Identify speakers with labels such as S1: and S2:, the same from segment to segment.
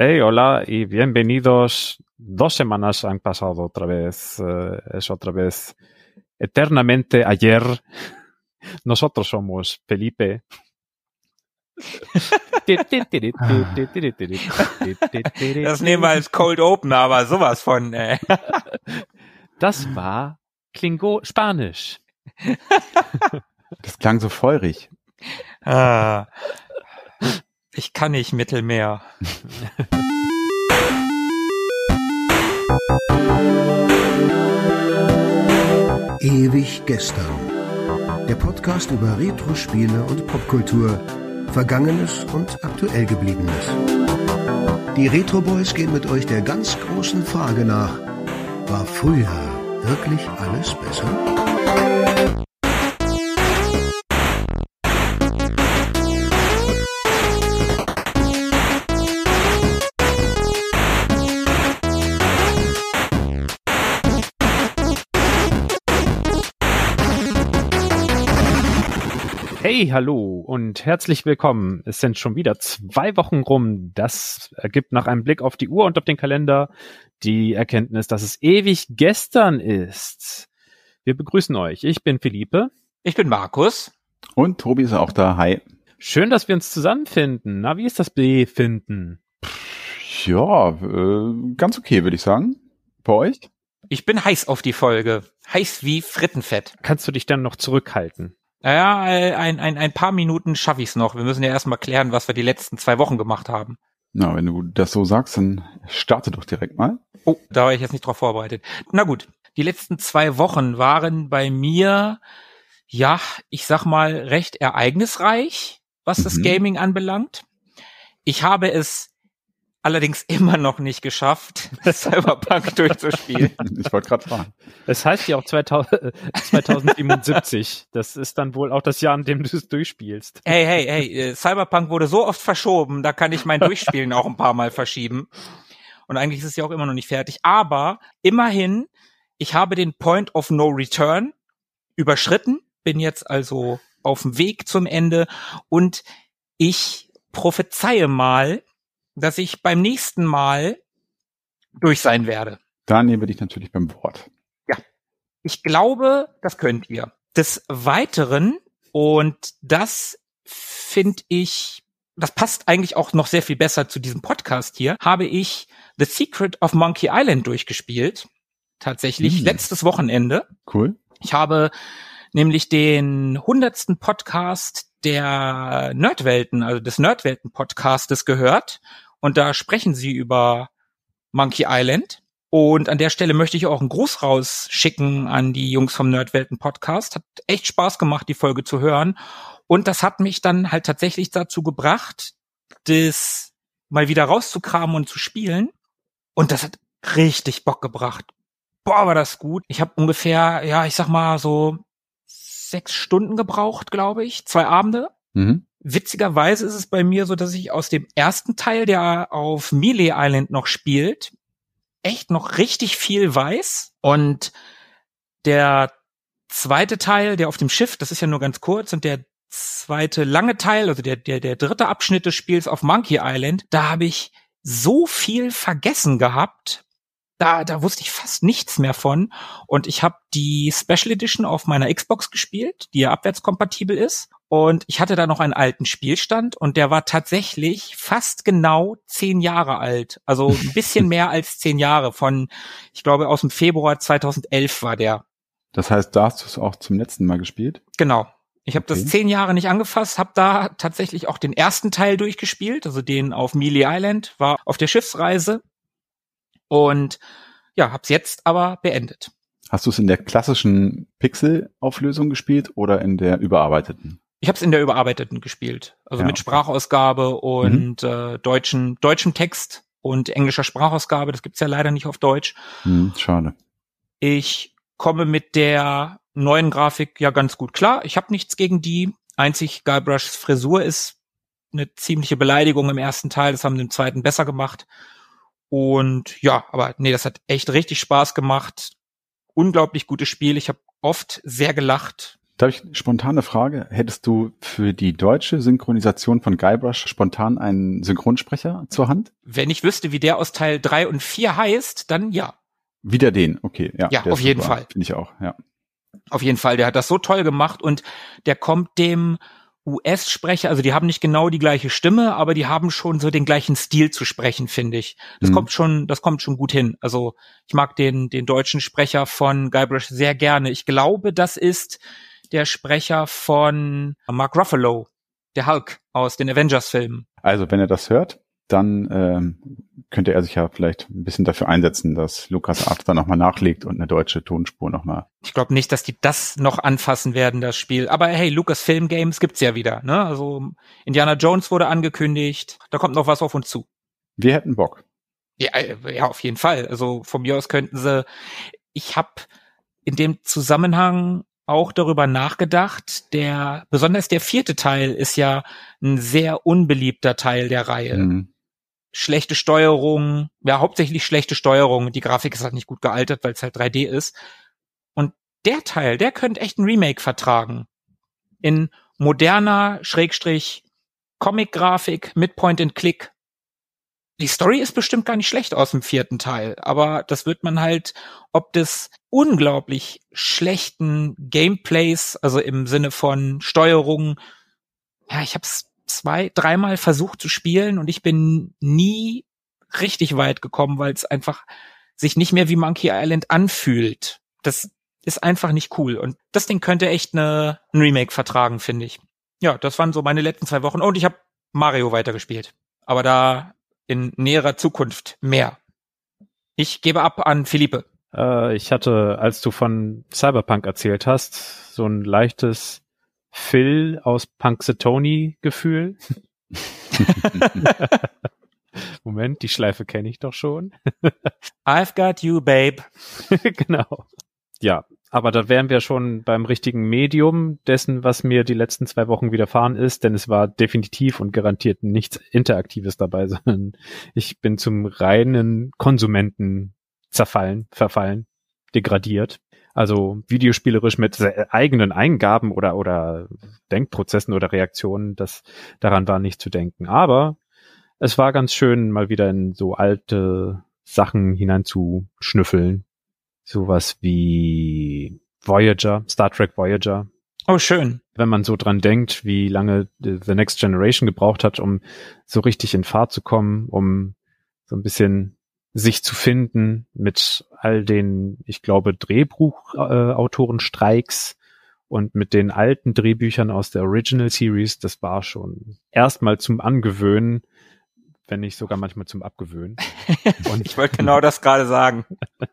S1: Hey, hola y bienvenidos. Dos semanas han pasado otra vez. eh, es otra vez eternamente ayer. Nosotros somos Felipe.
S2: Das nehmen wir als Cold Opener, aber sowas von. Äh.
S1: Das war Klingo Spanisch.
S3: Das klang so feurig.
S2: Ah. Ich kann nicht Mittelmeer.
S4: Ewig gestern. Der Podcast über Retro-Spiele und Popkultur. Vergangenes und aktuell gebliebenes. Die Retro Boys gehen mit euch der ganz großen Frage nach. War früher wirklich alles besser?
S1: Hey, hallo und herzlich willkommen. Es sind schon wieder zwei Wochen rum. Das ergibt nach einem Blick auf die Uhr und auf den Kalender die Erkenntnis, dass es ewig gestern ist. Wir begrüßen euch. Ich bin Philippe.
S2: Ich bin Markus.
S3: Und Tobi ist auch da. Hi.
S1: Schön, dass wir uns zusammenfinden. Na, wie ist das Befinden?
S3: Ja, äh, ganz okay, würde ich sagen. Bei euch?
S2: Ich bin heiß auf die Folge. Heiß wie Frittenfett.
S1: Kannst du dich dann noch zurückhalten?
S2: Ja, äh, ein, ein, ein paar Minuten schaffe ich's noch. Wir müssen ja erstmal klären, was wir die letzten zwei Wochen gemacht haben.
S3: Na, wenn du das so sagst, dann starte doch direkt mal.
S2: Oh, da war ich jetzt nicht drauf vorbereitet. Na gut, die letzten zwei Wochen waren bei mir, ja, ich sag mal, recht ereignisreich, was das
S3: Mhm.
S2: Gaming anbelangt. Ich habe es allerdings immer noch nicht geschafft, Cyberpunk durchzuspielen.
S3: Ich wollte gerade fragen.
S1: Es heißt ja auch 2000, äh, 2077. Das ist dann wohl auch das Jahr, in dem du es durchspielst.
S2: Hey, hey, hey, äh, Cyberpunk wurde so oft verschoben, da kann ich mein Durchspielen auch ein paar Mal verschieben. Und eigentlich ist es ja auch immer noch nicht fertig. Aber immerhin, ich habe den Point of No Return überschritten, bin jetzt also auf dem Weg zum Ende und ich prophezeie mal, dass ich beim nächsten Mal durch sein werde.
S3: Da nehmen wir dich natürlich beim Wort.
S2: Ich glaube, das könnt ihr. Des Weiteren, und das finde ich, das passt eigentlich auch noch sehr viel besser zu diesem Podcast hier, habe ich The Secret of Monkey Island durchgespielt. Tatsächlich,
S3: Hm.
S2: letztes Wochenende.
S3: Cool.
S2: Ich habe nämlich den hundertsten Podcast der Nerdwelten, also des Nerdwelten-Podcastes gehört. Und da sprechen sie über Monkey Island. Und an der Stelle möchte ich auch einen Gruß rausschicken an die Jungs vom Nerdwelten-Podcast. Hat echt Spaß gemacht, die Folge zu hören. Und das hat mich dann halt tatsächlich dazu gebracht, das mal wieder rauszukramen und zu spielen. Und das hat richtig Bock gebracht. Boah, war das gut. Ich habe ungefähr, ja, ich sag mal so sechs Stunden gebraucht, glaube ich. Zwei Abende.
S3: Mhm.
S2: Witzigerweise ist es bei mir so, dass ich aus dem ersten Teil, der auf Melee Island noch spielt, echt noch richtig viel weiß. Und der zweite Teil, der auf dem Schiff, das ist ja nur ganz kurz, und der zweite lange Teil, also der, der, der dritte Abschnitt des Spiels auf Monkey Island, da habe ich so viel vergessen gehabt. Da, da wusste ich fast nichts mehr von. Und ich habe die Special Edition auf meiner Xbox gespielt, die ja abwärtskompatibel ist. Und ich hatte da noch einen alten Spielstand und der war tatsächlich fast genau zehn Jahre alt. Also ein bisschen mehr als zehn Jahre von, ich glaube, aus dem Februar 2011 war der.
S3: Das heißt, da hast du es auch zum letzten Mal gespielt.
S2: Genau. Ich habe das
S3: Okay.
S2: zehn Jahre nicht angefasst, habe da tatsächlich auch den ersten Teil durchgespielt, also den auf Mealy Island, war auf der Schiffsreise und ja, hab's jetzt aber beendet.
S3: Hast du es in der klassischen Pixel-Auflösung gespielt oder in der überarbeiteten?
S2: Ich habe es in der überarbeiteten gespielt, also
S3: Ja,
S2: mit. Sprachausgabe und äh, deutschen deutschem Text und englischer Sprachausgabe. Das gibt's ja leider nicht auf Deutsch.
S3: Hm, schade.
S2: Ich komme mit der neuen Grafik ja ganz gut klar. Ich habe nichts gegen die. Einzig Guybrushs Frisur ist eine ziemliche Beleidigung im ersten Teil. Das haben sie im zweiten besser gemacht. Und ja, aber nee, das hat echt richtig Spaß gemacht. Unglaublich gutes Spiel. Ich habe oft sehr gelacht.
S3: Da habe ich eine spontane Frage. Hättest du für die deutsche Synchronisation von Guybrush spontan einen Synchronsprecher zur Hand?
S2: Wenn ich wüsste, wie der aus Teil drei und vier heißt, dann ja.
S3: Wieder den, okay. Ja,
S2: Ja, auf jeden
S3: super.
S2: Fall.
S3: Finde ich auch, ja.
S2: Auf jeden Fall, der hat das so toll gemacht und der kommt dem US-Sprecher, also die haben nicht genau die gleiche Stimme, aber die haben schon so den gleichen Stil zu sprechen, finde ich. Das
S3: Mhm.
S2: kommt schon, das kommt schon gut hin. Also ich mag den, den deutschen Sprecher von Guybrush sehr gerne. Ich glaube, das ist der Sprecher von Mark Ruffalo, der Hulk aus den Avengers-Filmen.
S3: Also, wenn er das hört, dann ähm, könnte er sich ja vielleicht ein bisschen dafür einsetzen, dass Lukas Arzt dann nochmal nachlegt und eine deutsche Tonspur nochmal.
S2: Ich glaube nicht, dass die das noch anfassen werden, das Spiel. Aber hey, Lucasfilm Games gibt's ja wieder. Ne? Also Indiana Jones wurde angekündigt. Da kommt noch was auf uns zu.
S3: Wir hätten Bock.
S2: Ja, äh, ja, auf jeden Fall. Also von mir aus könnten sie. Ich habe in dem Zusammenhang auch darüber nachgedacht. Der besonders der vierte Teil ist ja ein sehr unbeliebter Teil der Reihe.
S3: Mhm.
S2: Schlechte Steuerung, ja hauptsächlich schlechte Steuerung. Die Grafik ist halt nicht gut gealtert, weil es halt 3D ist. Und der Teil, der könnte echt ein Remake vertragen. In moderner Schrägstrich Comic-Grafik mit Point-and-Click. Die Story ist bestimmt gar nicht schlecht aus dem vierten Teil, aber das wird man halt ob des unglaublich schlechten Gameplays, also im Sinne von Steuerung. Ja, ich habe es zwei, dreimal versucht zu spielen und ich bin nie richtig weit gekommen, weil es einfach sich nicht mehr wie Monkey Island anfühlt. Das ist einfach nicht cool und das Ding könnte echt eine, ein Remake vertragen, finde ich. Ja, das waren so meine letzten zwei Wochen und ich habe Mario weitergespielt, aber da in näherer Zukunft mehr. Ich gebe ab an Philippe.
S1: Äh, ich hatte, als du von Cyberpunk erzählt hast, so ein leichtes Phil aus Punxsutawney-Gefühl. Moment, die Schleife kenne ich doch schon.
S2: I've got you, babe.
S1: genau. Ja, aber da wären wir schon beim richtigen Medium dessen, was mir die letzten zwei Wochen widerfahren ist, denn es war definitiv und garantiert nichts Interaktives dabei, sondern ich bin zum reinen Konsumenten zerfallen, verfallen, degradiert. Also videospielerisch mit eigenen Eingaben oder, oder Denkprozessen oder Reaktionen, das, daran war nicht zu denken. Aber es war ganz schön, mal wieder in so alte Sachen hineinzuschnüffeln. Sowas wie Voyager, Star Trek Voyager.
S2: Oh, schön.
S1: Wenn man so dran denkt, wie lange The Next Generation gebraucht hat, um so richtig in Fahrt zu kommen, um so ein bisschen sich zu finden mit all den, ich glaube, Drehbuchautorenstreiks und mit den alten Drehbüchern aus der Original Series, das war schon erstmal zum Angewöhnen, wenn nicht sogar manchmal zum Abgewöhnen.
S2: Und ich wollte genau das gerade sagen.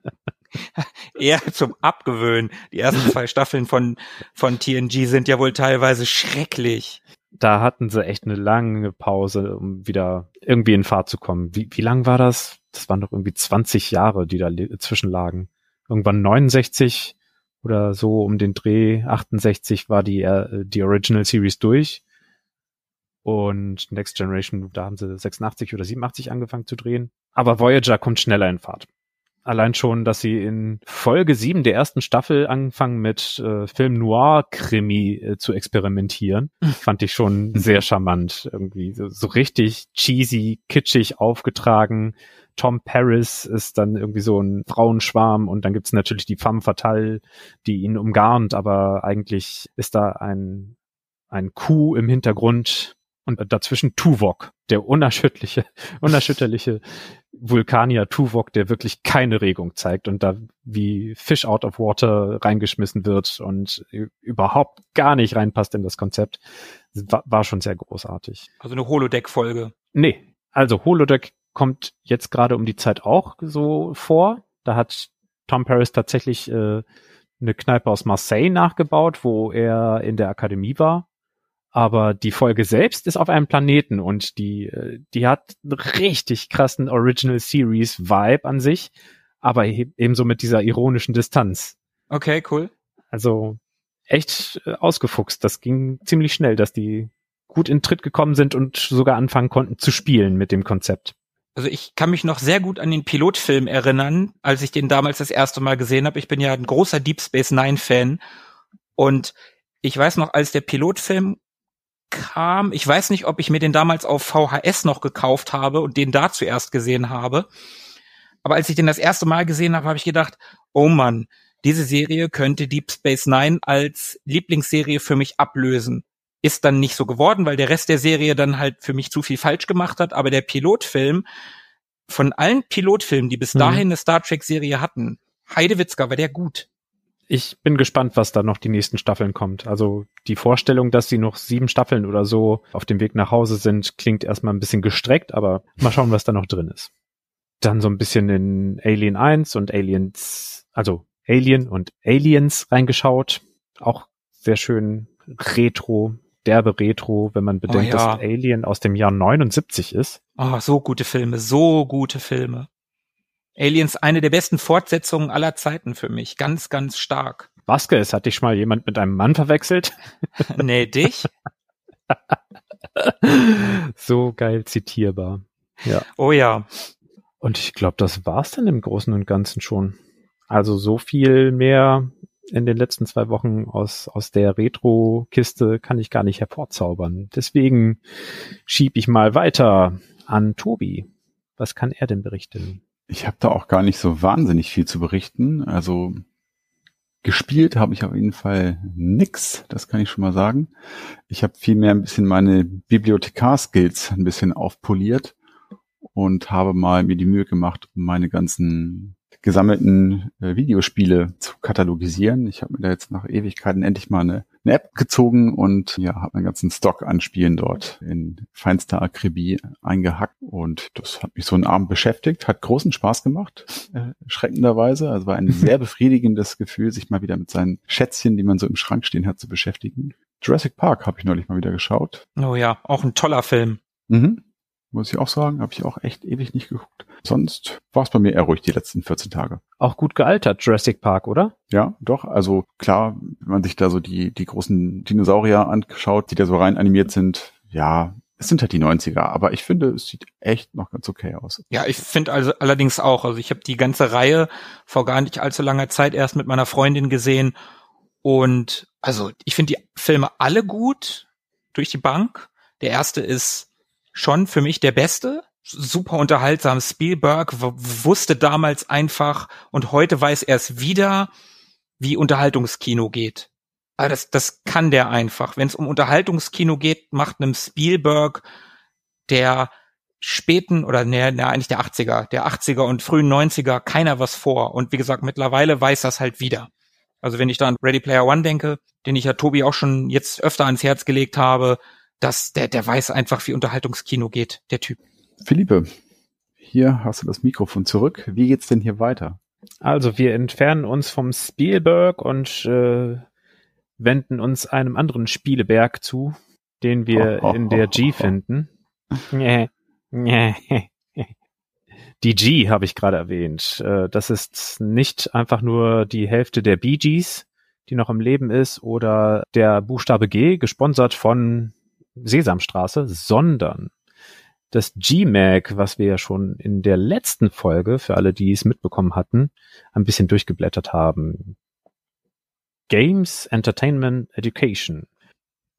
S2: Eher zum Abgewöhnen. Die ersten zwei Staffeln von, von TNG sind ja wohl teilweise schrecklich.
S1: Da hatten sie echt eine lange Pause, um wieder irgendwie in Fahrt zu kommen. Wie, wie lang war das? Das waren doch irgendwie 20 Jahre, die da zwischenlagen. Irgendwann 69 oder so um den Dreh, 68 war die, äh, die Original Series durch. Und Next Generation, da haben sie 86 oder 87 angefangen zu drehen. Aber Voyager kommt schneller in Fahrt. Allein schon, dass sie in Folge 7 der ersten Staffel anfangen mit äh, Film Noir Krimi äh, zu experimentieren, fand ich schon sehr charmant irgendwie. So, so richtig cheesy, kitschig aufgetragen. Tom Paris ist dann irgendwie so ein Frauenschwarm und dann gibt's natürlich die femme fatale, die ihn umgarnt, aber eigentlich ist da ein, ein Kuh im Hintergrund und dazwischen Tuvok, der unerschütterliche, unerschütterliche Vulkanier Tuvok, der wirklich keine Regung zeigt und da wie Fish out of water reingeschmissen wird und überhaupt gar nicht reinpasst in das Konzept, war, war schon sehr großartig.
S2: Also eine Holodeck-Folge.
S1: Nee, also Holodeck kommt jetzt gerade um die Zeit auch so vor. Da hat Tom Paris tatsächlich äh, eine Kneipe aus Marseille nachgebaut, wo er in der Akademie war aber die Folge selbst ist auf einem Planeten und die, die hat einen richtig krassen Original Series Vibe an sich, aber ebenso mit dieser ironischen Distanz.
S2: Okay, cool.
S1: Also echt ausgefuchst. Das ging ziemlich schnell, dass die gut in Tritt gekommen sind und sogar anfangen konnten zu spielen mit dem Konzept.
S2: Also ich kann mich noch sehr gut an den Pilotfilm erinnern, als ich den damals das erste Mal gesehen habe. Ich bin ja ein großer Deep Space Nine Fan und ich weiß noch, als der Pilotfilm kam, ich weiß nicht, ob ich mir den damals auf VHS noch gekauft habe und den da zuerst gesehen habe. Aber als ich den das erste Mal gesehen habe, habe ich gedacht, oh Mann, diese Serie könnte Deep Space Nine als Lieblingsserie für mich ablösen. Ist dann nicht so geworden, weil der Rest der Serie dann halt für mich zu viel falsch gemacht hat. Aber der Pilotfilm, von allen Pilotfilmen, die bis mhm. dahin eine Star Trek Serie hatten, Heidewitzka war der gut
S1: ich bin gespannt, was da noch die nächsten Staffeln kommt. Also die Vorstellung, dass sie noch sieben Staffeln oder so auf dem Weg nach Hause sind, klingt erstmal ein bisschen gestreckt, aber mal schauen, was da noch drin ist. Dann so ein bisschen in Alien 1 und Aliens, also Alien und Aliens reingeschaut. Auch sehr schön retro, derbe retro, wenn man bedenkt, oh ja. dass Alien aus dem Jahr 79 ist.
S2: Oh, so gute Filme, so gute Filme. Aliens eine der besten Fortsetzungen aller Zeiten für mich. Ganz, ganz stark.
S1: Vasquez, hat dich schon mal jemand mit einem Mann verwechselt?
S2: nee, dich?
S1: so geil zitierbar. Ja.
S2: Oh ja.
S1: Und ich glaube, das war's dann im Großen und Ganzen schon. Also so viel mehr in den letzten zwei Wochen aus, aus der Retro-Kiste kann ich gar nicht hervorzaubern. Deswegen schieb ich mal weiter an Tobi. Was kann er denn berichten?
S3: Ich habe da auch gar nicht so wahnsinnig viel zu berichten. Also gespielt habe ich auf jeden Fall nix, das kann ich schon mal sagen. Ich habe vielmehr ein bisschen meine Bibliothekar-Skills ein bisschen aufpoliert und habe mal mir die Mühe gemacht, um meine ganzen gesammelten äh, Videospiele zu katalogisieren. Ich habe mir da jetzt nach Ewigkeiten endlich mal eine, eine App gezogen und ja, habe meinen ganzen Stock an Spielen dort in feinster Akribie eingehackt und das hat mich so einen Abend beschäftigt, hat großen Spaß gemacht, äh, schreckenderweise. Also war ein sehr befriedigendes Gefühl, sich mal wieder mit seinen Schätzchen, die man so im Schrank stehen hat, zu beschäftigen. Jurassic Park habe ich neulich mal wieder geschaut.
S2: Oh ja, auch ein toller Film.
S3: Mhm muss ich auch sagen. Habe ich auch echt ewig nicht geguckt. Sonst war es bei mir eher ruhig die letzten 14 Tage.
S1: Auch gut gealtert, Jurassic Park, oder?
S3: Ja, doch. Also klar, wenn man sich da so die, die großen Dinosaurier anschaut, die da so rein animiert sind, ja, es sind halt die 90er, aber ich finde, es sieht echt noch ganz okay aus.
S2: Ja, ich finde also allerdings auch. Also ich habe die ganze Reihe vor gar nicht allzu langer Zeit erst mit meiner Freundin gesehen. Und also ich finde die Filme alle gut durch die Bank. Der erste ist schon für mich der beste. Super unterhaltsam. Spielberg wusste damals einfach und heute weiß er es wieder, wie Unterhaltungskino geht. Aber das, das kann der einfach. Wenn es um Unterhaltungskino geht, macht einem Spielberg der späten oder ne, ne, eigentlich der 80er, der 80er und frühen 90er keiner was vor. Und wie gesagt, mittlerweile weiß das halt wieder. Also wenn ich da an Ready Player One denke, den ich ja Tobi auch schon jetzt öfter ans Herz gelegt habe, das, der, der weiß einfach, wie Unterhaltungskino geht, der Typ.
S3: Philippe, hier hast du das Mikrofon zurück. Wie geht's denn hier weiter?
S1: Also wir entfernen uns vom Spielberg und äh, wenden uns einem anderen Spieleberg zu, den wir oh, oh, in der G finden. Die G habe ich gerade erwähnt. Äh, das ist nicht einfach nur die Hälfte der Bee Gees, die noch im Leben ist, oder der Buchstabe G, gesponsert von Sesamstraße, sondern das GMAG, was wir ja schon in der letzten Folge, für alle, die es mitbekommen hatten, ein bisschen durchgeblättert haben. Games, Entertainment, Education.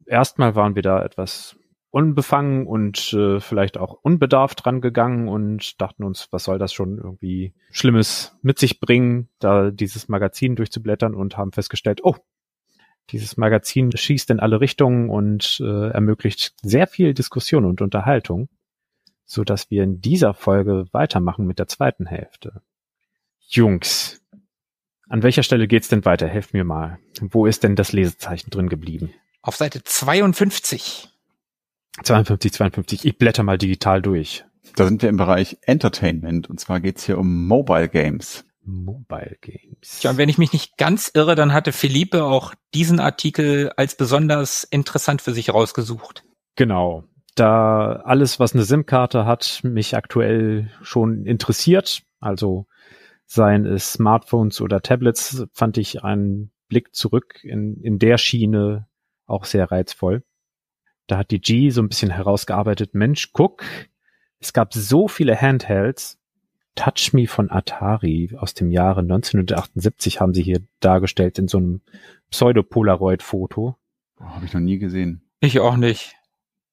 S1: Erstmal waren wir da etwas unbefangen und äh, vielleicht auch unbedarft dran gegangen und dachten uns, was soll das schon irgendwie Schlimmes mit sich bringen, da dieses Magazin durchzublättern und haben festgestellt, oh, dieses Magazin schießt in alle Richtungen und äh, ermöglicht sehr viel Diskussion und Unterhaltung, so dass wir in dieser Folge weitermachen mit der zweiten Hälfte. Jungs, an welcher Stelle geht's denn weiter? Helft mir mal. Wo ist denn das Lesezeichen drin geblieben?
S2: Auf Seite 52.
S1: 52, 52. Ich blätter mal digital durch.
S3: Da sind wir im Bereich Entertainment und zwar geht's hier um Mobile Games.
S1: Mobile Games.
S2: Ja, und wenn ich mich nicht ganz irre, dann hatte Philippe auch diesen Artikel als besonders interessant für sich rausgesucht.
S1: Genau. Da alles, was eine SIM-Karte hat, mich aktuell schon interessiert, also seien es Smartphones oder Tablets, fand ich einen Blick zurück in, in der Schiene auch sehr reizvoll. Da hat die G so ein bisschen herausgearbeitet, Mensch, guck, es gab so viele Handhelds, Touch Me von Atari aus dem Jahre 1978 haben sie hier dargestellt in so einem Pseudo-Polaroid-Foto.
S3: Habe ich noch nie gesehen.
S2: Ich auch nicht.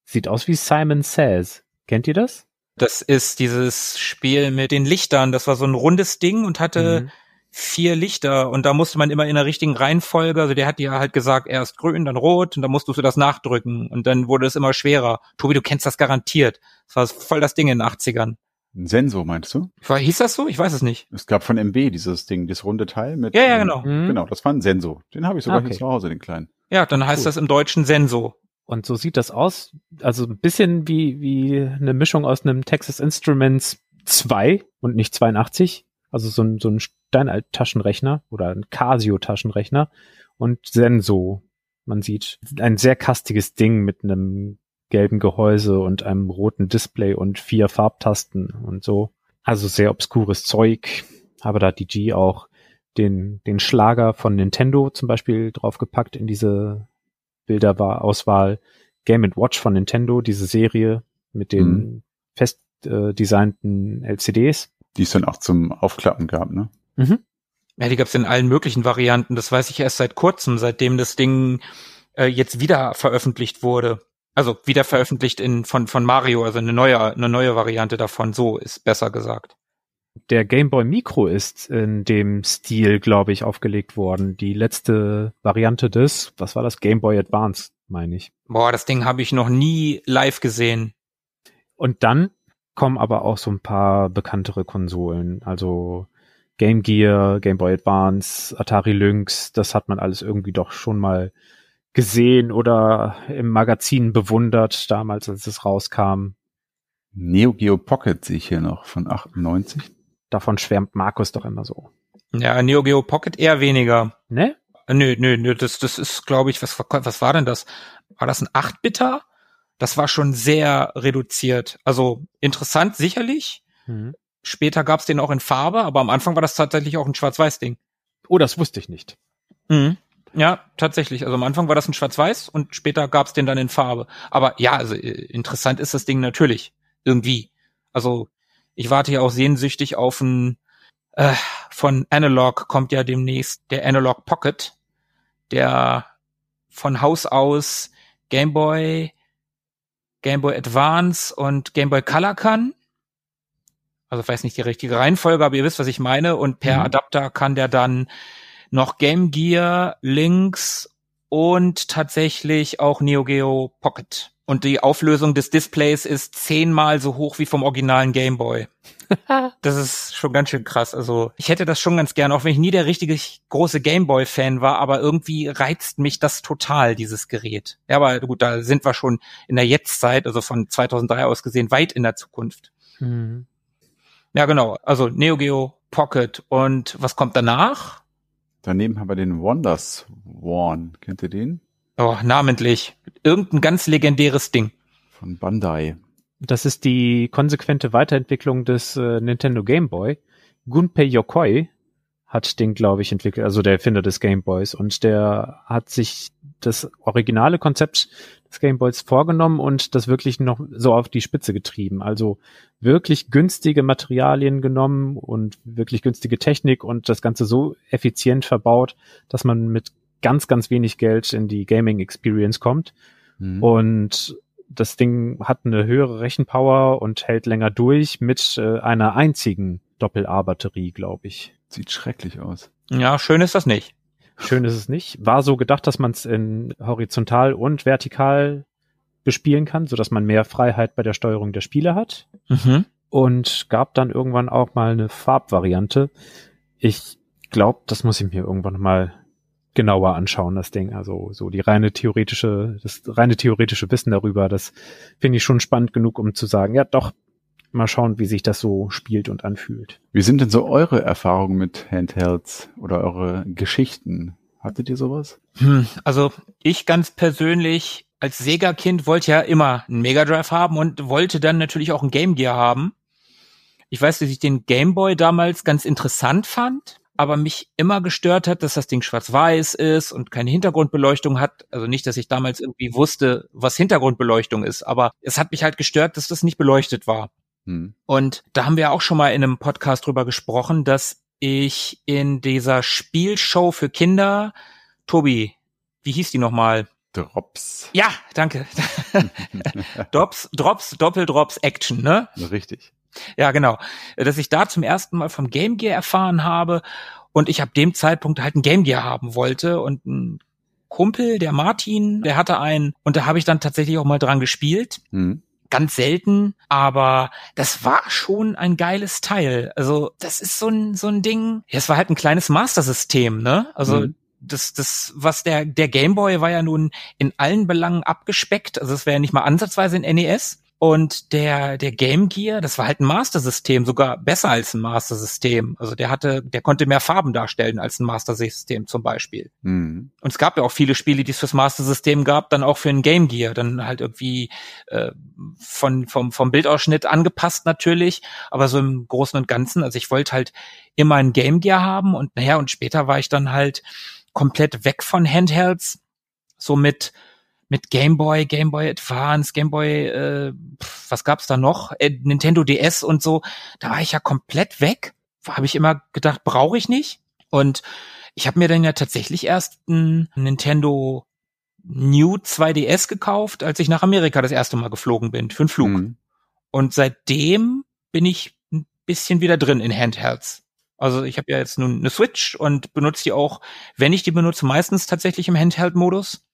S1: Sieht aus wie Simon Says. Kennt ihr das?
S2: Das ist dieses Spiel mit den Lichtern. Das war so ein rundes Ding und hatte
S1: Mhm.
S2: vier Lichter und da musste man immer in der richtigen Reihenfolge, also der hat dir halt gesagt, erst grün, dann rot und dann musstest du das nachdrücken und dann wurde es immer schwerer. Tobi, du kennst das garantiert. Das war voll das Ding in den 80ern.
S3: Ein Sensor, meinst du?
S2: War, hieß das so? Ich weiß es nicht.
S3: Es gab von MB dieses Ding, das runde Teil mit.
S2: Ja, ja,
S3: ähm,
S2: genau.
S1: Mhm.
S3: Genau, das war ein Sensor. Den habe ich sogar
S1: Okay.
S3: hier zu Hause, den kleinen.
S2: Ja, dann heißt
S3: Cool.
S2: das im Deutschen Senso.
S1: Und so sieht das aus. Also ein bisschen wie, wie eine Mischung aus einem Texas Instruments 2 und nicht 82. Also so ein, so ein Steinalt-Taschenrechner oder ein Casio-Taschenrechner und Senso. Man sieht ein sehr kastiges Ding mit einem gelben Gehäuse und einem roten Display und vier Farbtasten und so. Also sehr obskures Zeug. Aber da hat die G auch den, den Schlager von Nintendo zum Beispiel draufgepackt in diese Bilderauswahl. Game Watch von Nintendo, diese Serie mit den
S3: Mhm.
S1: fest äh, designten LCDs.
S3: Die es dann auch zum Aufklappen gab, ne?
S2: Ja, die gab's in allen möglichen Varianten. Das weiß ich erst seit kurzem, seitdem das Ding äh, jetzt wieder veröffentlicht wurde. Also wieder veröffentlicht in von von Mario, also eine neue eine neue Variante davon. So ist besser gesagt.
S1: Der Game Boy Micro ist in dem Stil, glaube ich, aufgelegt worden. Die letzte Variante des, was war das? Game Boy Advance, meine ich.
S2: Boah, das Ding habe ich noch nie live gesehen.
S1: Und dann kommen aber auch so ein paar bekanntere Konsolen. Also Game Gear, Game Boy Advance, Atari Lynx, das hat man alles irgendwie doch schon mal gesehen oder im Magazin bewundert, damals, als es rauskam.
S3: Neo Geo Pocket sehe ich hier noch von 98.
S1: Davon schwärmt Markus doch immer so.
S2: Ja, Neo Geo Pocket eher weniger.
S1: Ne?
S2: Nö, nö, nö, das, das ist, glaube ich, was, war- was war denn das? War das ein 8-Bitter? Das war schon sehr reduziert. Also interessant sicherlich.
S1: Mhm.
S2: Später gab's den auch in Farbe, aber am Anfang war das tatsächlich auch ein Schwarz-Weiß-Ding.
S1: Oh, das wusste ich nicht.
S2: Mhm. Ja, tatsächlich. Also am Anfang war das ein Schwarz-Weiß und später gab's den dann in Farbe. Aber ja, also äh, interessant ist das Ding natürlich. Irgendwie. Also ich warte ja auch sehnsüchtig auf ein äh, von Analog kommt ja demnächst der Analog Pocket, der von Haus aus Game Boy, Game Boy Advance und Game Boy Color kann. Also ich weiß nicht die richtige Reihenfolge, aber ihr wisst, was ich meine. Und per
S3: Mhm.
S2: Adapter kann der dann noch Game Gear, Links und tatsächlich auch Neo Geo Pocket. Und die Auflösung des Displays ist zehnmal so hoch wie vom originalen Game Boy. Das ist schon ganz schön krass. Also ich hätte das schon ganz gern, auch wenn ich nie der richtige große Gameboy-Fan war, aber irgendwie reizt mich das total, dieses Gerät. Ja, aber gut, da sind wir schon in der Jetztzeit, also von 2003 aus gesehen, weit in der Zukunft.
S1: Mhm.
S2: Ja, genau. Also Neo Geo Pocket. Und was kommt danach?
S3: Daneben haben wir den Wonders Swan. Kennt ihr den?
S2: Oh, namentlich. Irgendein ganz legendäres Ding.
S3: Von Bandai.
S1: Das ist die konsequente Weiterentwicklung des äh, Nintendo Game Boy. Gunpei Yokoi hat den, glaube ich, entwickelt, also der Erfinder des Game Boys. Und der hat sich das originale Konzept des Game Boys vorgenommen und das wirklich noch so auf die Spitze getrieben. Also wirklich günstige Materialien genommen und wirklich günstige Technik und das Ganze so effizient verbaut, dass man mit ganz, ganz wenig Geld in die Gaming Experience kommt.
S3: Mhm.
S1: Und das Ding hat eine höhere Rechenpower und hält länger durch mit äh, einer einzigen Doppel-A-Batterie, glaube ich.
S3: Sieht schrecklich aus.
S2: Ja, schön ist das nicht.
S1: Schön ist es nicht. War so gedacht, dass man es in horizontal und vertikal bespielen kann, so dass man mehr Freiheit bei der Steuerung der Spiele hat.
S2: Mhm.
S1: Und gab dann irgendwann auch mal eine Farbvariante. Ich glaube, das muss ich mir irgendwann mal genauer anschauen, das Ding. Also so die reine theoretische, das reine theoretische Wissen darüber, das finde ich schon spannend genug, um zu sagen, ja doch, mal schauen, wie sich das so spielt und anfühlt.
S3: Wie sind denn so eure Erfahrungen mit Handhelds oder eure Geschichten? Hattet ihr sowas?
S2: Hm, also ich ganz persönlich als Sega-Kind wollte ja immer einen Mega Drive haben und wollte dann natürlich auch einen Game Gear haben. Ich weiß, dass ich den Game Boy damals ganz interessant fand, aber mich immer gestört hat, dass das Ding schwarz-weiß ist und keine Hintergrundbeleuchtung hat. Also nicht, dass ich damals irgendwie wusste, was Hintergrundbeleuchtung ist, aber es hat mich halt gestört, dass das nicht beleuchtet war.
S3: Hm.
S2: Und da haben wir auch schon mal in einem Podcast drüber gesprochen, dass ich in dieser Spielshow für Kinder, Tobi, wie hieß die nochmal?
S3: Drops.
S2: Ja, danke. Drops, Drops, Doppeldrops Action, ne?
S3: Richtig.
S2: Ja, genau. Dass ich da zum ersten Mal vom Game Gear erfahren habe und ich ab dem Zeitpunkt halt ein Game Gear haben wollte und ein Kumpel, der Martin, der hatte einen und da habe ich dann tatsächlich auch mal dran gespielt.
S3: Mhm.
S2: Ganz selten, aber das war schon ein geiles Teil. Also das ist so ein so ein Ding. Ja, es war halt ein kleines Master-System, ne? Also
S3: Mhm.
S2: das, das, was der, der Gameboy war ja nun in allen Belangen abgespeckt. Also es wäre ja nicht mal ansatzweise ein NES. Und der, der Game Gear, das war halt ein Master-System, sogar besser als ein Master-System. Also der hatte, der konnte mehr Farben darstellen als ein Master-System zum Beispiel.
S3: Mhm.
S2: Und es gab ja auch viele Spiele, die es fürs Master-System gab, dann auch für ein Game Gear, dann halt irgendwie äh, von, vom, vom Bildausschnitt angepasst natürlich, aber so im Großen und Ganzen, also ich wollte halt immer ein Game Gear haben und naja, und später war ich dann halt komplett weg von Handhelds, so mit Game Boy, Game Boy Advance, Game Boy, äh, was gab's da noch? Äh, Nintendo DS und so. Da war ich ja komplett weg. Habe ich immer gedacht, brauche ich nicht. Und ich habe mir dann ja tatsächlich erst ein Nintendo New 2DS gekauft, als ich nach Amerika das erste Mal geflogen bin, für einen Flug.
S3: Mhm.
S2: Und seitdem bin ich ein bisschen wieder drin in Handhelds. Also ich habe ja jetzt nun eine Switch und benutze die auch, wenn ich die benutze, meistens tatsächlich im Handheld-Modus.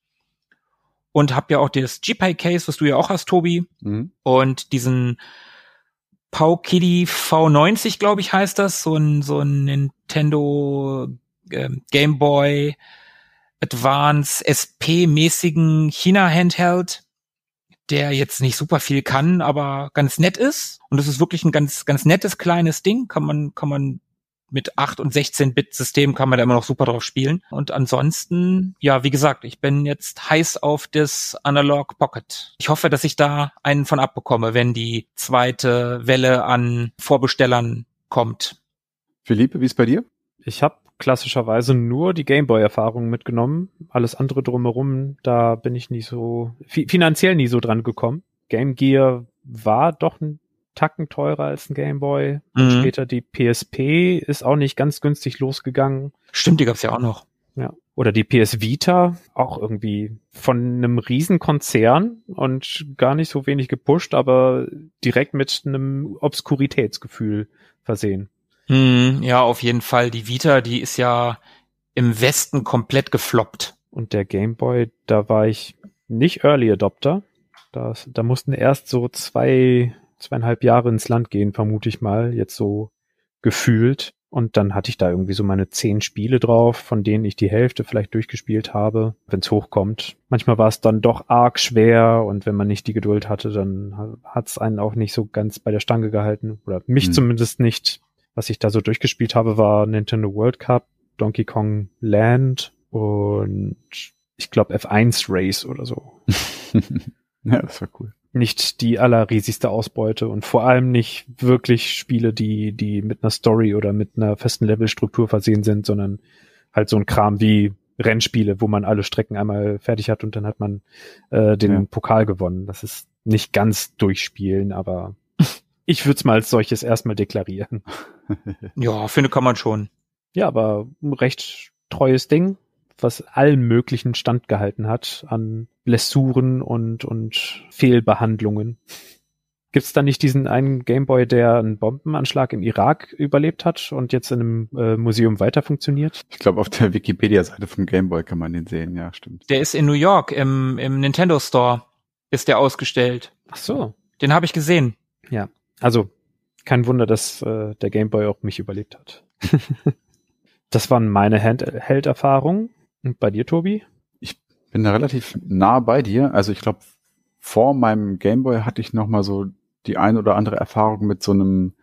S2: Und habe ja auch das G-Pie-Case, was du ja auch hast, Tobi.
S3: Mhm.
S2: Und diesen Pau Kitty V90, glaube ich, heißt das. So ein, so ein Nintendo ähm, Game Boy Advance SP-mäßigen China-Handheld, der jetzt nicht super viel kann, aber ganz nett ist. Und es ist wirklich ein ganz, ganz nettes kleines Ding. Kann man, kann man mit 8 und 16 Bit System kann man da immer noch super drauf spielen. Und ansonsten, ja, wie gesagt, ich bin jetzt heiß auf das Analog Pocket. Ich hoffe, dass ich da einen von abbekomme, wenn die zweite Welle an Vorbestellern kommt.
S3: Philippe, wie ist bei dir?
S1: Ich habe klassischerweise nur die Gameboy-Erfahrung mitgenommen. Alles andere drumherum, da bin ich nie so, fi finanziell nie so dran gekommen. Game Gear war doch ein Tacken teurer als ein Gameboy.
S2: Mhm.
S1: Später die PSP ist auch nicht ganz günstig losgegangen.
S2: Stimmt, die gab's ja auch noch.
S1: Ja. Oder die PS Vita, auch irgendwie von einem Riesenkonzern und gar nicht so wenig gepusht, aber direkt mit einem Obskuritätsgefühl versehen.
S2: Hm, ja, auf jeden Fall. Die Vita, die ist ja im Westen komplett gefloppt.
S1: Und der Game Boy, da war ich nicht Early Adopter. Da, da mussten erst so zwei, zweieinhalb Jahre ins Land gehen, vermute ich mal, jetzt so gefühlt. Und dann hatte ich da irgendwie so meine zehn Spiele drauf, von denen ich die Hälfte vielleicht durchgespielt habe, wenn es hochkommt. Manchmal war es dann doch arg schwer und wenn man nicht die Geduld hatte, dann hat es einen auch nicht so ganz bei der Stange gehalten. Oder mich
S3: Hm.
S1: zumindest nicht. Was ich da so durchgespielt habe, war Nintendo World Cup, Donkey Kong Land und ich glaube F1 Race oder so.
S3: ja, das war cool.
S1: Nicht die allerriesigste Ausbeute und vor allem nicht wirklich Spiele, die, die mit einer Story oder mit einer festen Levelstruktur versehen sind, sondern halt so ein Kram wie Rennspiele, wo man alle Strecken einmal fertig hat und dann hat man äh, den
S3: Ja.
S1: Pokal gewonnen. Das ist nicht ganz durchspielen, aber ich würde es mal als solches erstmal deklarieren.
S2: Ja, finde kann man schon.
S1: Ja, aber ein recht treues Ding, was allen möglichen Stand gehalten hat an Blessuren und, und Fehlbehandlungen. Gibt's da nicht diesen einen Gameboy, der einen Bombenanschlag im Irak überlebt hat und jetzt in einem äh, Museum weiter funktioniert?
S3: Ich glaube, auf der Wikipedia-Seite vom Gameboy kann man den sehen. Ja, stimmt.
S2: Der ist in New York im, im Nintendo Store. Ist der ausgestellt.
S1: Ach so.
S2: Den habe ich gesehen.
S1: Also, kein Wunder, dass äh, der Gameboy auch mich überlebt hat. das waren meine Handheld-Erfahrungen. Und bei dir, Tobi?
S3: Bin da relativ nah bei dir. Also ich glaube, vor meinem Gameboy hatte ich noch mal so die ein oder andere Erfahrung mit so einem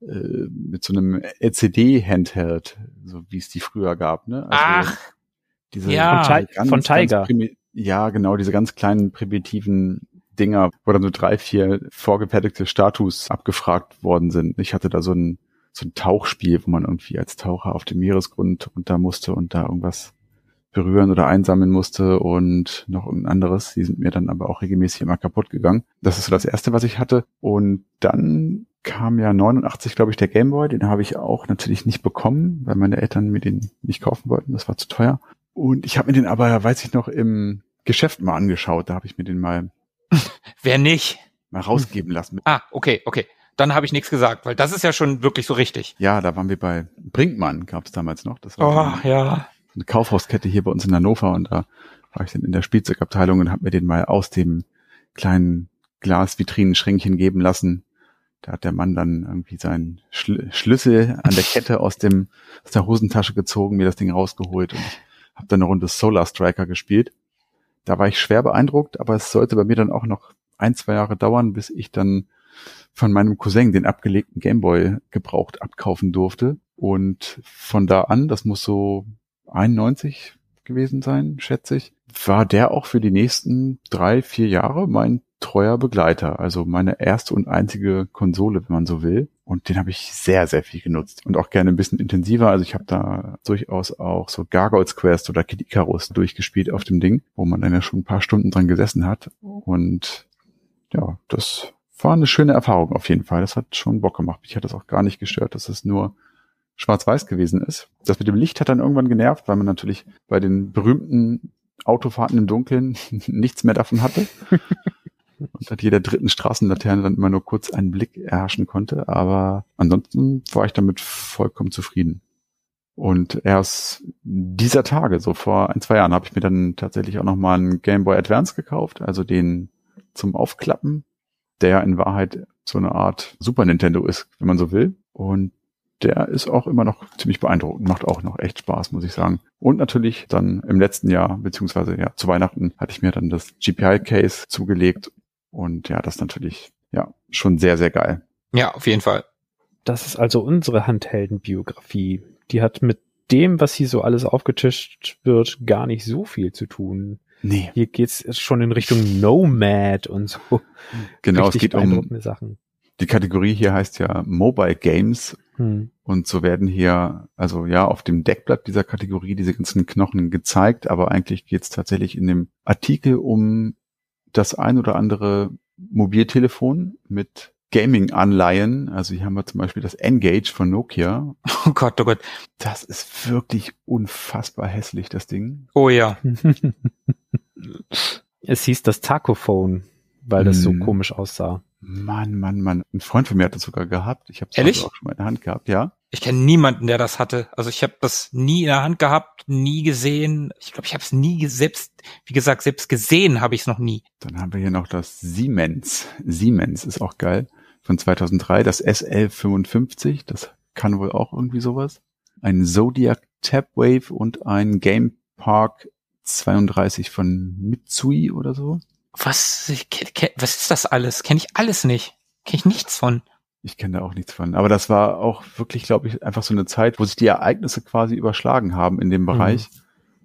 S3: äh, mit so einem LCD-Handheld, so wie es die früher gab. Ne? Also
S2: Ach,
S3: diese
S2: ja.
S1: Von, Ti von Tiger.
S3: ja, genau, diese ganz kleinen primitiven Dinger, wo dann so drei, vier vorgefertigte Status abgefragt worden sind. Ich hatte da so ein, so ein Tauchspiel, wo man irgendwie als Taucher auf dem Meeresgrund runter musste und da irgendwas berühren oder einsammeln musste und noch ein anderes. Die sind mir dann aber auch regelmäßig immer kaputt gegangen. Das ist so das erste, was ich hatte. Und dann kam ja 89, glaube ich, der Gameboy. Den habe ich auch natürlich nicht bekommen, weil meine Eltern mir den nicht kaufen wollten. Das war zu teuer. Und ich habe mir den aber, weiß ich noch, im Geschäft mal angeschaut. Da habe ich mir den mal,
S2: Wer nicht?
S3: mal rausgeben lassen.
S2: Ah, okay, okay. Dann habe ich nichts gesagt, weil das ist ja schon wirklich so richtig.
S3: Ja, da waren wir bei Brinkmann, gab es damals noch. Das war
S2: Oh, ja.
S3: Eine Kaufhauskette hier bei uns in Hannover und da war ich dann in der Spielzeugabteilung und habe mir den mal aus dem kleinen Glasvitrinenschränkchen geben lassen. Da hat der Mann dann irgendwie seinen Schl Schlüssel an der Kette aus dem aus der Hosentasche gezogen, mir das Ding rausgeholt und ich habe dann eine Runde Solar Striker gespielt. Da war ich schwer beeindruckt, aber es sollte bei mir dann auch noch ein, zwei Jahre dauern, bis ich dann von meinem Cousin den abgelegten Gameboy gebraucht abkaufen durfte. Und von da an, das muss so 91 gewesen sein, schätze ich, war der auch für die nächsten drei, vier Jahre mein treuer Begleiter. Also meine erste und einzige Konsole, wenn man so will. Und den habe ich sehr, sehr viel genutzt. Und auch gerne ein bisschen intensiver. Also ich habe da durchaus auch so Gargoyles Quest oder Kid Icarus durchgespielt auf dem Ding, wo man dann ja schon ein paar Stunden dran gesessen hat. Und ja, das war eine schöne Erfahrung auf jeden Fall. Das hat schon Bock gemacht. Mich hat das auch gar nicht gestört, dass es nur schwarz-weiß gewesen ist. Das mit dem Licht hat dann irgendwann genervt, weil man natürlich bei den berühmten Autofahrten im Dunkeln nichts mehr davon hatte. Und an jeder dritten Straßenlaterne dann immer nur kurz einen Blick erhaschen konnte. Aber ansonsten war ich damit vollkommen zufrieden. Und erst dieser Tage, so vor ein, zwei Jahren, habe ich mir dann tatsächlich auch nochmal einen Game Boy Advance gekauft, also den zum Aufklappen, der in Wahrheit so eine Art Super Nintendo ist, wenn man so will. Und der ist auch immer noch ziemlich beeindruckend, macht auch noch echt Spaß, muss ich sagen. Und natürlich dann im letzten Jahr, beziehungsweise ja, zu Weihnachten hatte ich mir dann das GPI-Case zugelegt. Und ja, das ist natürlich, ja, schon sehr, sehr geil.
S2: Ja, auf jeden Fall.
S1: Das ist also unsere Handheldenbiografie. Die hat mit dem, was hier so alles aufgetischt wird, gar nicht so viel zu tun.
S3: Nee,
S1: Hier geht's schon in Richtung Nomad und so.
S3: genau, es
S1: Richtig
S3: geht um,
S1: Sachen.
S3: Die Kategorie hier heißt ja Mobile Games
S1: Hm.
S3: Und so werden hier, also ja, auf dem Deckblatt dieser Kategorie diese ganzen Knochen gezeigt, aber eigentlich geht es tatsächlich in dem Artikel um das ein oder andere Mobiltelefon mit Gaming-Anleihen. Also hier haben wir zum Beispiel das Engage von Nokia.
S2: Oh Gott, oh Gott.
S3: Das ist wirklich unfassbar hässlich, das Ding.
S2: Oh ja.
S1: es hieß das Tacophone, weil das so
S3: Mhm.
S1: komisch aussah.
S3: Mann, Mann, Mann. Ein Freund von mir hat das sogar gehabt. Ich habe es auch schon mal in der Hand gehabt, ja.
S2: Ich kenne niemanden, der das hatte. Also ich habe das nie in der Hand gehabt, nie gesehen. Ich glaube, ich habe es nie selbst, wie gesagt, selbst gesehen habe ich es noch nie.
S3: Dann haben wir hier noch das Siemens. Siemens ist auch geil. Von 2003, das SL55. Das kann wohl auch irgendwie sowas. Ein Zodiac Tapwave und ein Game Park 32 von Mitsui oder so.
S2: Was, was ist das alles? Kenne ich alles nicht. Kenne ich nichts von.
S3: Ich kenne da auch nichts von. Aber das war auch wirklich, glaube ich, einfach so eine Zeit, wo sich die Ereignisse quasi überschlagen haben in dem Bereich.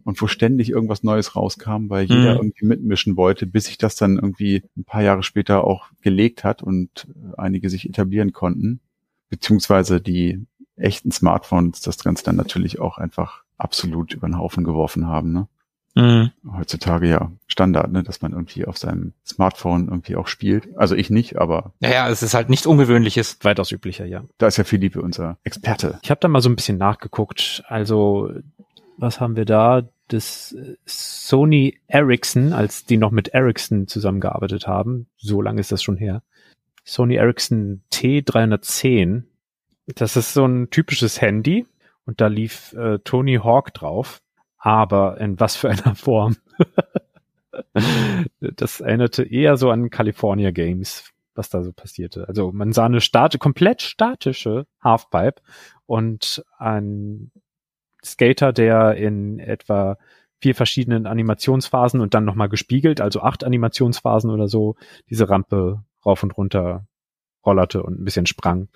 S3: Und wo ständig irgendwas Neues rauskam, weil jeder
S2: Mhm.
S3: irgendwie mitmischen wollte, bis sich das dann irgendwie ein paar Jahre später auch gelegt hat und einige sich etablieren konnten. Beziehungsweise die echten Smartphones das Ganze dann natürlich auch einfach absolut über den Haufen geworfen haben. Ne?
S2: Mhm.
S3: Heutzutage ja Standard, ne? dass man irgendwie auf seinem Smartphone irgendwie auch spielt. Also ich nicht, aber
S2: Naja, es ist halt nichts Ungewöhnliches.
S1: Weitaus üblicher, ja.
S3: da ist ja Philippe unser Experte.
S1: Ich habe da mal so ein bisschen nachgeguckt. Also, was haben wir da? Das äh, Sony Ericsson, als die noch mit Ericsson zusammengearbeitet haben. So lange ist das schon her. Sony Ericsson T310. Das ist so ein typisches Handy. Und da lief äh, Tony Hawk drauf. Aber in was für einer Form? das erinnerte eher so an California Games, was da so passierte. Also man sah eine stati komplett statische Halfpipe und ein Skater, der in etwa vier verschiedenen Animationsphasen und dann nochmal gespiegelt, also acht Animationsphasen oder so, diese Rampe rauf und runter rollerte und ein bisschen sprang.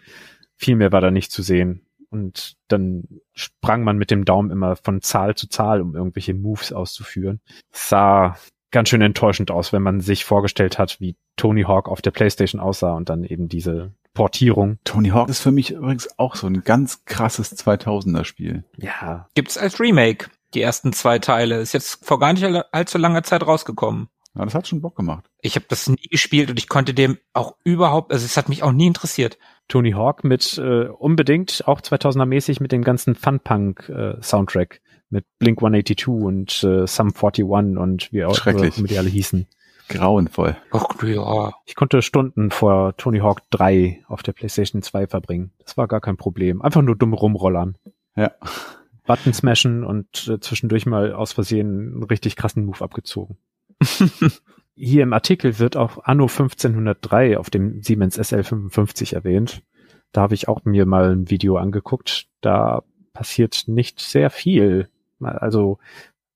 S1: Viel mehr war da nicht zu sehen. Und dann sprang man mit dem Daumen immer von Zahl zu Zahl, um irgendwelche Moves auszuführen. Sah ganz schön enttäuschend aus, wenn man sich vorgestellt hat, wie Tony Hawk auf der Playstation aussah und dann eben diese Portierung.
S3: Tony Hawk ist für mich übrigens auch so ein ganz krasses 2000er Spiel.
S1: Ja,
S2: Gibt's als Remake. Die ersten zwei Teile. Ist jetzt vor gar nicht all- allzu langer Zeit rausgekommen.
S3: Ja, das hat schon Bock gemacht. Ich
S2: habe das nie gespielt und ich konnte dem auch überhaupt, also es hat mich auch nie interessiert.
S1: Tony Hawk mit äh, unbedingt auch 2000er mäßig mit dem ganzen Funpunk äh, Soundtrack mit Blink 182 und äh, Sum 41 und wie auch
S3: Schrecklich.
S1: wie die alle hießen.
S3: Grauenvoll.
S2: Ach, ja.
S1: Ich konnte Stunden vor Tony Hawk 3 auf der PlayStation 2 verbringen. Das war gar kein Problem. Einfach nur dumm rumrollern.
S3: Ja.
S1: Button smashen und äh, zwischendurch mal aus Versehen einen richtig krassen Move abgezogen. Hier im Artikel wird auch Anno 1503 auf dem Siemens SL55 erwähnt. Da habe ich auch mir mal ein Video angeguckt. Da passiert nicht sehr viel. Also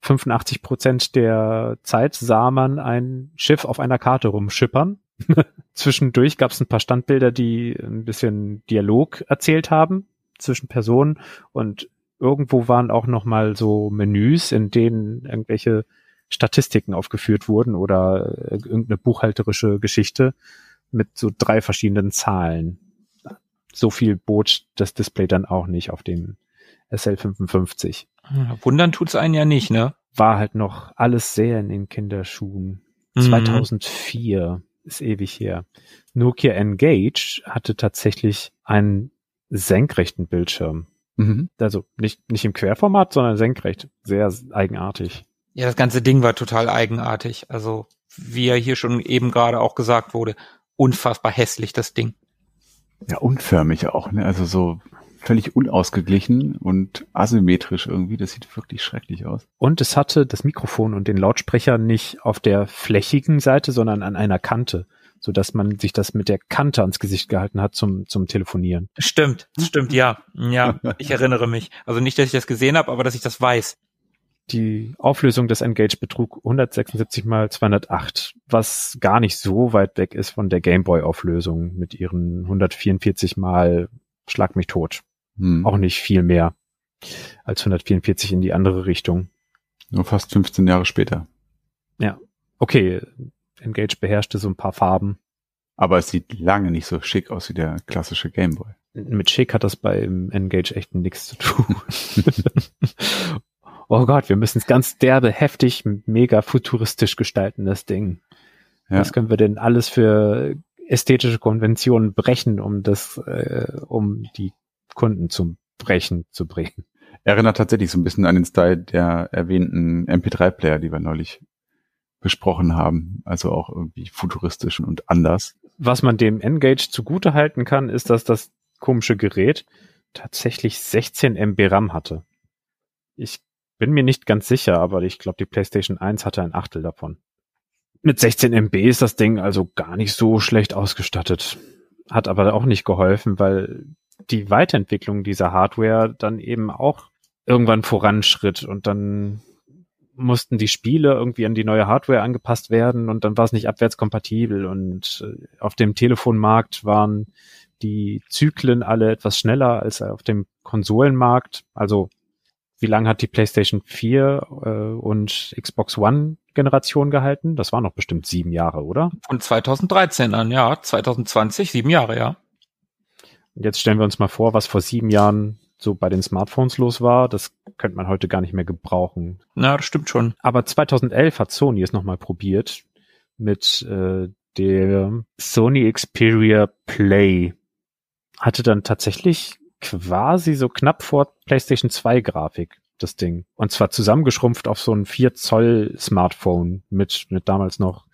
S1: 85 Prozent der Zeit sah man ein Schiff auf einer Karte rumschippern. Zwischendurch gab es ein paar Standbilder, die ein bisschen Dialog erzählt haben zwischen Personen und irgendwo waren auch noch mal so Menüs, in denen irgendwelche Statistiken aufgeführt wurden oder äh, irgendeine buchhalterische Geschichte mit so drei verschiedenen Zahlen. So viel bot das Display dann auch nicht auf dem SL55.
S2: Wundern tut's einen ja nicht, ne?
S1: War halt noch alles sehr in den Kinderschuhen.
S2: Mhm.
S1: 2004 ist ewig her. Nokia Engage hatte tatsächlich einen senkrechten Bildschirm.
S3: Mhm.
S1: Also nicht, nicht im Querformat, sondern senkrecht. Sehr eigenartig.
S2: Ja, das ganze Ding war total eigenartig. Also, wie ja hier schon eben gerade auch gesagt wurde, unfassbar hässlich, das Ding.
S3: Ja, unförmig auch, ne? Also so völlig unausgeglichen und asymmetrisch irgendwie. Das sieht wirklich schrecklich aus.
S1: Und es hatte das Mikrofon und den Lautsprecher nicht auf der flächigen Seite, sondern an einer Kante, so dass man sich das mit der Kante ans Gesicht gehalten hat zum, zum Telefonieren.
S2: Stimmt, stimmt, ja. Ja, ich erinnere mich. Also nicht, dass ich das gesehen habe, aber dass ich das weiß.
S1: Die Auflösung des Engage betrug 176 mal 208, was gar nicht so weit weg ist von der Gameboy-Auflösung mit ihren 144 mal Schlag mich tot.
S3: Hm.
S1: Auch nicht viel mehr als 144 in die andere Richtung.
S3: Nur fast 15 Jahre später.
S1: Okay, Engage beherrschte so ein paar Farben.
S3: Aber es sieht lange nicht so schick aus wie der klassische Gameboy.
S1: Mit schick hat das beim Engage echt nichts zu tun. oh Gott, wir müssen es ganz derbe, heftig, mega futuristisch gestalten, das Ding.
S3: Ja.
S1: Was können wir denn alles für ästhetische Konventionen brechen, um das, äh, um die Kunden zum Brechen zu bringen?
S3: Erinnert tatsächlich so ein bisschen an den Style der erwähnten MP3-Player, die wir neulich besprochen haben. Also auch irgendwie futuristisch und anders.
S1: Was man dem Engage zugute halten kann, ist, dass das komische Gerät tatsächlich 16 MB RAM hatte. Ich bin mir nicht ganz sicher, aber ich glaube, die PlayStation 1 hatte ein Achtel davon. Mit 16 MB ist das Ding also gar nicht so schlecht ausgestattet. Hat aber auch nicht geholfen, weil die Weiterentwicklung dieser Hardware dann eben auch irgendwann voranschritt und dann mussten die Spiele irgendwie an die neue Hardware angepasst werden und dann war es nicht abwärtskompatibel und äh, auf dem Telefonmarkt waren die Zyklen alle etwas schneller als auf dem Konsolenmarkt. Also wie lange hat die PlayStation 4 äh, und Xbox One Generation gehalten? Das waren noch bestimmt sieben Jahre, oder?
S2: Von 2013 an, ja. 2020, sieben Jahre, ja.
S1: Und jetzt stellen wir uns mal vor, was vor sieben Jahren so bei den Smartphones los war. Das könnte man heute gar nicht mehr gebrauchen.
S2: Na, das stimmt schon.
S1: Aber 2011 hat Sony es nochmal probiert mit äh, der Sony Xperia Play. Hatte dann tatsächlich quasi so knapp vor PlayStation 2 Grafik, das Ding. Und zwar zusammengeschrumpft auf so ein 4 Zoll Smartphone mit, mit damals noch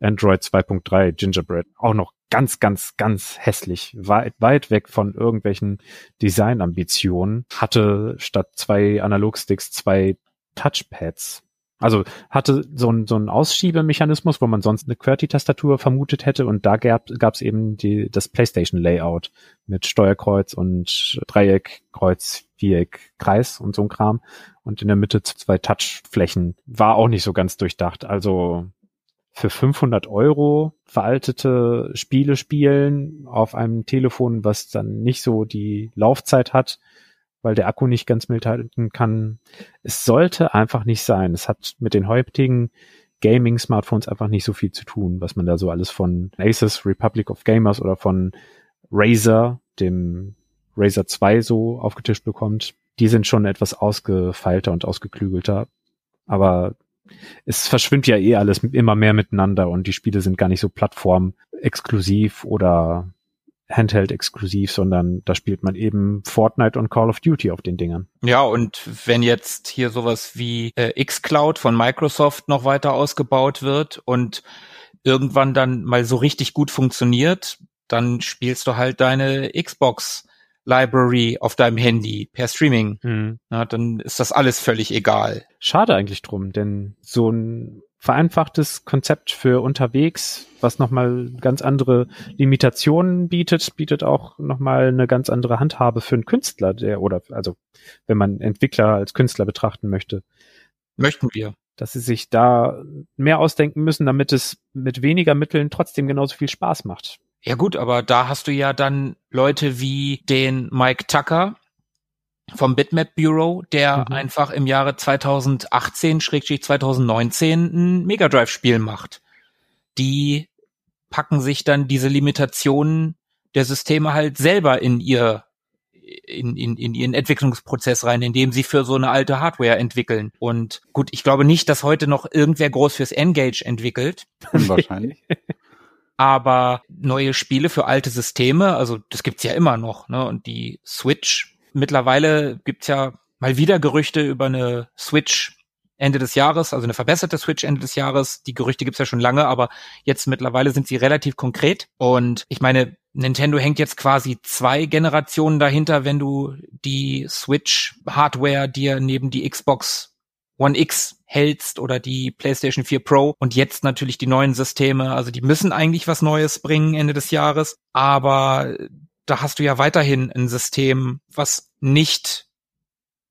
S1: Android 2.3 Gingerbread. Auch noch ganz, ganz, ganz hässlich. Weit, weit weg von irgendwelchen Designambitionen. Hatte statt zwei Analogsticks zwei Touchpads. Also hatte so ein, so ein Aussschiebemechanismus, wo man sonst eine QWERTY-Tastatur vermutet hätte und da gab es eben die, das PlayStation-Layout mit Steuerkreuz und Dreieck, Kreuz, Viereck, Kreis und so ein Kram und in der Mitte zwei Touchflächen. War auch nicht so ganz durchdacht. Also für 500 Euro veraltete Spiele spielen auf einem Telefon, was dann nicht so die Laufzeit hat, weil der Akku nicht ganz mithalten kann. Es sollte einfach nicht sein. Es hat mit den heutigen Gaming-Smartphones einfach nicht so viel zu tun, was man da so alles von Asus, Republic of Gamers oder von Razer, dem Razer 2 so aufgetischt bekommt. Die sind schon etwas ausgefeilter und ausgeklügelter. Aber es verschwimmt ja eh alles immer mehr miteinander und die Spiele sind gar nicht so plattformexklusiv oder Handheld-exklusiv, sondern da spielt man eben Fortnite und Call of Duty auf den Dingern.
S2: Ja, und wenn jetzt hier sowas wie äh, xCloud von Microsoft noch weiter ausgebaut wird und irgendwann dann mal so richtig gut funktioniert, dann spielst du halt deine Xbox Library auf deinem Handy per Streaming. Mhm. Ja, dann ist das alles völlig egal.
S1: Schade eigentlich drum, denn so ein vereinfachtes Konzept für unterwegs, was nochmal ganz andere Limitationen bietet, bietet auch nochmal eine ganz andere Handhabe für einen Künstler, der, oder, also, wenn man Entwickler als Künstler betrachten möchte.
S2: Möchten wir.
S1: Dass sie sich da mehr ausdenken müssen, damit es mit weniger Mitteln trotzdem genauso viel Spaß macht.
S2: Ja gut, aber da hast du ja dann Leute wie den Mike Tucker vom Bitmap Bureau, der mhm. einfach im Jahre 2018 2019 ein Mega Drive Spiel macht. Die packen sich dann diese Limitationen der Systeme halt selber in ihr in, in, in ihren Entwicklungsprozess rein, indem sie für so eine alte Hardware entwickeln. Und gut, ich glaube nicht, dass heute noch irgendwer groß fürs Engage entwickelt.
S3: Wahrscheinlich.
S2: aber neue Spiele für alte Systeme, also das gibt's ja immer noch, ne? Und die Switch, mittlerweile gibt's ja mal wieder Gerüchte über eine Switch Ende des Jahres, also eine verbesserte Switch Ende des Jahres. Die Gerüchte gibt's ja schon lange, aber jetzt mittlerweile sind sie relativ konkret. Und ich meine, Nintendo hängt jetzt quasi zwei Generationen dahinter, wenn du die Switch Hardware dir neben die Xbox One X hältst oder die PlayStation 4 Pro und jetzt natürlich die neuen Systeme. Also die müssen eigentlich was Neues bringen Ende des Jahres, aber da hast du ja weiterhin ein System, was nicht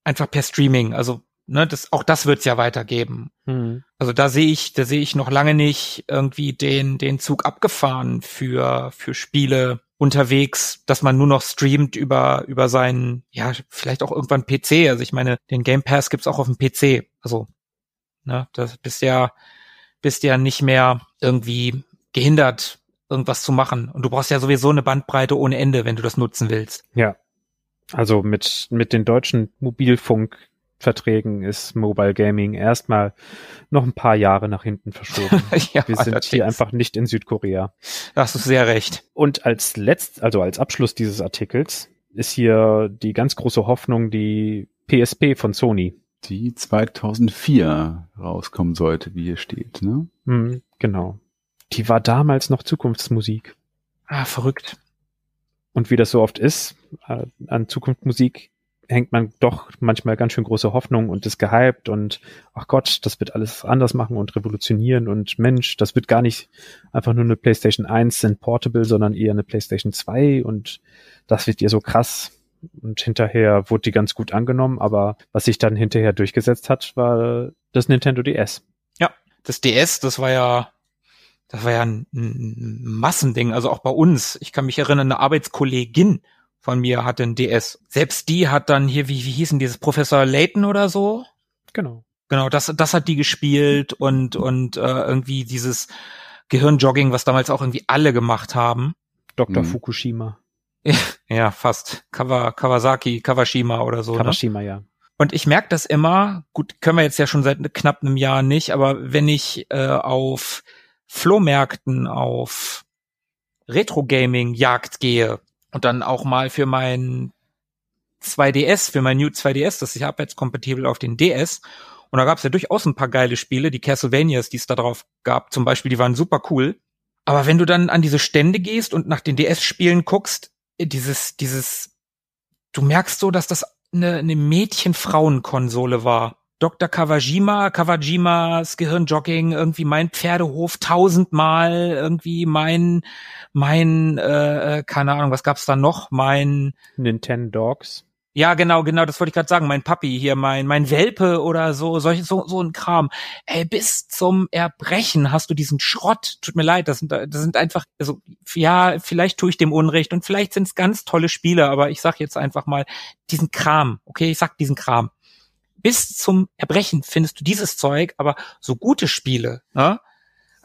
S2: einfach per Streaming, also ne, das, auch das wird's ja weitergeben. Hm. Also da sehe ich, da sehe ich noch lange nicht irgendwie den, den Zug abgefahren für, für Spiele, unterwegs, dass man nur noch streamt über, über seinen, ja, vielleicht auch irgendwann PC. Also ich meine, den Game Pass gibt's auch auf dem PC. Also, ne, das bist ja, bist ja nicht mehr irgendwie gehindert, irgendwas zu machen. Und du brauchst ja sowieso eine Bandbreite ohne Ende, wenn du das nutzen willst.
S1: Ja. Also mit, mit den deutschen Mobilfunk Verträgen ist Mobile Gaming erstmal noch ein paar Jahre nach hinten verschoben. ja, Wir sind hier einfach nicht in Südkorea.
S2: Da hast du sehr recht.
S1: Und als letzt, also als Abschluss dieses Artikels ist hier die ganz große Hoffnung die PSP von Sony.
S3: Die 2004 rauskommen sollte, wie hier steht, ne?
S1: Mhm, genau. Die war damals noch Zukunftsmusik.
S2: Ah, verrückt.
S1: Und wie das so oft ist, äh, an Zukunftsmusik hängt man doch manchmal ganz schön große Hoffnung und ist gehypt und ach Gott, das wird alles anders machen und revolutionieren und Mensch, das wird gar nicht einfach nur eine PlayStation 1 sind Portable, sondern eher eine PlayStation 2 und das wird ihr so krass. Und hinterher wurde die ganz gut angenommen, aber was sich dann hinterher durchgesetzt hat, war das Nintendo DS.
S2: Ja, das DS, das war ja das war ja ein, ein Massending, also auch bei uns. Ich kann mich erinnern, eine Arbeitskollegin von mir hatte ein DS. Selbst die hat dann hier, wie, wie hießen dieses Professor Layton oder so?
S1: Genau.
S2: Genau, das, das hat die gespielt und, und äh, irgendwie dieses Gehirnjogging, was damals auch irgendwie alle gemacht haben.
S1: Dr. Mhm. Fukushima.
S2: Ja, fast. Kawa, Kawasaki, Kawashima oder so.
S1: Ne? Kawashima, ne? ja.
S2: Und ich merke das immer, gut, können wir jetzt ja schon seit knapp einem Jahr nicht, aber wenn ich äh, auf Flohmärkten, auf Retro-Gaming-Jagd gehe, und dann auch mal für mein 2DS, für mein New 2DS, das ist abwärtskompatibel auf den DS. Und da gab es ja durchaus ein paar geile Spiele, die Castlevanias, die es da drauf gab, zum Beispiel, die waren super cool. Aber wenn du dann an diese Stände gehst und nach den DS-Spielen guckst, dieses, dieses, du merkst so, dass das eine, eine Mädchen-Frauen-Konsole war. Dr. Kawajima, Kawajimas Gehirnjogging, irgendwie mein Pferdehof tausendmal, irgendwie mein, mein, äh, äh, keine Ahnung, was gab's da noch? Mein
S1: Nintendo Dogs.
S2: Ja, genau, genau, das wollte ich gerade sagen. Mein Papi hier, mein, mein Welpe oder so, solche, so, so ein Kram. Ey, bis zum Erbrechen hast du diesen Schrott. Tut mir leid, das sind, das sind einfach, also, ja, vielleicht tue ich dem Unrecht und vielleicht sind es ganz tolle Spiele, aber ich sag jetzt einfach mal, diesen Kram, okay, ich sag diesen Kram bis zum Erbrechen findest du dieses Zeug, aber so gute Spiele, ne?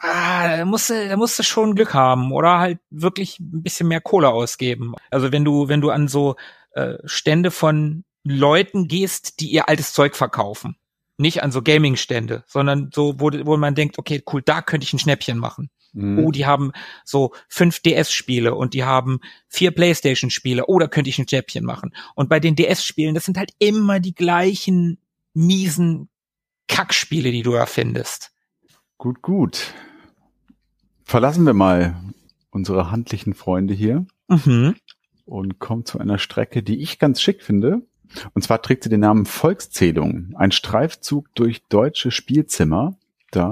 S2: Ah, da musst du, da musst du schon Glück haben oder halt wirklich ein bisschen mehr Kohle ausgeben. Also wenn du, wenn du an so äh, Stände von Leuten gehst, die ihr altes Zeug verkaufen. Nicht an so Gaming-Stände, sondern so, wo, wo man denkt, okay, cool, da könnte ich ein Schnäppchen machen.
S3: Mhm.
S2: Oh, die haben so fünf DS-Spiele und die haben vier Playstation-Spiele. Oh, da könnte ich ein Schnäppchen machen. Und bei den DS-Spielen, das sind halt immer die gleichen miesen Kackspiele, die du da findest.
S3: Gut, gut. Verlassen wir mal unsere handlichen Freunde hier
S2: Mhm.
S3: und kommen zu einer Strecke, die ich ganz schick finde. Und zwar trägt sie den Namen Volkszählung. Ein Streifzug durch deutsche Spielzimmer. Da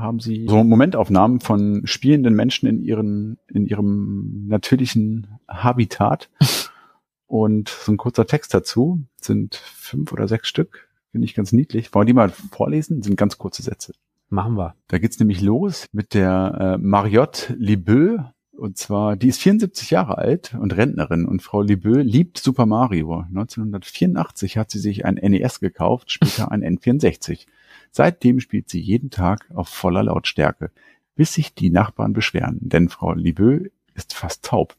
S3: haben sie so Momentaufnahmen von spielenden Menschen in ihren, in ihrem natürlichen Habitat. Und so ein kurzer Text dazu sind fünf oder sechs Stück. Finde ich ganz niedlich. Wollen wir die mal vorlesen? Sind ganz kurze Sätze.
S1: Machen wir.
S3: Da geht's nämlich los mit der äh, Mariotte Libeu. Und zwar, die ist 74 Jahre alt und Rentnerin. Und Frau Libeu liebt Super Mario. 1984 hat sie sich ein NES gekauft, später ein N64. Seitdem spielt sie jeden Tag auf voller Lautstärke, bis sich die Nachbarn beschweren. Denn Frau Libeu ist fast taub.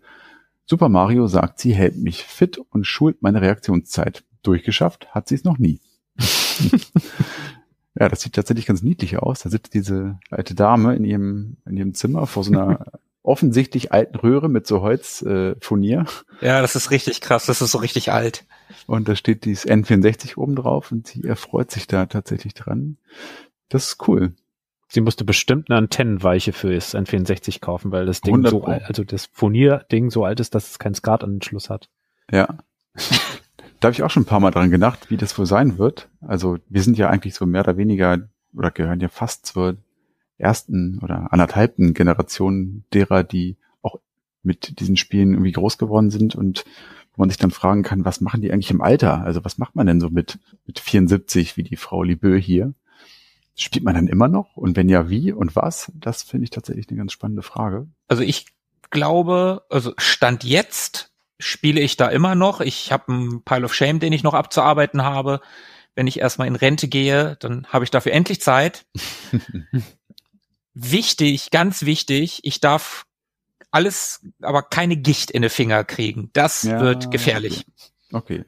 S3: Super Mario sagt, sie hält mich fit und schult meine Reaktionszeit. Durchgeschafft hat sie es noch nie. Ja, das sieht tatsächlich ganz niedlich aus. Da sitzt diese alte Dame in ihrem, in ihrem Zimmer vor so einer offensichtlich alten Röhre mit so Holzfurnier. Äh, Furnier.
S2: Ja, das ist richtig krass. Das ist so richtig alt.
S3: und da steht dieses N64 oben drauf und sie erfreut sich da tatsächlich dran. Das ist cool.
S1: Sie musste bestimmt eine Antennenweiche für das N64 kaufen, weil das Ding
S3: 100
S1: so
S3: Pro.
S1: alt, also das Furnierding so alt ist, dass es keinen Skatanschluss hat.
S3: Ja. da habe ich auch schon ein paar Mal dran gedacht, wie das wohl sein wird. Also wir sind ja eigentlich so mehr oder weniger oder gehören ja fast zur ersten oder anderthalbten Generation derer, die auch mit diesen Spielen irgendwie groß geworden sind und wo man sich dann fragen kann, was machen die eigentlich im Alter? Also was macht man denn so mit, mit 74, wie die Frau Libeu hier? Spielt man dann immer noch? Und wenn ja, wie und was? Das finde ich tatsächlich eine ganz spannende Frage.
S2: Also ich glaube, also Stand jetzt spiele ich da immer noch. Ich habe einen Pile of Shame, den ich noch abzuarbeiten habe. Wenn ich erstmal in Rente gehe, dann habe ich dafür endlich Zeit. wichtig, ganz wichtig, ich darf alles, aber keine Gicht in die Finger kriegen. Das
S3: Ja,
S2: wird gefährlich.
S3: Okay,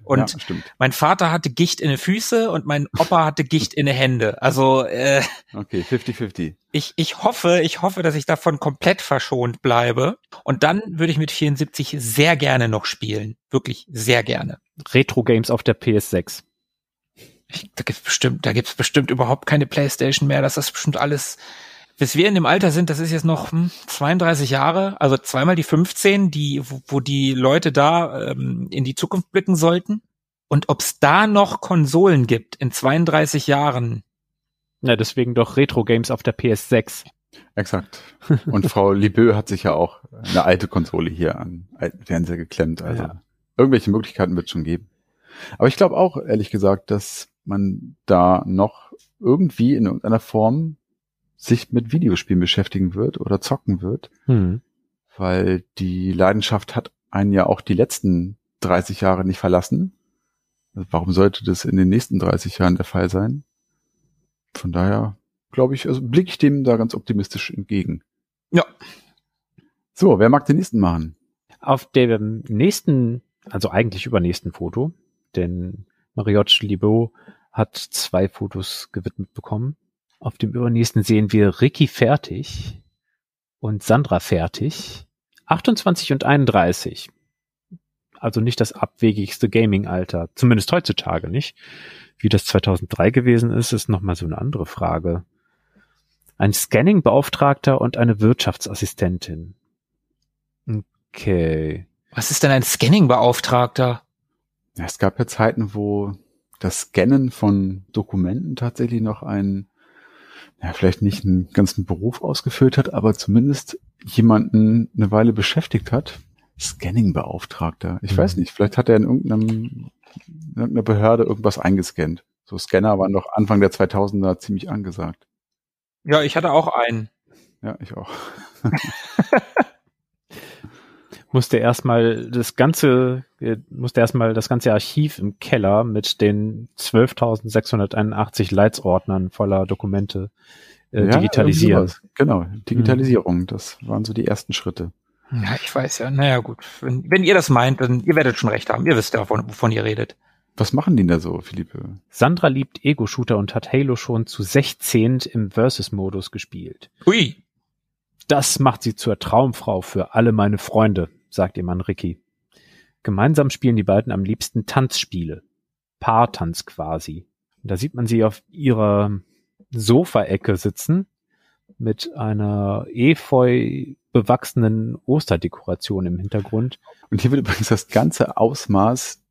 S2: Und-
S3: ja, stimmt.
S2: Mein Vater hatte Gicht in die Füße und mein Opa hatte Gicht in die Hände. Also äh,
S3: Okay, 50-50.
S2: ich, ich hoffe, ich hoffe, dass ich davon komplett verschont bleibe. Und dann würde ich mit 74 sehr gerne noch spielen. Wirklich sehr gerne.
S1: Retro-Games auf der PS6.
S2: Ich, da gibt's bestimmt, da gibt's bestimmt überhaupt keine Playstation mehr. Das ist bestimmt alles. Bis wir in dem Alter sind, das ist jetzt noch hm, 32 Jahre, also zweimal die 15, die, wo, wo die Leute da ähm, in die Zukunft blicken sollten. Und ob's da noch Konsolen gibt in 32 Jahren,
S1: Ja, deswegen doch Retro-Games auf der PS6.
S3: Exakt. Und Frau Libeu hat sich ja auch eine alte Konsole hier an alten Fernseher geklemmt. Also
S1: Ja.
S3: irgendwelche Möglichkeiten wird es schon geben. Aber ich glaube auch, ehrlich gesagt, dass man da noch irgendwie in irgendeiner Form sich mit Videospielen beschäftigen wird oder zocken wird,
S1: Hm.
S3: weil die Leidenschaft hat einen ja auch die letzten 30 Jahre nicht verlassen. Warum sollte das in den nächsten 30 Jahren der Fall sein? Von daher glaube ich, also blicke ich dem da ganz optimistisch entgegen.
S2: ja,
S3: So, wer mag den nächsten machen?
S1: Auf dem nächsten, also eigentlich übernächsten Foto, denn Mariotte Libo hat zwei Fotos gewidmet bekommen. Auf dem übernächsten sehen wir Ricky Fertig und Sandra Fertig, 28 und 31. Also nicht das abwegigste Gaming-Alter, zumindest heutzutage nicht. Wie das 2003 gewesen ist, ist nochmal so eine andere Frage. Ein Scanning-Beauftragter und eine Wirtschaftsassistentin. Okay.
S2: was ist denn ein Scanning-Beauftragter?
S3: Ja, es gab ja Zeiten, wo das Scannen von Dokumenten tatsächlich noch einen, ja, vielleicht nicht einen ganzen Beruf ausgefüllt hat, aber zumindest jemanden eine Weile beschäftigt hat. Scanning-Beauftragter. Ich
S1: Mhm.
S3: weiß nicht, vielleicht hat er in irgendeinem, in irgendeiner Behörde irgendwas eingescannt. So Scanner waren doch Anfang der 2000er ziemlich angesagt.
S2: Ja, ich hatte auch einen.
S3: Ja, ich auch.
S1: musste erstmal das ganze, äh, musste erstmal das ganze Archiv im Keller mit den 12.681 Leitsordnern voller Dokumente äh,
S3: Ja,
S1: digitalisieren.
S3: Genau, Digitalisierung, das waren so die ersten Schritte.
S2: Ja, ich weiß ja. Naja, gut. Wenn, wenn ihr das meint, dann ihr werdet schon recht haben. Ihr wisst ja, wovon, wovon ihr redet.
S3: Was machen die da so, Philippe?
S1: Sandra liebt Ego-Shooter und hat Halo schon zu 16 im Versus-Modus gespielt.
S2: Ui.
S1: Das macht sie zur Traumfrau für alle meine Freunde, sagt ihr Mann Ricky. Gemeinsam spielen die beiden am liebsten Tanzspiele. Paartanz quasi. Da sieht man sie auf ihrer Sofaecke sitzen mit einer efeu bewachsenen Osterdekoration im Hintergrund.
S3: Und hier wird übrigens das ganze Ausmaß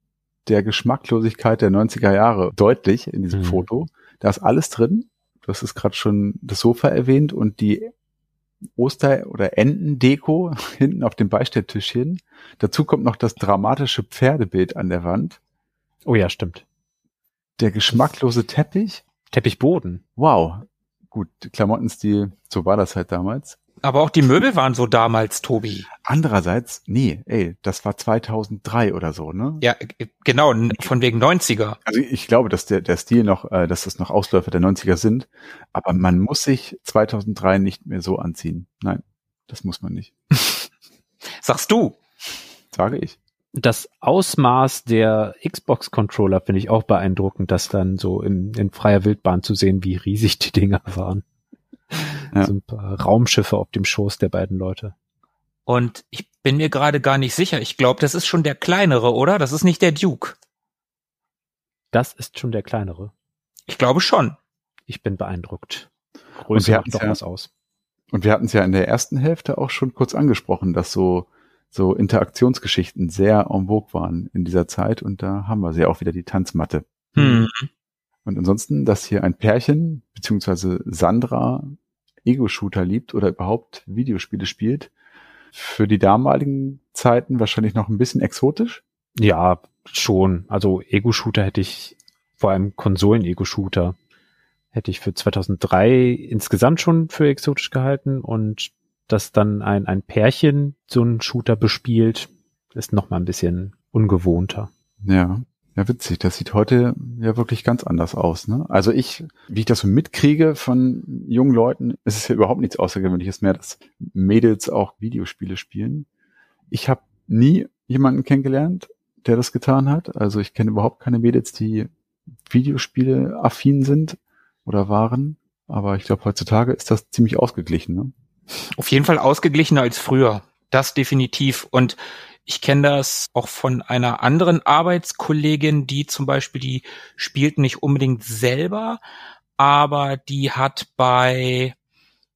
S3: der Geschmacklosigkeit der 90er Jahre deutlich in diesem
S1: Mhm.
S3: Foto. Da ist alles drin. Du hast es gerade schon das Sofa erwähnt und die Oster- oder Entendeko hinten auf dem Beistelltischchen. Dazu kommt noch das dramatische Pferdebild an der Wand.
S1: Oh ja, stimmt.
S3: Der geschmacklose Teppich.
S1: Teppichboden.
S3: Wow. Gut, Klamottenstil, so war das halt damals.
S2: Aber auch die Möbel waren so damals, Tobi.
S3: Andererseits, nee, ey, das war 2003 oder so, ne?
S2: Ja, äh, genau, von wegen 90er.
S3: Also ich glaube, dass der, der Stil noch, äh, dass das noch Ausläufer der 90er sind, aber man muss sich 2003 nicht mehr so anziehen. Nein, das muss man nicht,
S2: Sagst du?
S3: sage ich.
S1: Das Ausmaß der Xbox-Controller finde ich auch beeindruckend, das dann so in, in freier Wildbahn zu sehen, wie riesig die Dinger waren.
S3: Ja.
S1: So ein paar Raumschiffe auf dem Schoß der beiden Leute.
S2: Und ich bin mir gerade gar nicht sicher. Ich glaube, das ist schon der kleinere, oder? Das ist nicht der Duke.
S1: Das ist schon der kleinere.
S2: Ich glaube schon.
S1: Ich bin beeindruckt.
S3: Und
S1: Größe
S3: wir
S1: macht doch
S3: ja-
S1: was aus.
S3: Und wir hatten es ja in der ersten Hälfte auch schon kurz angesprochen, dass so, so Interaktionsgeschichten sehr en vogue waren in dieser Zeit und da haben wir sie auch wieder die Tanzmatte.
S2: Hm.
S3: Und ansonsten, dass hier ein Pärchen, beziehungsweise Sandra, Ego-Shooter liebt oder überhaupt Videospiele spielt, für die damaligen Zeiten wahrscheinlich noch ein bisschen exotisch.
S1: Ja, schon. Also Ego-Shooter hätte ich, vor allem Konsolen-Ego-Shooter, hätte ich für 2003 insgesamt schon für exotisch gehalten und dass dann ein, ein Pärchen so einen Shooter bespielt, ist noch mal ein bisschen ungewohnter.
S3: Ja, ja, witzig. Das sieht heute ja wirklich ganz anders aus. Ne? Also ich, wie ich das so mitkriege von jungen Leuten, ist es ja überhaupt nichts Außergewöhnliches mehr, dass Mädels auch Videospiele spielen. Ich habe nie jemanden kennengelernt, der das getan hat. Also ich kenne überhaupt keine Mädels, die Videospiele affin sind oder waren. Aber ich glaube, heutzutage ist das ziemlich ausgeglichen. Ne?
S2: Auf jeden Fall ausgeglichener als früher. Das definitiv. Und ich kenne das auch von einer anderen Arbeitskollegin, die zum Beispiel, die spielt nicht unbedingt selber, aber die hat bei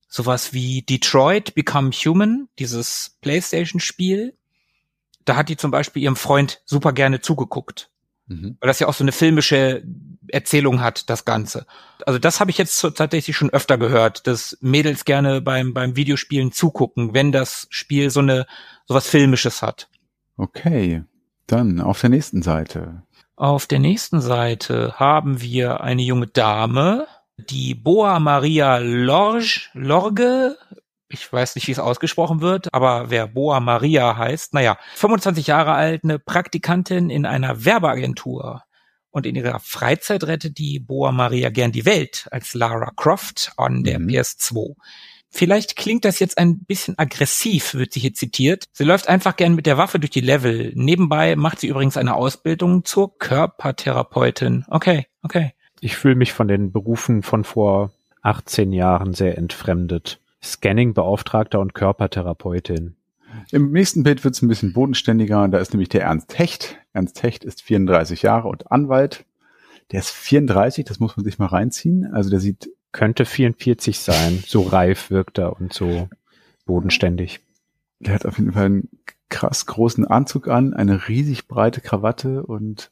S2: sowas wie Detroit Become Human, dieses PlayStation-Spiel, da hat die zum Beispiel ihrem Freund super gerne zugeguckt
S3: Mhm.
S2: weil das ja auch so eine filmische Erzählung hat, das Ganze. Also das habe ich jetzt tatsächlich schon öfter gehört, dass Mädels gerne beim, beim Videospielen zugucken, wenn das Spiel so eine, so was Filmisches hat.
S3: Okay, dann auf der nächsten Seite.
S2: Auf der nächsten Seite haben wir eine junge Dame, die Boa Maria Lorge, Lorge, ich weiß nicht, wie es ausgesprochen wird, aber wer Boa Maria heißt, naja, 25 Jahre alt, eine Praktikantin in einer Werbeagentur. Und in ihrer Freizeit rettet die Boa Maria gern die Welt als Lara Croft an der
S3: Mhm.
S2: PS2. Vielleicht klingt das jetzt ein bisschen aggressiv, wird sie hier zitiert. Sie läuft einfach gern mit der Waffe durch die Level. Nebenbei macht sie übrigens eine Ausbildung zur Körpertherapeutin. Okay, okay.
S1: Ich fühle mich von den Berufen von vor 18 Jahren sehr entfremdet. Scanning-Beauftragter und Körpertherapeutin.
S3: Im nächsten Bild wird es ein bisschen bodenständiger. Da ist nämlich der Ernst Hecht. Ernst Hecht ist 34 Jahre und Anwalt. Der ist 34, das muss man sich mal reinziehen. Also der sieht,
S1: Könnte 44 sein. So reif wirkt er und so bodenständig.
S3: der hat auf jeden Fall einen krass großen Anzug an, eine riesig breite Krawatte und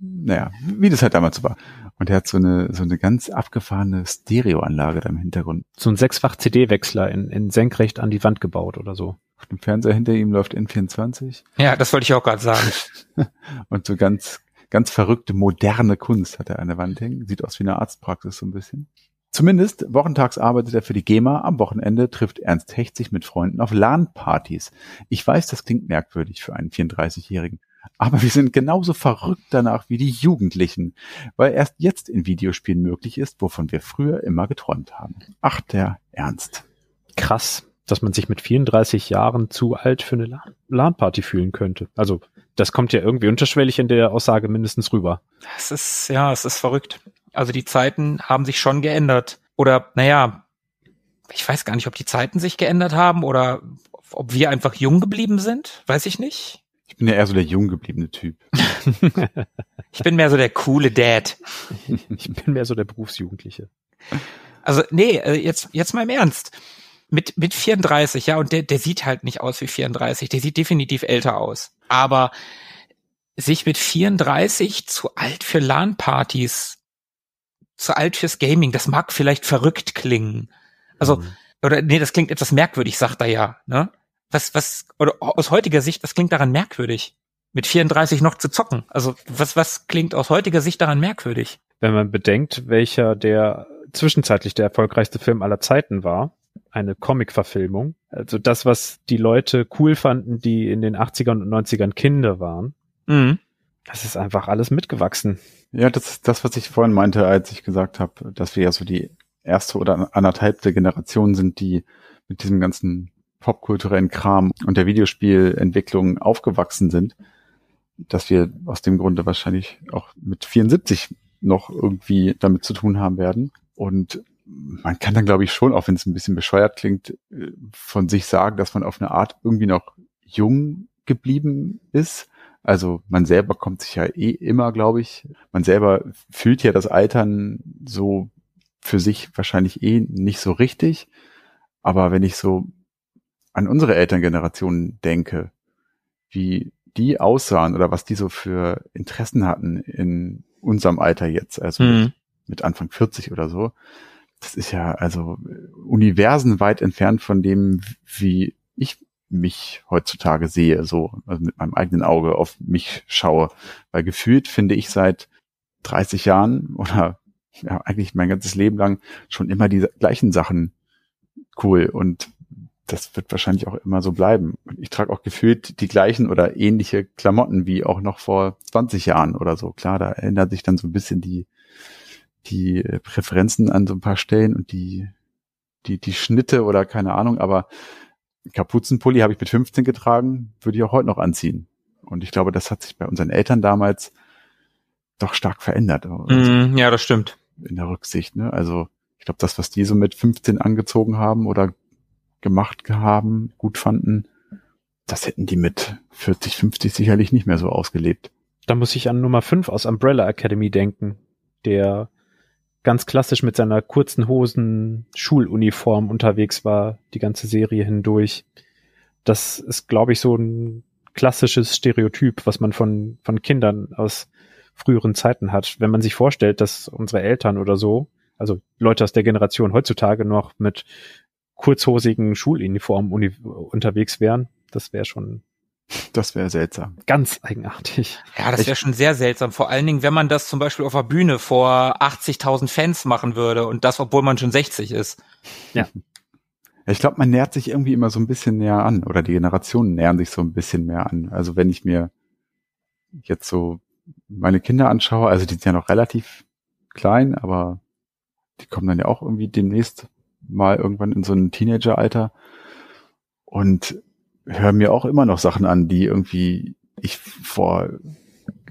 S3: naja, wie das halt damals so war. Und er hat so eine, so eine ganz abgefahrene Stereoanlage da im Hintergrund.
S1: So ein sechsfach CD-Wechsler in, in senkrecht an die Wand gebaut oder so.
S3: Auf dem Fernseher hinter ihm läuft N24
S2: Ja, das wollte ich auch gerade sagen.
S3: und so ganz, ganz verrückte moderne Kunst hat er an der Wand hängen. Sieht aus wie eine Arztpraxis so ein bisschen. Zumindest wochentags arbeitet er für die GEMA. Am Wochenende trifft Ernst Hecht sich mit Freunden auf LAN-Partys. Ich weiß, das klingt merkwürdig für einen 34-Jährigen. Aber wir sind genauso verrückt danach wie die Jugendlichen, weil erst jetzt in Videospielen möglich ist, wovon wir früher immer geträumt haben. Ach, der Ernst.
S1: Krass. dass man sich mit 34 Jahren zu alt für eine LAN-Party fühlen könnte. Also das kommt ja irgendwie unterschwellig in der Aussage mindestens rüber.
S2: Es ist, ja, es ist verrückt. Also die Zeiten haben sich schon geändert. Oder, naja, ich weiß gar nicht, ob die Zeiten sich geändert haben oder ob wir einfach jung geblieben sind. Weiß ich nicht.
S3: Ich bin ja eher so der jung gebliebene Typ.
S2: ich bin mehr so der coole Dad.
S1: Ich bin mehr so der Berufsjugendliche.
S2: Also, nee, äh, jetzt, jetzt mal im Ernst. Mit, mit 34, ja, und der, der sieht halt nicht aus wie 34. Der sieht definitiv älter aus. Aber sich mit 34 zu alt für LAN-Partys, zu alt fürs Gaming, das mag vielleicht verrückt klingen. Also, mhm. oder nee, das klingt etwas merkwürdig, sagt er ja, ne? Was, was, oder aus heutiger Sicht, was klingt daran merkwürdig? Mit 34 noch zu zocken. Also, was, was klingt aus heutiger Sicht daran merkwürdig?
S1: Wenn man bedenkt, welcher der zwischenzeitlich der erfolgreichste Film aller Zeiten war, eine Comic-Verfilmung. Also das, was die Leute cool fanden, die in den 80ern und 90ern Kinder waren. Mhm. Das ist einfach alles mitgewachsen.
S3: Ja, das ist das, was ich vorhin meinte, als ich gesagt habe, dass wir ja so die erste oder anderthalbte Generation sind, die mit diesem ganzen popkulturellen Kram und der Videospielentwicklung aufgewachsen sind, dass wir aus dem Grunde wahrscheinlich auch mit 74 noch irgendwie damit zu tun haben werden. Und man kann dann, glaube ich, schon, auch wenn es ein bisschen bescheuert klingt, äh, von sich sagen, dass man auf eine Art irgendwie noch jung geblieben ist. Also man selber kommt sich ja eh immer, glaube ich. Man selber fühlt ja das Altern so für sich wahrscheinlich eh nicht so richtig. Aber wenn ich so an unsere Elterngeneration denke, wie die aussahen oder was die so für Interessen hatten in unserem Alter jetzt, also mhm. mit Anfang 40 oder so, das ist ja also universenweit entfernt von dem, wie ich mich heutzutage sehe, so also mit meinem eigenen Auge auf mich schaue. Weil gefühlt finde ich seit 30 Jahren oder ja, eigentlich mein ganzes Leben lang schon immer die gleichen Sachen cool und das wird wahrscheinlich auch immer so bleiben. Ich trage auch gefühlt die gleichen oder ähnliche Klamotten wie auch noch vor 20 Jahren oder so. Klar, da ändert sich dann so ein bisschen die die Präferenzen an so ein paar Stellen und die, die, die Schnitte oder keine Ahnung, aber Kapuzenpulli habe ich mit 15 getragen, würde ich auch heute noch anziehen. Und ich glaube, das hat sich bei unseren Eltern damals doch stark verändert.
S2: Mm, ja, das stimmt.
S3: In der Rücksicht, ne? Also, ich glaube, das, was die so mit 15 angezogen haben oder gemacht haben, gut fanden, das hätten die mit 40, 50 sicherlich nicht mehr so ausgelebt.
S1: Da muss ich an Nummer 5 aus Umbrella Academy denken, der ganz klassisch mit seiner kurzen Hosen Schuluniform unterwegs war, die ganze Serie hindurch. Das ist, glaube ich, so ein klassisches Stereotyp, was man von, von Kindern aus früheren Zeiten hat. Wenn man sich vorstellt, dass unsere Eltern oder so, also Leute aus der Generation heutzutage noch mit kurzhosigen Schuluniformen unterwegs wären, das wäre schon
S3: das wäre seltsam.
S1: Ganz eigenartig.
S2: Ja, das wäre schon sehr seltsam. Vor allen Dingen, wenn man das zum Beispiel auf der Bühne vor 80.000 Fans machen würde und das, obwohl man schon 60 ist.
S3: Ja. Ich glaube, man nähert sich irgendwie immer so ein bisschen näher an oder die Generationen nähern sich so ein bisschen mehr an. Also wenn ich mir jetzt so meine Kinder anschaue, also die sind ja noch relativ klein, aber die kommen dann ja auch irgendwie demnächst mal irgendwann in so ein Teenageralter. Und höre mir auch immer noch Sachen an, die irgendwie ich vor,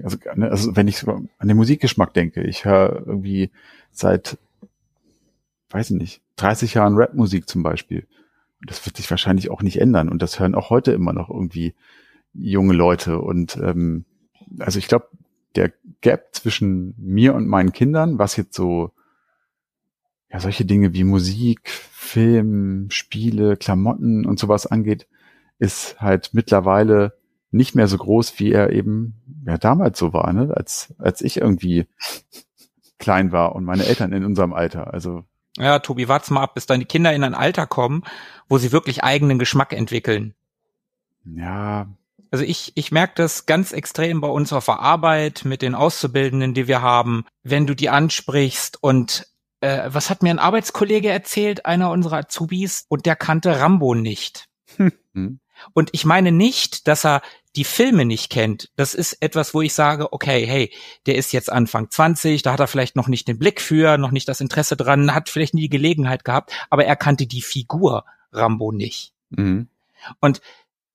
S3: also, ne, also wenn ich an den Musikgeschmack denke, ich höre irgendwie seit, weiß ich nicht, 30 Jahren Rapmusik zum Beispiel. Und das wird sich wahrscheinlich auch nicht ändern. Und das hören auch heute immer noch irgendwie junge Leute. Und ähm, also ich glaube, der Gap zwischen mir und meinen Kindern, was jetzt so ja solche Dinge wie Musik, Film, Spiele, Klamotten und sowas angeht, ist halt mittlerweile nicht mehr so groß, wie er eben ja damals so war, ne? als als ich irgendwie klein war und meine Eltern in unserem Alter. Also
S2: ja, Tobi, wart's mal ab, bis dann die Kinder in ein Alter kommen, wo sie wirklich eigenen Geschmack entwickeln.
S3: Ja.
S2: Also ich, ich merke das ganz extrem bei uns auf der Arbeit mit den Auszubildenden, die wir haben, wenn du die ansprichst und äh, was hat mir ein Arbeitskollege erzählt, einer unserer Azubis, und der kannte Rambo nicht. Hm. Und ich meine nicht, dass er die Filme nicht kennt. Das ist etwas, wo ich sage, okay, hey, der ist jetzt Anfang 20, da hat er vielleicht noch nicht den Blick für, noch nicht das Interesse dran, hat vielleicht nie die Gelegenheit gehabt, aber er kannte die Figur Rambo nicht.
S3: Mhm.
S2: Und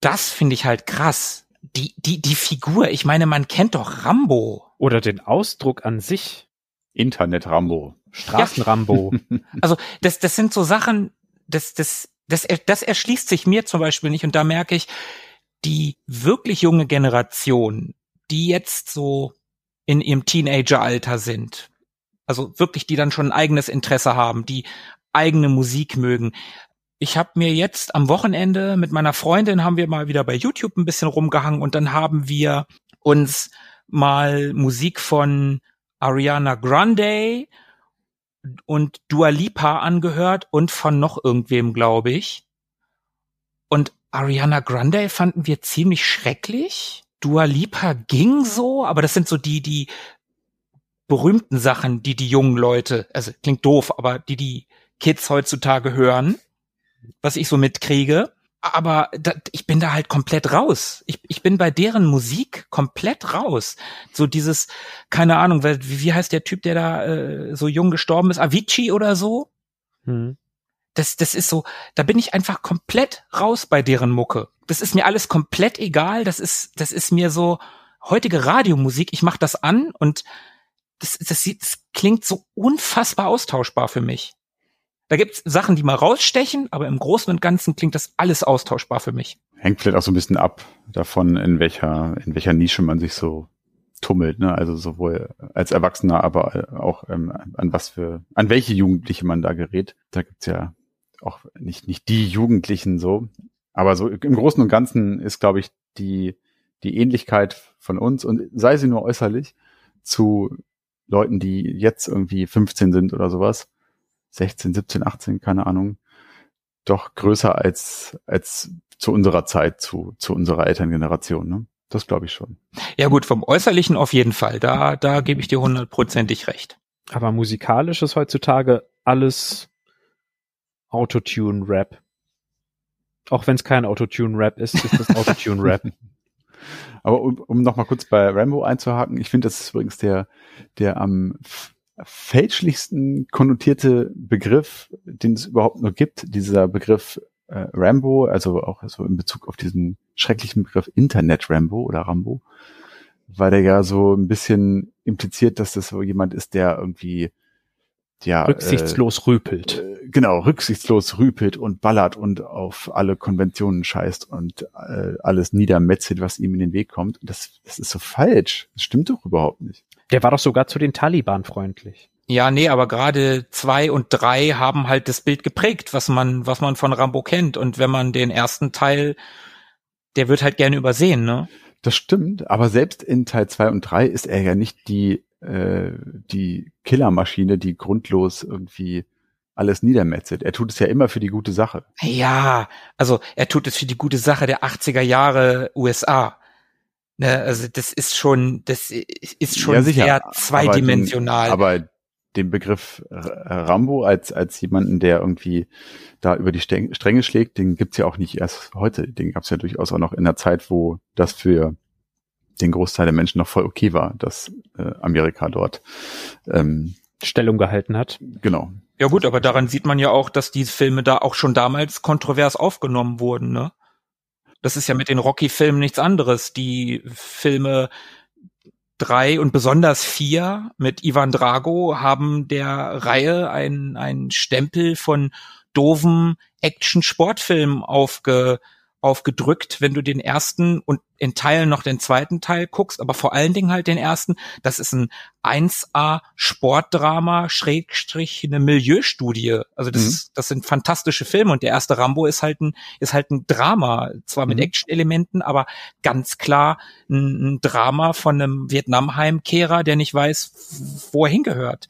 S2: das finde ich halt krass. Die, die, die Figur, ich meine, man kennt doch Rambo.
S1: Oder den Ausdruck an sich.
S3: Internet-Rambo.
S1: Straßenrambo.
S2: Also das, das sind so Sachen, das, das, das, das erschließt sich mir zum Beispiel nicht. Und da merke ich, die wirklich junge Generation, die jetzt so in ihrem Teenageralter sind, also wirklich, die dann schon ein eigenes Interesse haben, die eigene Musik mögen. Ich habe mir jetzt am Wochenende mit meiner Freundin haben wir mal wieder bei YouTube ein bisschen rumgehangen und dann haben wir uns mal Musik von Ariana Grande und Dua Lipa angehört und von noch irgendwem, glaube ich. Und Ariana Grande fanden wir ziemlich schrecklich. Dua Lipa ging so, aber das sind so die, die berühmten Sachen, die die jungen Leute, also klingt doof, aber die die Kids heutzutage hören, was ich so mitkriege. Aber da, ich bin da halt komplett raus. Ich, ich bin bei deren Musik komplett raus. So dieses, keine Ahnung, wie, wie heißt der Typ, der da äh, so jung gestorben ist? Avicii oder so?
S1: Hm.
S2: Das, das ist so, da bin ich einfach komplett raus bei deren Mucke. Das ist mir alles komplett egal. Das ist, das ist mir so heutige Radiomusik. Ich mache das an und das, das, sieht, das klingt so unfassbar austauschbar für mich. Da gibt's Sachen, die mal rausstechen, aber im Großen und Ganzen klingt das alles austauschbar für mich.
S3: Hängt vielleicht auch so ein bisschen ab davon, in welcher, in welcher Nische man sich so tummelt, ne? Also sowohl als Erwachsener, aber auch ähm, an was für, an welche Jugendliche man da gerät. Da gibt's ja auch nicht, nicht die Jugendlichen so. Aber so im Großen und Ganzen ist, glaube ich, die, die Ähnlichkeit von uns und sei sie nur äußerlich zu Leuten, die jetzt irgendwie 15 sind oder sowas, 16, 17, 18, keine Ahnung, doch größer als, als zu unserer Zeit, zu, zu unserer Elterngeneration. Ne? Das glaube ich schon.
S2: Ja gut, vom Äußerlichen auf jeden Fall. Da, da gebe ich dir hundertprozentig recht.
S1: Aber musikalisch ist heutzutage alles Autotune-Rap. Auch wenn es kein Autotune-Rap ist, ist das Autotune-Rap.
S3: Aber um, um noch mal kurz bei Rambo einzuhaken, ich finde, das ist übrigens der, der am fälschlichsten konnotierte Begriff, den es überhaupt nur gibt, dieser Begriff äh, Rambo, also auch so in Bezug auf diesen schrecklichen Begriff Internet Rambo oder Rambo, weil der ja so ein bisschen impliziert, dass das so jemand ist, der irgendwie ja
S1: rücksichtslos äh, rüpelt.
S3: Äh, genau, rücksichtslos rüpelt und ballert und auf alle Konventionen scheißt und äh, alles niedermetzelt, was ihm in den Weg kommt. Das, das ist so falsch. Das stimmt doch überhaupt nicht.
S1: Der war doch sogar zu den Taliban freundlich.
S2: Ja, nee, aber gerade zwei und drei haben halt das Bild geprägt, was man, was man von Rambo kennt. Und wenn man den ersten Teil, der wird halt gerne übersehen, ne?
S3: Das stimmt, aber selbst in Teil zwei und drei ist er ja nicht die äh, die Killermaschine, die grundlos irgendwie alles niedermetzelt. Er tut es ja immer für die gute Sache.
S2: Ja, also er tut es für die gute Sache der 80er Jahre USA. Ne, also das ist schon, das ist schon
S3: ja, sicher,
S2: sehr zweidimensional.
S3: Aber den, aber den Begriff Rambo als, als jemanden, der irgendwie da über die Stränge schlägt, den gibt's ja auch nicht erst heute. Den gab's ja durchaus auch noch in der Zeit, wo das für den Großteil der Menschen noch voll okay war, dass äh, Amerika dort ähm,
S1: Stellung gehalten hat.
S3: Genau.
S2: Ja gut, aber daran sieht man ja auch, dass die Filme da auch schon damals kontrovers aufgenommen wurden, ne? Das ist ja mit den Rocky-Filmen nichts anderes. Die Filme drei und besonders vier mit Ivan Drago haben der Reihe einen, Stempel von doofen Action-Sportfilmen aufge, aufgedrückt, wenn du den ersten und in Teilen noch den zweiten Teil guckst, aber vor allen Dingen halt den ersten. Das ist ein 1A Sportdrama, Schrägstrich, eine Milieustudie. Also das, mhm. ist, das sind fantastische Filme und der erste Rambo ist halt ein, ist halt ein Drama, zwar mit mhm. Action-Elementen, aber ganz klar ein, ein Drama von einem Vietnam-Heimkehrer, der nicht weiß, wo er hingehört.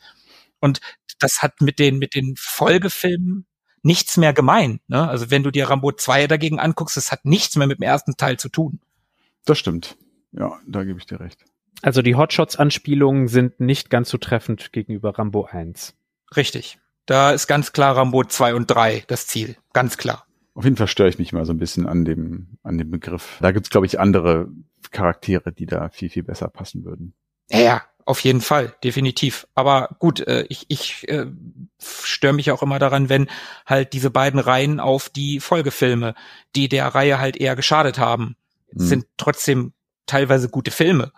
S2: Und das hat mit den, mit den Folgefilmen nichts mehr gemein. Ne? Also wenn du dir Rambo 2 dagegen anguckst, es hat nichts mehr mit dem ersten Teil zu tun.
S3: Das stimmt. Ja, da gebe ich dir recht.
S1: Also die Hotshots-Anspielungen sind nicht ganz so treffend gegenüber Rambo 1.
S2: Richtig. Da ist ganz klar Rambo 2 und 3 das Ziel. Ganz klar.
S3: Auf jeden Fall störe ich mich mal so ein bisschen an dem, an dem Begriff. Da gibt's glaube ich, andere Charaktere, die da viel, viel besser passen würden.
S2: Ja, auf jeden Fall, definitiv. Aber gut, äh, ich, ich äh, störe mich auch immer daran, wenn halt diese beiden Reihen auf die Folgefilme, die der Reihe halt eher geschadet haben,
S3: Mhm.
S2: sind trotzdem teilweise gute Filme,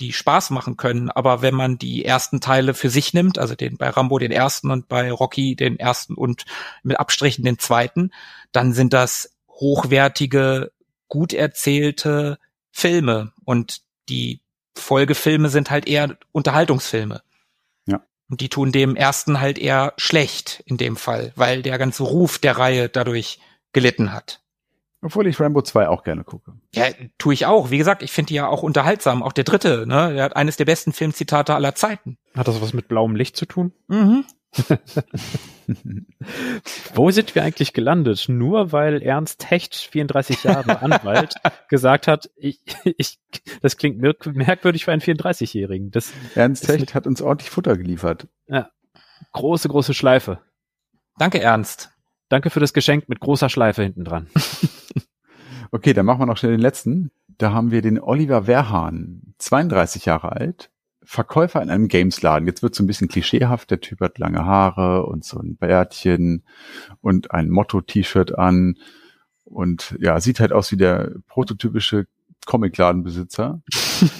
S2: die Spaß machen können. Aber wenn man die ersten Teile für sich nimmt, also den bei Rambo den ersten und bei Rocky den ersten und mit Abstrichen den zweiten, dann sind das hochwertige, gut erzählte Filme und die Folgefilme sind halt eher Unterhaltungsfilme.
S3: Ja.
S2: Und die tun dem ersten halt eher schlecht in dem Fall, weil der ganze Ruf der Reihe dadurch gelitten hat.
S3: Obwohl ich Rambo 2 auch gerne gucke.
S2: Ja, tue ich auch. Wie gesagt, ich finde die ja auch unterhaltsam. Auch der dritte, ne? Der hat eines der besten Filmzitate aller Zeiten.
S1: Hat das was mit blauem Licht zu tun?
S2: Mhm.
S1: Wo sind wir eigentlich gelandet? Nur weil Ernst Hecht, 34 Jahre Anwalt, gesagt hat, ich, ich, das klingt merk merkwürdig für einen 34-Jährigen. Das
S3: Ernst Hecht hat uns ordentlich Futter geliefert.
S1: große, große Schleife.
S2: Danke, Ernst.
S1: Danke für das Geschenk mit großer Schleife hinten dran.
S3: Okay, dann machen wir noch schnell den letzten. Da haben wir den Oliver Werhahn, 32 Jahre alt, Verkäufer in einem Gamesladen. Jetzt wird so ein bisschen klischeehaft. Der Typ hat lange Haare und so ein Bärtchen und ein Motto-T-Shirt an und ja, sieht halt aus wie der prototypische Comicladenbesitzer.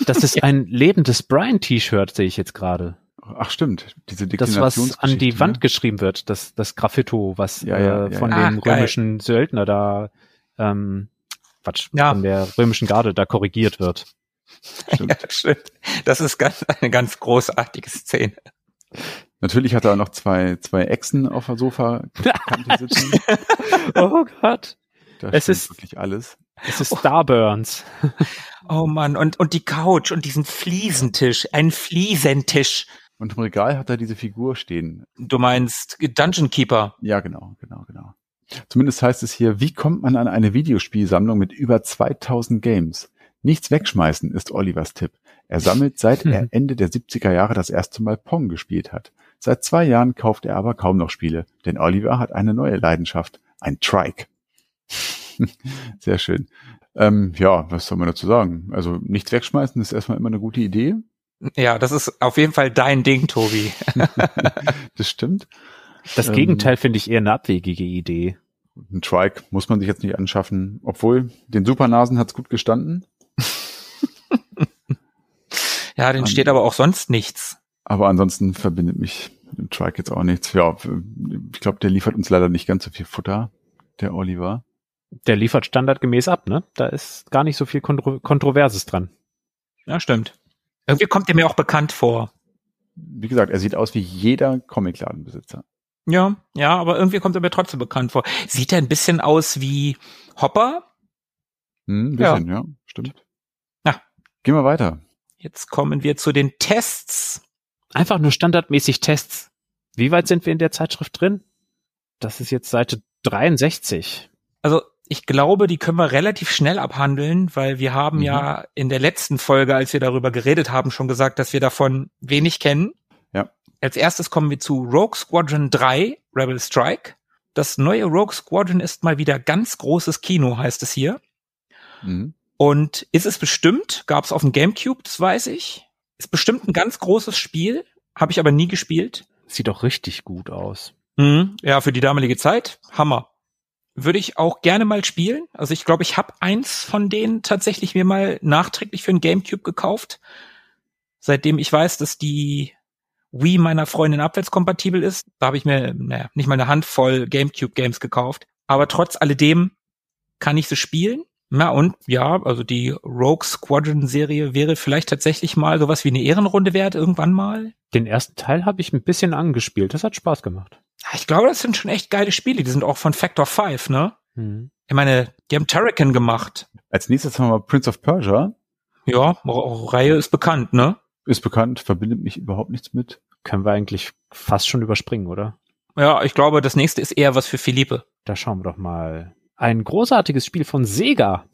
S1: Das ist ein lebendes Brian-T-Shirt, sehe ich jetzt gerade.
S3: Ach stimmt, diese
S1: Das, was an die
S3: Deklinationsgeschichte,
S1: Wand
S3: ne?
S1: geschrieben wird, das, das Graffito, was
S3: Ja, ja,
S1: äh, von
S2: ja.
S1: dem
S2: geil.
S1: römischen Söldner da, ähm, Quatsch,
S2: Ja.
S1: von der römischen Garde da korrigiert wird.
S3: Stimmt.
S2: Ja, stimmt. Das ist ganz, eine ganz großartige Szene.
S3: Natürlich hat er auch noch zwei, zwei Echsen auf der Sofakante sitzen.
S1: oh Gott.
S3: Da
S1: Es ist-
S3: wirklich alles.
S1: Es ist Starburns.
S2: Oh Mann, und, und die Couch und diesen Fliesentisch, ein Fliesentisch.
S3: Und im Regal hat er diese Figur stehen.
S2: Du meinst Dungeon Keeper.
S3: Ja, genau, genau, genau. Zumindest heißt es hier, wie kommt man an eine Videospielsammlung mit über 2000 Games? Nichts wegschmeißen ist Olivers Tipp. Er sammelt, seit er Ende der 70er Jahre das erste Mal Pong gespielt hat. Seit zwei Jahren kauft er aber kaum noch Spiele, denn Oliver hat eine neue Leidenschaft, ein Trike. Sehr schön. Ähm, ja, was soll man dazu sagen? Also nichts wegschmeißen ist erstmal immer eine gute Idee.
S2: Ja, das ist auf jeden Fall dein Ding, Tobi.
S3: Das stimmt.
S1: Das
S3: Ähm,
S1: Gegenteil finde ich eher eine abwegige Idee.
S3: Ein Trike muss man sich jetzt nicht anschaffen, obwohl den Supernasen hat's gut gestanden.
S2: Ja, den steht aber auch sonst nichts.
S3: Aber ansonsten verbindet mich dem Trike jetzt auch nichts. Ja, ich glaube, der liefert uns leider nicht ganz so viel Futter, der Oliver.
S1: Der liefert standardgemäß ab, ne? Da ist gar nicht so viel Kontro Kontroverses dran.
S2: Ja, stimmt. Irgendwie kommt er mir auch bekannt vor.
S3: Wie gesagt, er sieht aus wie jeder Comicladenbesitzer.
S2: Ja, ja, aber irgendwie kommt er mir trotzdem bekannt vor. Sieht er ein bisschen aus wie Hopper?
S3: Hm, ein bisschen, ja. stimmt.
S2: Ja.
S3: Gehen wir weiter.
S2: Jetzt kommen wir zu den Tests.
S1: Einfach nur standardmäßig Tests. Wie weit sind wir in der Zeitschrift drin? Das ist jetzt Seite 63.
S2: Also ich glaube, die können wir relativ schnell abhandeln, weil wir haben
S3: Mhm.
S2: ja in der letzten Folge, als wir darüber geredet haben, schon gesagt, dass wir davon wenig kennen.
S3: Ja.
S2: Als erstes kommen wir zu Rogue Squadron 3, Rebel Strike. Das neue Rogue Squadron ist mal wieder ganz großes Kino, heißt es hier.
S3: Mhm.
S2: Und ist es bestimmt, gab es auf dem Gamecube, das weiß ich. Ist bestimmt ein ganz großes Spiel, habe ich aber nie gespielt.
S1: Sieht doch richtig gut aus.
S2: Mhm. Ja, für die damalige Zeit, Hammer. Würde ich auch gerne mal spielen. Also ich glaube, ich habe eins von denen tatsächlich mir mal nachträglich für ein Gamecube gekauft. Seitdem ich weiß, dass die Wii meiner Freundin abwärtskompatibel ist, da habe ich mir naja, nicht mal eine Handvoll Gamecube-Games gekauft. Aber trotz alledem kann ich sie spielen. Na und ja, also die Rogue Squadron Serie wäre vielleicht tatsächlich mal sowas wie eine Ehrenrunde wert irgendwann mal.
S1: Den ersten Teil habe ich ein bisschen angespielt. Das hat Spaß gemacht.
S2: Ich glaube, das sind schon echt geile Spiele. Die sind auch von Factor 5, ne?
S1: Mhm.
S2: Ich meine, die haben Turrican gemacht.
S3: Als nächstes haben wir Prince of Persia.
S2: Ja, Reihe ist bekannt, ne?
S3: Ist bekannt, verbindet mich überhaupt nichts mit.
S1: Können wir eigentlich fast schon überspringen, oder?
S2: Ja, ich glaube, das nächste ist eher was für Philippe.
S1: Da schauen wir doch mal. Ein großartiges Spiel von Sega.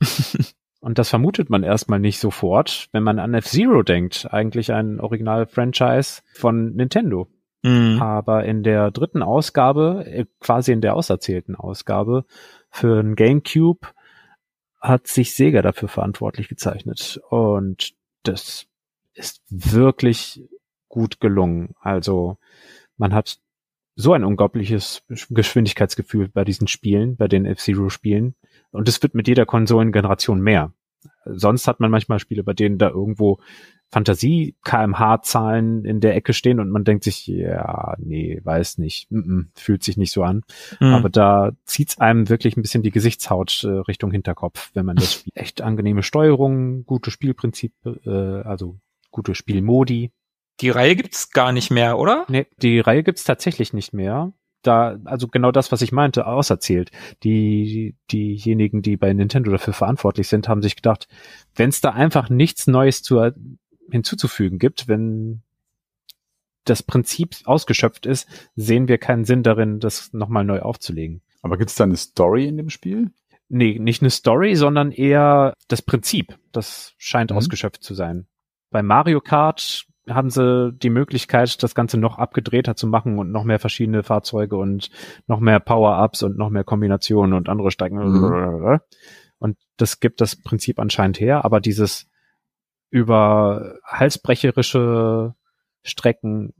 S1: Und das vermutet man erstmal nicht sofort, wenn man an F-Zero denkt. Eigentlich ein Original-Franchise von Nintendo.
S2: Mhm.
S1: Aber in der dritten Ausgabe, äh, quasi in der auserzählten Ausgabe für ein GameCube, hat sich Sega dafür verantwortlich gezeichnet. Und das ist wirklich gut gelungen. Also man hat so ein unglaubliches Geschwindigkeitsgefühl bei diesen Spielen, bei den F-Zero-Spielen. Und es wird mit jeder Konsolengeneration mehr. Sonst hat man manchmal Spiele, bei denen da irgendwo Fantasie-KMH-Zahlen in der Ecke stehen und man denkt sich, ja, nee, weiß nicht, mm -mm, fühlt sich nicht so an. Mhm. Aber da zieht's einem wirklich ein bisschen die Gesichtshaut äh, Richtung Hinterkopf, wenn man das spielt. Echt angenehme Steuerung, gute Spielprinzipe, äh, also gute Spielmodi.
S2: Die Reihe gibt's gar nicht mehr, oder?
S1: Nee, die Reihe gibt's tatsächlich nicht mehr da, also genau das, was ich meinte, auserzählt. Die, diejenigen, die bei Nintendo dafür verantwortlich sind, haben sich gedacht, wenn es da einfach nichts Neues zu hinzuzufügen gibt, wenn das Prinzip ausgeschöpft ist, sehen wir keinen Sinn darin, das nochmal neu aufzulegen.
S3: Aber gibt es da eine Story in dem Spiel?
S1: Nee, nicht eine Story, sondern eher das Prinzip. Das scheint mhm. ausgeschöpft zu sein. Bei Mario Kart haben sie die Möglichkeit, das Ganze noch abgedrehter zu machen und noch mehr verschiedene Fahrzeuge und noch mehr Power-Ups und noch mehr Kombinationen und andere Strecken. Mhm. Und das gibt das Prinzip anscheinend her, aber dieses über halsbrecherische Strecken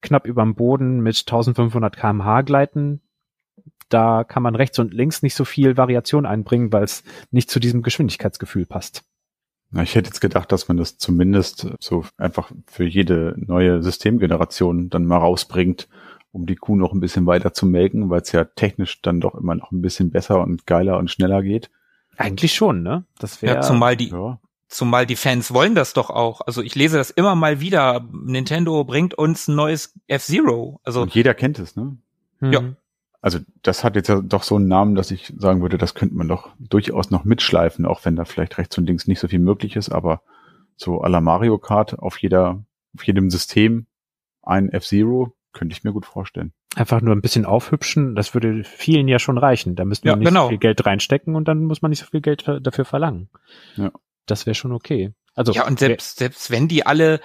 S1: knapp überm Boden mit 1500 kmh gleiten. Da kann man rechts und links nicht so viel Variation einbringen, weil es nicht zu diesem Geschwindigkeitsgefühl passt.
S3: Na, ich hätte jetzt gedacht, dass man das zumindest so einfach für jede neue Systemgeneration dann mal rausbringt, um die Kuh noch ein bisschen weiter zu melken, weil es ja technisch dann doch immer noch ein bisschen besser und geiler und schneller geht.
S1: Eigentlich schon, ne?
S2: Das wäre ja, zumal die ja. Zumal die Fans wollen das doch auch. Also ich lese das immer mal wieder. Nintendo bringt uns ein neues F-Zero. Also
S3: Und jeder kennt es, ne?
S2: Ja.
S3: Also das hat jetzt ja doch so einen Namen, dass ich sagen würde, das könnte man doch durchaus noch mitschleifen, auch wenn da vielleicht rechts und links nicht so viel möglich ist, aber so à la Mario Kart auf jeder, auf jedem System ein F-Zero könnte ich mir gut vorstellen.
S1: Einfach nur ein bisschen aufhübschen, das würde vielen ja schon reichen. Da müsste man ja, nicht genau. so viel Geld reinstecken und dann muss man nicht so viel Geld dafür verlangen. Ja das wäre schon okay. Also
S2: ja, und selbst, selbst wenn die alle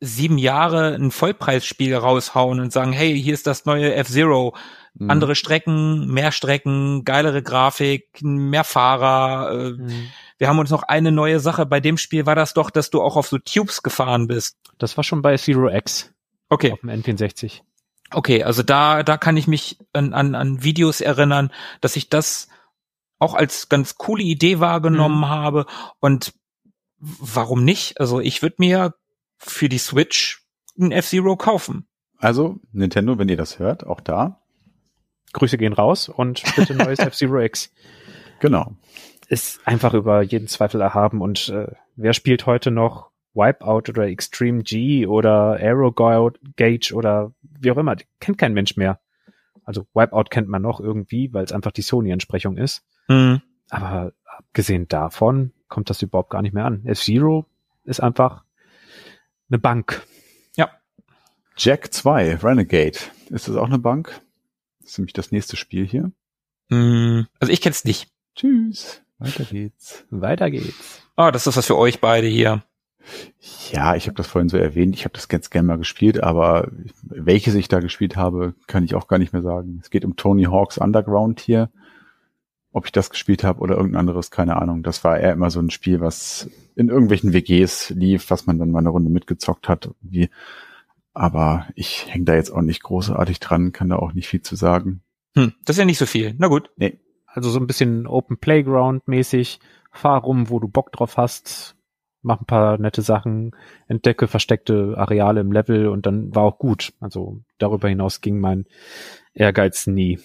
S2: sieben Jahre ein Vollpreisspiel raushauen und sagen, hey, hier ist das neue F-Zero, mhm. andere Strecken, mehr Strecken, geilere Grafik, mehr Fahrer. Äh, mhm. Wir haben uns noch eine neue Sache. Bei dem Spiel war das doch, dass du auch auf so Tubes gefahren bist.
S1: Das war schon bei Zero X.
S2: Okay.
S1: Auf dem N64.
S2: Okay, also da, da kann ich mich an, an, an Videos erinnern, dass ich das auch als ganz coole Idee wahrgenommen mhm. habe und warum nicht? Also ich würde mir für die Switch ein F-Zero kaufen.
S3: Also, Nintendo, wenn ihr das hört, auch da.
S1: Grüße gehen raus und bitte neues F-Zero X.
S3: Genau.
S1: Ist einfach über jeden Zweifel erhaben und äh, wer spielt heute noch Wipeout oder Extreme G oder Aero Gauge oder wie auch immer, kennt kein Mensch mehr. Also Wipeout kennt man noch irgendwie, weil es einfach die Sony-Entsprechung ist. Mhm. Aber abgesehen davon kommt das überhaupt gar nicht mehr an. F-Zero ist einfach eine Bank.
S2: Ja.
S3: Jack 2, Renegade. Ist das auch eine Bank? Das ist nämlich das nächste Spiel hier.
S2: Mm, also ich kenn's nicht.
S3: Tschüss. Weiter geht's.
S1: Weiter geht's.
S2: Ah, das ist was für euch beide hier.
S3: Ja, ich habe das vorhin so erwähnt. Ich habe das ganz gerne mal gespielt, aber welches ich da gespielt habe, kann ich auch gar nicht mehr sagen. Es geht um Tony Hawks Underground hier. Ob ich das gespielt habe oder irgendein anderes, keine Ahnung. Das war eher immer so ein Spiel, was in irgendwelchen WGs lief, was man dann mal eine Runde mitgezockt hat. Wie. Aber ich hänge da jetzt auch nicht großartig dran, kann da auch nicht viel zu sagen.
S2: Hm, das ist ja nicht so viel. Na gut.
S1: Nee. Also so ein bisschen Open Playground mäßig. Fahr rum, wo du Bock drauf hast. Mach ein paar nette Sachen, entdecke versteckte Areale im Level und dann war auch gut. Also darüber hinaus ging mein Ehrgeiz nie.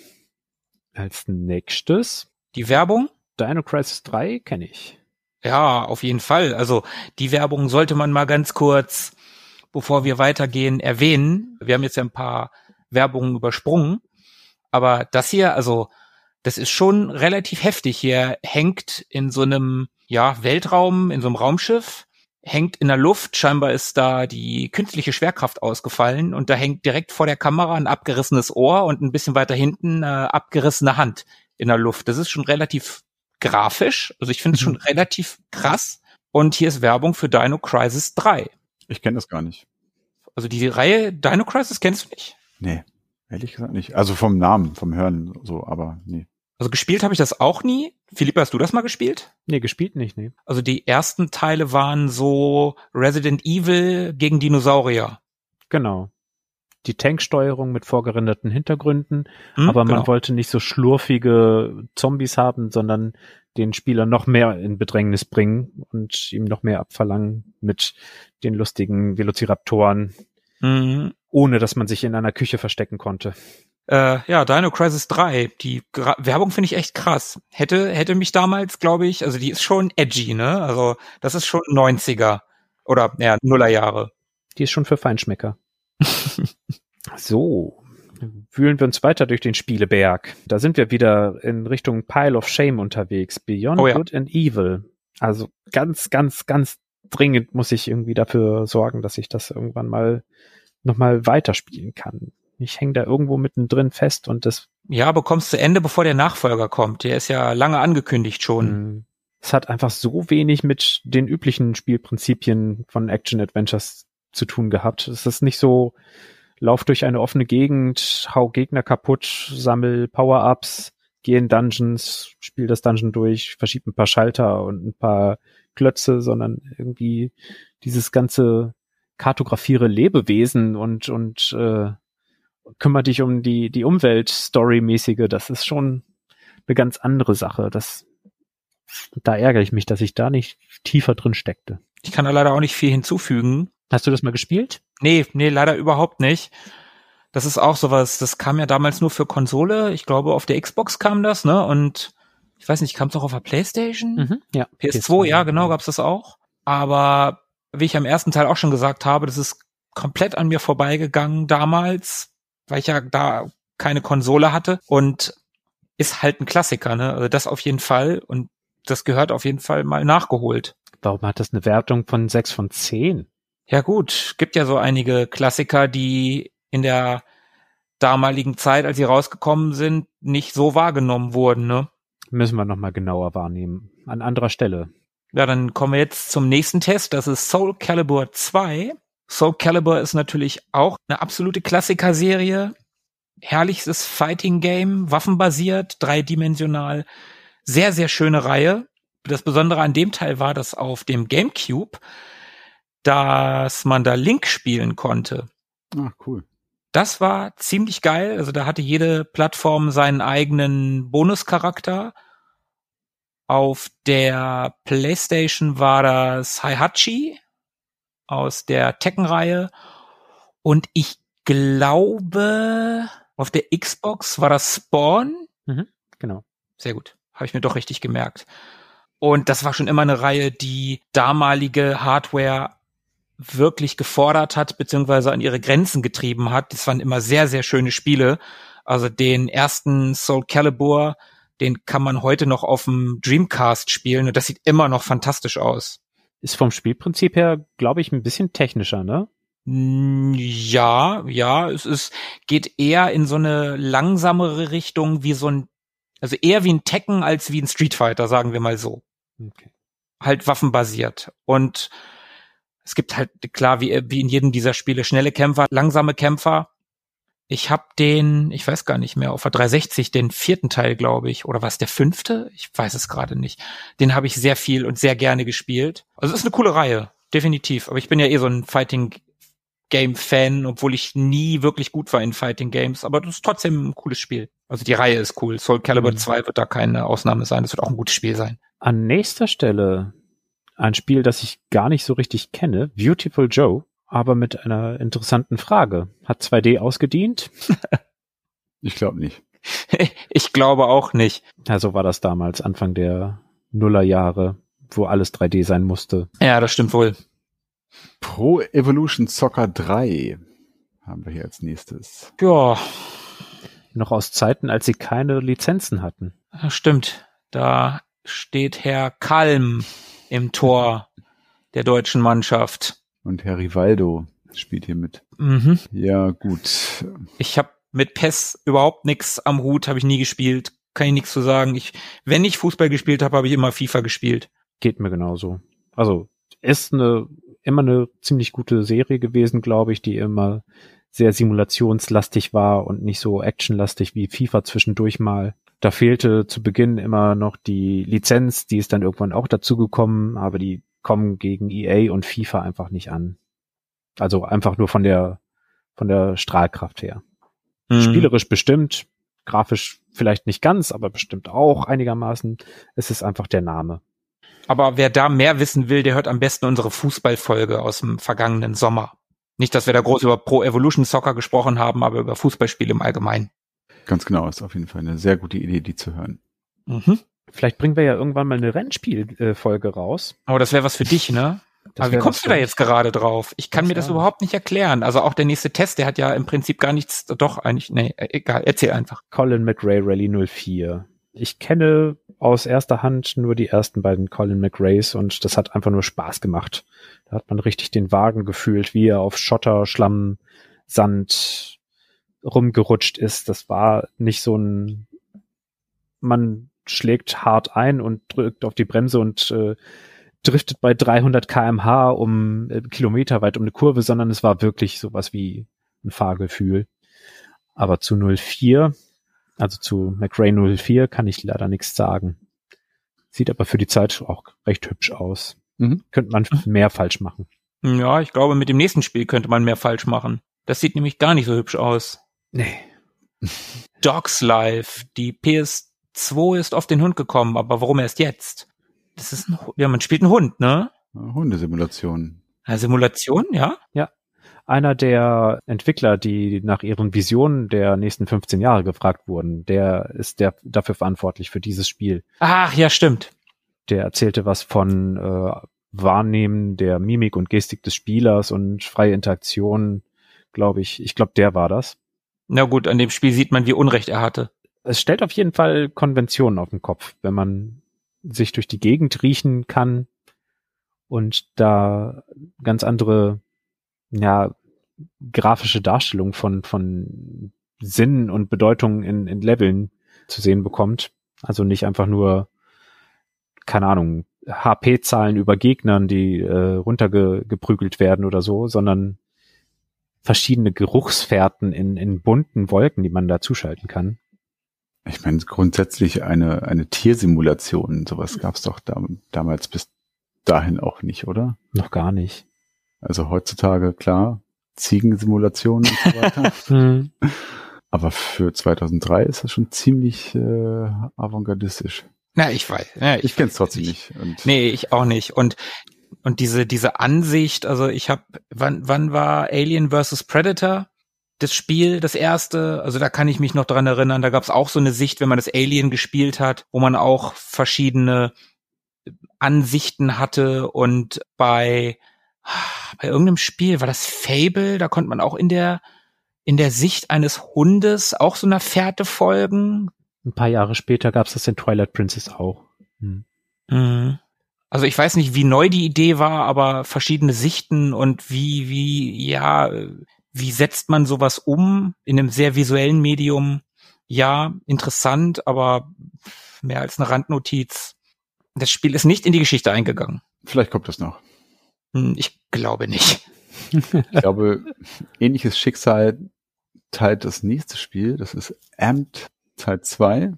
S1: Als nächstes
S2: die Werbung?
S1: Dino Crisis 3 kenne ich.
S2: Ja, auf jeden Fall. Also die Werbung sollte man mal ganz kurz, bevor wir weitergehen, erwähnen. Wir haben jetzt ja ein paar Werbungen übersprungen. Aber das hier, also das ist schon relativ heftig. Hier hängt in so einem ja, Weltraum, in so einem Raumschiff, hängt in der Luft. Scheinbar ist da die künstliche Schwerkraft ausgefallen und da hängt direkt vor der Kamera ein abgerissenes Ohr und ein bisschen weiter hinten eine abgerissene Hand in der Luft. Das ist schon relativ grafisch. Also ich finde es schon mhm. relativ krass. Und hier ist Werbung für Dino Crisis 3.
S3: Ich kenne das gar nicht.
S2: Also die Reihe Dino Crisis kennst du nicht?
S3: Nee, ehrlich gesagt nicht. Also vom Namen, vom Hören so, aber nee.
S2: Also gespielt habe ich das auch nie. Philipp, hast du das mal gespielt?
S1: Nee, gespielt nicht, nee.
S2: Also die ersten Teile waren so Resident Evil gegen Dinosaurier.
S1: Genau. Die Tanksteuerung mit vorgerenderten Hintergründen,
S2: Hm,
S1: aber man
S2: genau.
S1: wollte nicht so schlurfige Zombies haben, sondern den Spieler noch mehr in Bedrängnis bringen und ihm noch mehr abverlangen mit den lustigen Velociraptoren,
S2: Mhm.
S1: ohne dass man sich in einer Küche verstecken konnte.
S2: Äh, ja, Dino Crisis 3, die Gra Werbung finde ich echt krass. Hätte, hätte mich damals, glaube ich, also die ist schon edgy, ne? Also das ist schon 90er oder ja, Nullerjahre.
S1: Die ist schon für Feinschmecker. so, wühlen wir uns weiter durch den Spieleberg. Da sind wir wieder in Richtung Pile of Shame unterwegs. Beyond
S2: Oh ja.
S1: Good and Evil. Also ganz, ganz, ganz dringend muss ich irgendwie dafür sorgen, dass ich das irgendwann mal nochmal weiterspielen kann. Ich hänge da irgendwo mittendrin fest und das,
S2: Ja, bekommst zu Ende, bevor der Nachfolger kommt. Der ist ja lange angekündigt schon.
S1: mh, es hat einfach so wenig mit den üblichen Spielprinzipien von Action Adventures zu tun gehabt. Es ist nicht so, lauf durch eine offene Gegend, hau Gegner kaputt, sammel Power-Ups, geh in Dungeons, spiel das Dungeon durch, verschieb ein paar Schalter und ein paar Klötze, sondern irgendwie dieses ganze kartografiere Lebewesen und, und äh, kümmere dich um die, die Umwelt Story-mäßige, das ist schon eine ganz andere Sache. Das, da ärgere ich mich, dass ich da nicht tiefer drin steckte.
S2: Ich kann da leider auch nicht viel hinzufügen.
S1: Hast du das mal gespielt?
S2: Nee, nee, leider überhaupt nicht. Das ist auch sowas, das kam ja damals nur für Konsole. Ich glaube, auf der Xbox kam das, ne? Und ich weiß nicht, kam es auch auf der Playstation?
S1: Ja.
S2: PS2, ja, genau, gab's das auch. Aber wie ich am ersten Teil auch schon gesagt habe, das ist komplett an mir vorbeigegangen damals, weil ich ja da keine Konsole hatte und ist halt ein Klassiker, ne? Also das auf jeden Fall und das gehört auf jeden Fall mal nachgeholt.
S1: Warum hat das eine Wertung von 6 von 10?
S2: Ja gut, gibt ja so einige Klassiker, die in der damaligen Zeit, als sie rausgekommen sind, nicht so wahrgenommen wurden, ne?
S1: Müssen wir nochmal genauer wahrnehmen. An anderer Stelle.
S2: Ja, dann kommen wir jetzt zum nächsten Test. Das ist Soul Calibur 2. Soul Calibur ist natürlich auch eine absolute Klassiker-Serie. Herrlichstes Fighting-Game, waffenbasiert, dreidimensional. Sehr, sehr schöne Reihe. Das Besondere an dem Teil war, dass auf dem GameCube, dass man da Link spielen konnte.
S3: Ach, cool.
S2: Das war ziemlich geil. Also da hatte jede Plattform seinen eigenen Bonuscharakter. Auf der PlayStation war das Heihachi aus der Tekken-Reihe. Und ich glaube, auf der Xbox war das Spawn.
S1: Genau.
S2: Sehr gut. Habe ich mir doch richtig gemerkt. Und das war schon immer eine Reihe, die damalige Hardware wirklich gefordert hat, beziehungsweise an ihre Grenzen getrieben hat. Das waren immer sehr, sehr schöne Spiele. Also den ersten Soul Calibur, den kann man heute noch auf dem Dreamcast spielen und das sieht immer noch fantastisch aus.
S1: Ist vom Spielprinzip her, glaube ich, ein bisschen technischer, ne?
S2: Ja, ja, es ist, geht eher in so eine langsamere Richtung wie so ein, also eher wie ein Tekken als wie ein Street Fighter, sagen wir mal so.
S1: Okay.
S2: Halt waffenbasiert. Und es gibt halt, klar, wie, wie in jedem dieser Spiele, schnelle Kämpfer, langsame Kämpfer. Ich habe den, ich weiß gar nicht mehr, auf der 360, den vierten Teil, glaube ich, oder was der fünfte? Ich weiß es gerade nicht. Den habe ich sehr viel und sehr gerne gespielt. Also es ist eine coole Reihe, definitiv. Aber ich bin ja eh so ein Fighting Game Fan, obwohl ich nie wirklich gut war in Fighting Games. Aber das ist trotzdem ein cooles Spiel. Also die Reihe ist cool. Soul Calibur
S1: Mhm.
S2: 2 wird da keine Ausnahme sein. Das wird auch ein gutes Spiel sein.
S1: An nächster Stelle ein Spiel, das ich gar nicht so richtig kenne, Beautiful Joe, aber mit einer interessanten Frage. Hat 2D ausgedient?
S3: Ich glaube nicht.
S2: ich glaube auch nicht.
S1: Ja, so war das damals, Anfang der Nullerjahre, wo alles 3D sein musste.
S2: Ja, das stimmt wohl.
S3: Pro Evolution Soccer 3 haben wir hier als nächstes.
S2: Ja,
S1: Noch aus Zeiten, als sie keine Lizenzen hatten.
S2: stimmt. Da steht Herr Kalm im Tor der deutschen Mannschaft.
S3: Und Herr Rivaldo spielt hier mit.
S2: Mhm.
S3: Ja, gut.
S2: Ich habe mit PES überhaupt nichts am Hut, habe ich nie gespielt. Kann ich nichts zu sagen. Ich, wenn ich Fußball gespielt habe, habe ich immer FIFA gespielt.
S1: Geht mir genauso. Also ist eine immer eine ziemlich gute Serie gewesen, glaube ich, die immer sehr simulationslastig war und nicht so actionlastig wie FIFA zwischendurch mal. Da fehlte zu Beginn immer noch die Lizenz, die ist dann irgendwann auch dazu gekommen, aber die kommen gegen EA und FIFA einfach nicht an. Also einfach nur von der von der Strahlkraft her.
S2: Mhm.
S1: Spielerisch bestimmt, grafisch vielleicht nicht ganz, aber bestimmt auch einigermaßen. Es ist einfach der Name.
S2: Aber wer da mehr wissen will, der hört am besten unsere Fußballfolge aus dem vergangenen Sommer. Nicht, dass wir da groß über Pro Evolution Soccer gesprochen haben, aber über Fußballspiele im Allgemeinen.
S3: Ganz genau, ist auf jeden Fall eine sehr gute Idee, die zu hören.
S2: Mhm.
S1: Vielleicht bringen wir ja irgendwann mal eine Rennspielfolge raus.
S2: Aber das wäre was für dich, ne?
S1: Das
S2: Aber wie kommst du da jetzt gerade drauf? Ich kann
S1: Das
S2: mir das überhaupt nicht erklären. Also auch der nächste Test, der hat ja im Prinzip gar nichts, doch eigentlich, nee, egal, erzähl einfach.
S1: Colin McRae Rally 04. Ich kenne aus erster Hand nur die ersten beiden Colin McRaes und das hat einfach nur Spaß gemacht. Da hat man richtig den Wagen gefühlt, wie er auf Schotter, Schlamm, Sand rumgerutscht ist. Das war nicht so ein, man schlägt hart ein und drückt auf die Bremse und äh, driftet bei 300 kmh um äh, Kilometer weit um eine Kurve, sondern es war wirklich sowas wie ein Fahrgefühl. Aber zu 04, also zu McRae 04 kann ich leider nichts sagen. Sieht aber für die Zeit auch recht hübsch aus.
S3: Mhm.
S1: Könnte man mehr falsch machen.
S2: Ja, ich glaube, mit dem nächsten Spiel könnte man mehr falsch machen. Das sieht nämlich gar nicht so hübsch aus.
S1: Nee.
S2: Dogs Life, die PS2 ist auf den Hund gekommen, aber warum erst jetzt? Das ist ein, ja, man spielt einen Hund, ne?
S3: Hundesimulation.
S2: Eine Simulation, ja?
S1: Einer der Entwickler, die nach ihren Visionen der nächsten 15 Jahre gefragt wurden, der ist der dafür verantwortlich für dieses Spiel.
S2: Ach, ja, stimmt.
S1: Der erzählte was von äh, Wahrnehmen der Mimik und Gestik des Spielers und freie Interaktion, glaube ich. Ich glaube, der war das.
S2: Na gut, an dem Spiel sieht man, wie Unrecht er hatte.
S1: es stellt auf jeden Fall Konventionen auf den Kopf, wenn man sich durch die Gegend riechen kann und da ganz andere, ja, grafische Darstellung von, von Sinn und Bedeutung in, in Leveln zu sehen bekommt. Also nicht einfach nur, keine Ahnung, HP-Zahlen über Gegnern, die äh, runtergeprügelt werden oder so, sondern verschiedene Geruchsfährten in, in bunten Wolken, die man da zuschalten kann.
S3: Ich meine, grundsätzlich eine, eine Tiersimulation, sowas gab es doch da, damals bis dahin auch nicht, oder?
S1: Noch gar nicht.
S3: Also heutzutage, klar, Ziegensimulationen und so weiter.
S1: Hm.
S3: Aber für 2003 ist das schon ziemlich äh, avantgardistisch.
S2: Na, ich weiß. Ja,
S3: Ich kenne es trotzdem nicht. Und
S2: Nee, ich auch nicht. Und und diese diese Ansicht, also ich habe wann wann war Alien vs Predator das Spiel, das erste, also da kann ich mich noch dran erinnern, da gab es auch so eine Sicht, wenn man das Alien gespielt hat, wo man auch verschiedene Ansichten hatte und bei bei irgendeinem Spiel war das Fable, da konnte man auch in der in der Sicht eines Hundes auch so einer Fährte folgen,
S1: Ein paar Jahre später gab es das in Twilight Princess auch. Hm.
S2: Mhm. Also ich weiß nicht, wie neu die Idee war, aber verschiedene Sichten und wie, wie, ja, wie setzt man sowas um in einem sehr visuellen Medium? Ja, interessant, aber mehr als eine Randnotiz. Das Spiel ist nicht in die Geschichte eingegangen.
S3: vielleicht kommt das noch.
S2: Hm, Ich glaube nicht.
S3: Ich glaube, ähnliches Schicksal teilt das nächste Spiel. Das ist Amped Teil 2.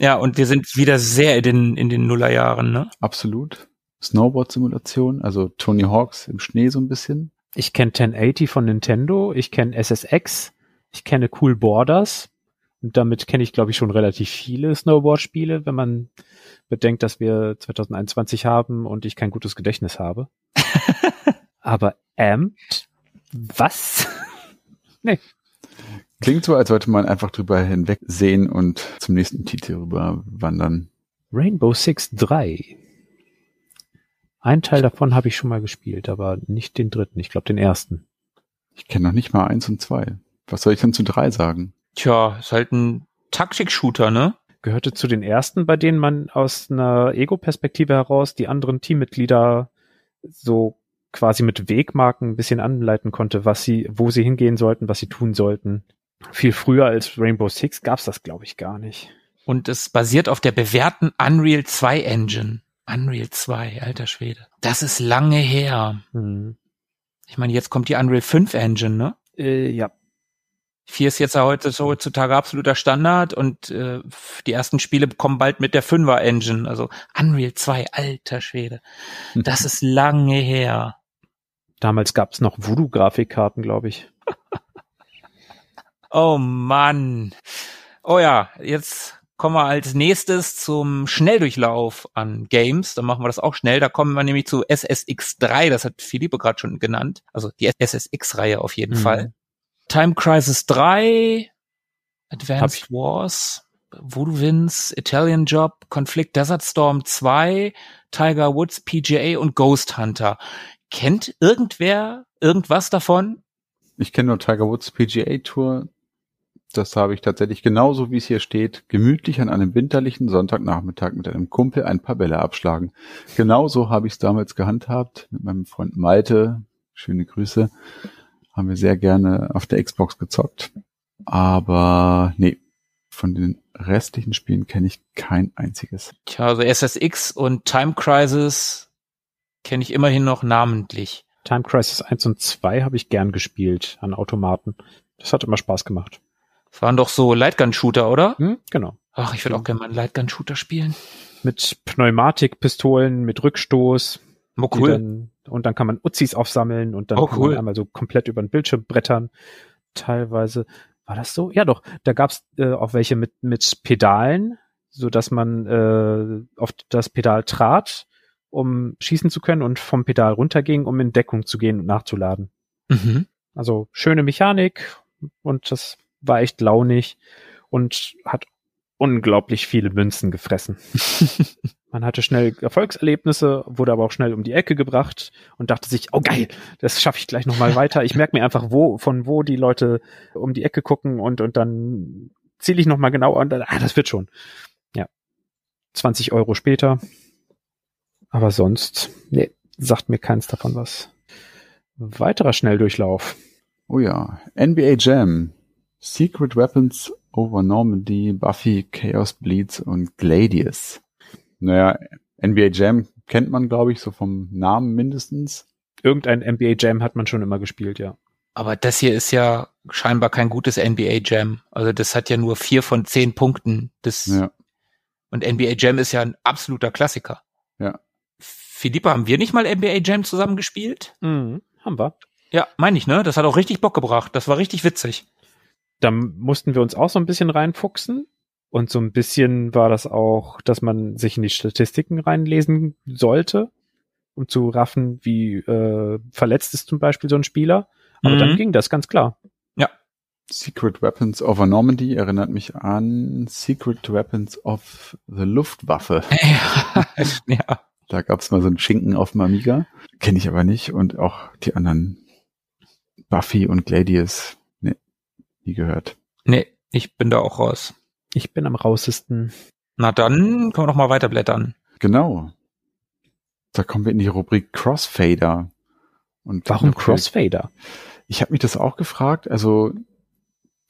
S2: Ja, und wir sind wieder sehr in den, in den Nullerjahren, ne?
S3: Absolut. Snowboard-Simulation, also Tony Hawks im Schnee so ein bisschen.
S1: Ich kenne 1080 von Nintendo, ich kenne SSX, ich kenne Cool Borders und damit kenne ich, glaube ich, schon relativ viele Snowboard-Spiele, wenn man bedenkt, dass wir 2021 haben und ich kein gutes Gedächtnis habe. Aber Amped? Was?
S3: Klingt so, als sollte man einfach drüber hinwegsehen und zum nächsten Titel rüber wandern.
S1: Rainbow Six 3. Ein Teil davon habe ich schon mal gespielt, aber nicht den dritten, ich glaube den ersten.
S3: Ich kenne noch nicht mal eins und zwei. Was soll ich denn zu drei sagen?
S2: Tja, ist halt ein Taktik-Shooter, ne?
S1: Gehörte zu den ersten, bei denen man aus einer Ego-Perspektive heraus die anderen Teammitglieder so quasi mit Wegmarken ein bisschen anleiten konnte, was sie, wo sie hingehen sollten, was sie tun sollten. Viel früher als Rainbow Six gab's das, glaube ich, gar nicht.
S2: Und es basiert auf der bewährten Unreal 2 Engine. Unreal 2, alter Schwede. Das ist lange her.
S1: Hm.
S2: Ich meine, jetzt kommt die Unreal 5 Engine, ne?
S1: Äh, ja,
S2: 4 ist jetzt ja heute, so heutzutage absoluter Standard und äh, die ersten Spiele kommen bald mit der 5er Engine. Also Unreal 2, alter Schwede. Das ist lange her.
S1: damals gab's noch Voodoo-Grafikkarten, glaube ich.
S2: Oh Mann. Oh ja, jetzt kommen wir als nächstes zum Schnelldurchlauf an Games. Dann machen wir das auch schnell. Da kommen wir nämlich zu SSX3. Das hat Philippe gerade schon genannt. Also die SSX-Reihe auf jeden
S1: Mhm.
S2: Fall. Time Crisis 3, Advanced Wars, Voodoo Wins, Italian Job, Conflict Desert Storm 2, Tiger Woods, PGA und Ghost Hunter. Kennt irgendwer irgendwas davon?
S3: Ich kenne nur Tiger Woods PGA Tour. Das habe ich tatsächlich genauso, wie es hier steht, gemütlich an einem winterlichen Sonntagnachmittag mit einem Kumpel ein paar Bälle abschlagen. Genauso habe ich es damals gehandhabt mit meinem Freund Malte. Schöne Grüße. Haben wir sehr gerne auf der Xbox gezockt. Aber nee, von den restlichen Spielen kenne ich kein einziges.
S2: Tja, also SSX und Time Crisis kenne ich immerhin noch namentlich.
S1: Time Crisis 1 und 2 habe ich gern gespielt an Automaten. Das hat immer Spaß gemacht.
S2: Das waren doch so Lightgun-Shooter, oder?
S1: Hm? Genau.
S2: Ach, ich würde auch gerne mal einen Lightgun-Shooter spielen.
S1: Mit Pneumatikpistolen, mit Rückstoß.
S2: Oh,
S1: die Dann, und dann kann man Uzis aufsammeln und dann
S2: Oh,
S1: kann
S2: cool.
S1: man einmal so komplett über den Bildschirm brettern. Teilweise war das so? Ja, doch. Da gab's äh, auch welche mit mit Pedalen, so dass man äh, auf das Pedal trat, um schießen zu können und vom Pedal runterging, um in Deckung zu gehen und nachzuladen.
S2: Mhm.
S1: Also schöne Mechanik und das war echt launig und hat unglaublich viele Münzen gefressen. Man hatte schnell Erfolgserlebnisse, wurde aber auch schnell um die Ecke gebracht und dachte sich, oh geil, das schaffe ich gleich nochmal weiter. Ich merke mir einfach, wo, von wo die Leute um die Ecke gucken und, und dann ziele ich nochmal genau und dann, ah, das wird schon. Ja. 20 Euro später. Aber sonst, nee, sagt mir keins davon was. Weiterer Schnelldurchlauf.
S3: Oh ja, NBA Jam, Secret Weapons over Normandy, Buffy, Chaos Bleeds und Gladius. Naja, NBA Jam kennt man, glaube ich, so vom Namen mindestens.
S1: Irgendein NBA Jam hat man schon immer gespielt, ja.
S2: Aber das hier ist ja scheinbar kein gutes NBA Jam. Also das hat ja nur vier von zehn Punkten. Das
S3: Ja,
S2: und NBA Jam ist ja ein absoluter Klassiker.
S3: Ja.
S2: Philippe, haben wir nicht mal NBA Jam zusammen gespielt?
S1: Mhm, haben wir.
S2: Ja, meine ich, ne? Das hat auch richtig Bock gebracht. Das war richtig witzig.
S1: Da mussten wir uns auch so ein bisschen reinfuchsen. Und so ein bisschen war das auch, dass man sich in die Statistiken reinlesen sollte, um zu raffen, wie äh, verletzt ist zum Beispiel so ein Spieler. Aber
S2: Mhm.
S1: dann ging das ganz klar.
S3: Secret Weapons over Normandy erinnert mich an Secret Weapons of the Luftwaffe.
S2: ja.
S3: Da gab's mal so einen Schinken auf dem Amiga. Kenne ich aber nicht. Und auch die anderen Buffy und Gladius. Nie gehört.
S2: Nee, ich bin da auch raus.
S1: Ich bin am rausesten.
S2: Na dann können wir noch mal weiterblättern.
S3: Genau. Da kommen wir in die Rubrik Crossfader. Und
S1: Warum. Crossfader?
S3: Ich habe mich das auch gefragt. Also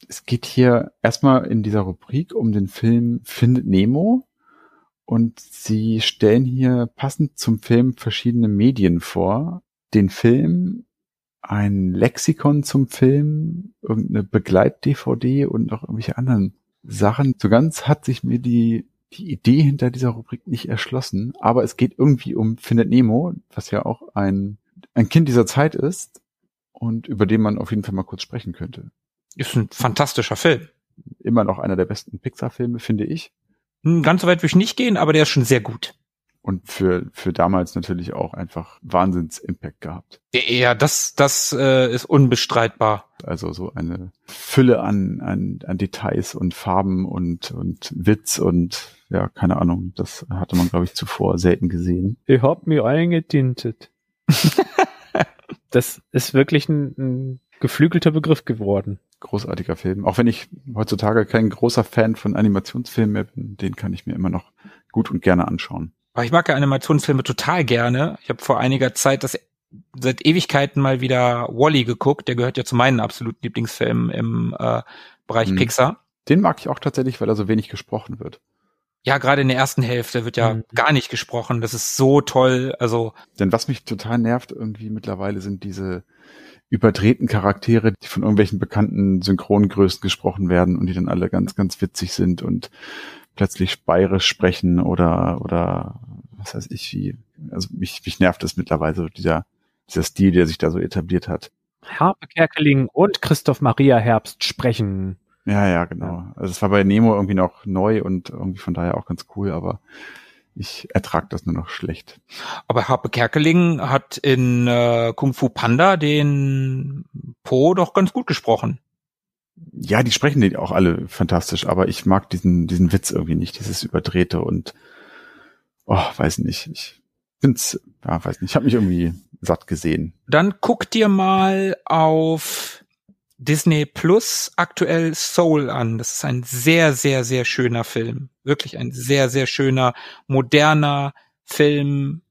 S3: es geht hier erstmal in dieser Rubrik um den Film Findet Nemo. Und sie stellen hier passend zum Film verschiedene Medien vor. Den Film, ein Lexikon zum Film, irgendeine Begleit-DVD und noch irgendwelche anderen Sachen. So ganz hat sich mir die, die Idee hinter dieser Rubrik nicht erschlossen. Aber es geht irgendwie um Findet Nemo, was ja auch ein, ein Kind dieser Zeit ist und über den man auf jeden Fall mal kurz sprechen könnte.
S2: Ist ein fantastischer Film.
S3: Immer noch einer der besten Pixar-Filme, finde ich.
S2: Hm, Ganz so weit würde ich nicht gehen, aber der ist schon sehr gut.
S3: Und für, für damals natürlich auch einfach Wahnsinns-Impact gehabt.
S2: Ja, das, das äh, ist unbestreitbar.
S3: Also so eine Fülle an, an, an Details und Farben und, und Witz und ja, keine Ahnung. Das hatte man, glaube ich, zuvor selten gesehen.
S1: Ich hab mich eingetintet. das ist wirklich ein, ein geflügelter Begriff geworden.
S3: Großartiger Film. Auch wenn ich heutzutage kein großer Fan von Animationsfilmen mehr bin, den kann ich mir immer noch gut und gerne anschauen.
S2: Aber ich mag ja Animationsfilme total gerne. Ich habe vor einiger Zeit das seit Ewigkeiten mal wieder Wally geguckt. Der gehört ja zu meinen absoluten Lieblingsfilmen im äh, Bereich
S3: Mhm.
S2: Pixar.
S3: Den mag ich auch tatsächlich, weil er so wenig gesprochen wird.
S2: Ja, gerade in der ersten Hälfte wird ja
S1: Mhm.
S2: gar nicht gesprochen. Das ist so toll. Also
S3: Denn was mich total nervt irgendwie mittlerweile sind diese überdrehten Charaktere, die von irgendwelchen bekannten Synchrongrößen gesprochen werden und die dann alle ganz, ganz witzig sind und plötzlich bayerisch sprechen oder, oder was weiß ich wie. Also mich, mich nervt es mittlerweile, so dieser, dieser Stil, der sich da so etabliert hat.
S1: Harpe Kerkeling und Christoph Maria Herbst sprechen.
S3: Ja, ja, genau. Also es war bei Nemo irgendwie noch neu und irgendwie von daher auch ganz cool, aber ich ertrag das nur noch schlecht.
S2: Aber Harpe Kerkeling hat in äh, Kung Fu Panda den Po doch ganz gut gesprochen.
S3: Ja, die sprechen den auch alle fantastisch, aber ich mag diesen, diesen Witz irgendwie nicht, dieses Überdrehte und oh, weiß nicht. Ich find's, ja, weiß nicht, ich habe mich irgendwie satt gesehen.
S2: Dann guck dir mal auf Disney Plus aktuell Soul an. Das ist ein sehr, sehr, sehr schöner Film. Wirklich ein sehr, sehr schöner, moderner Film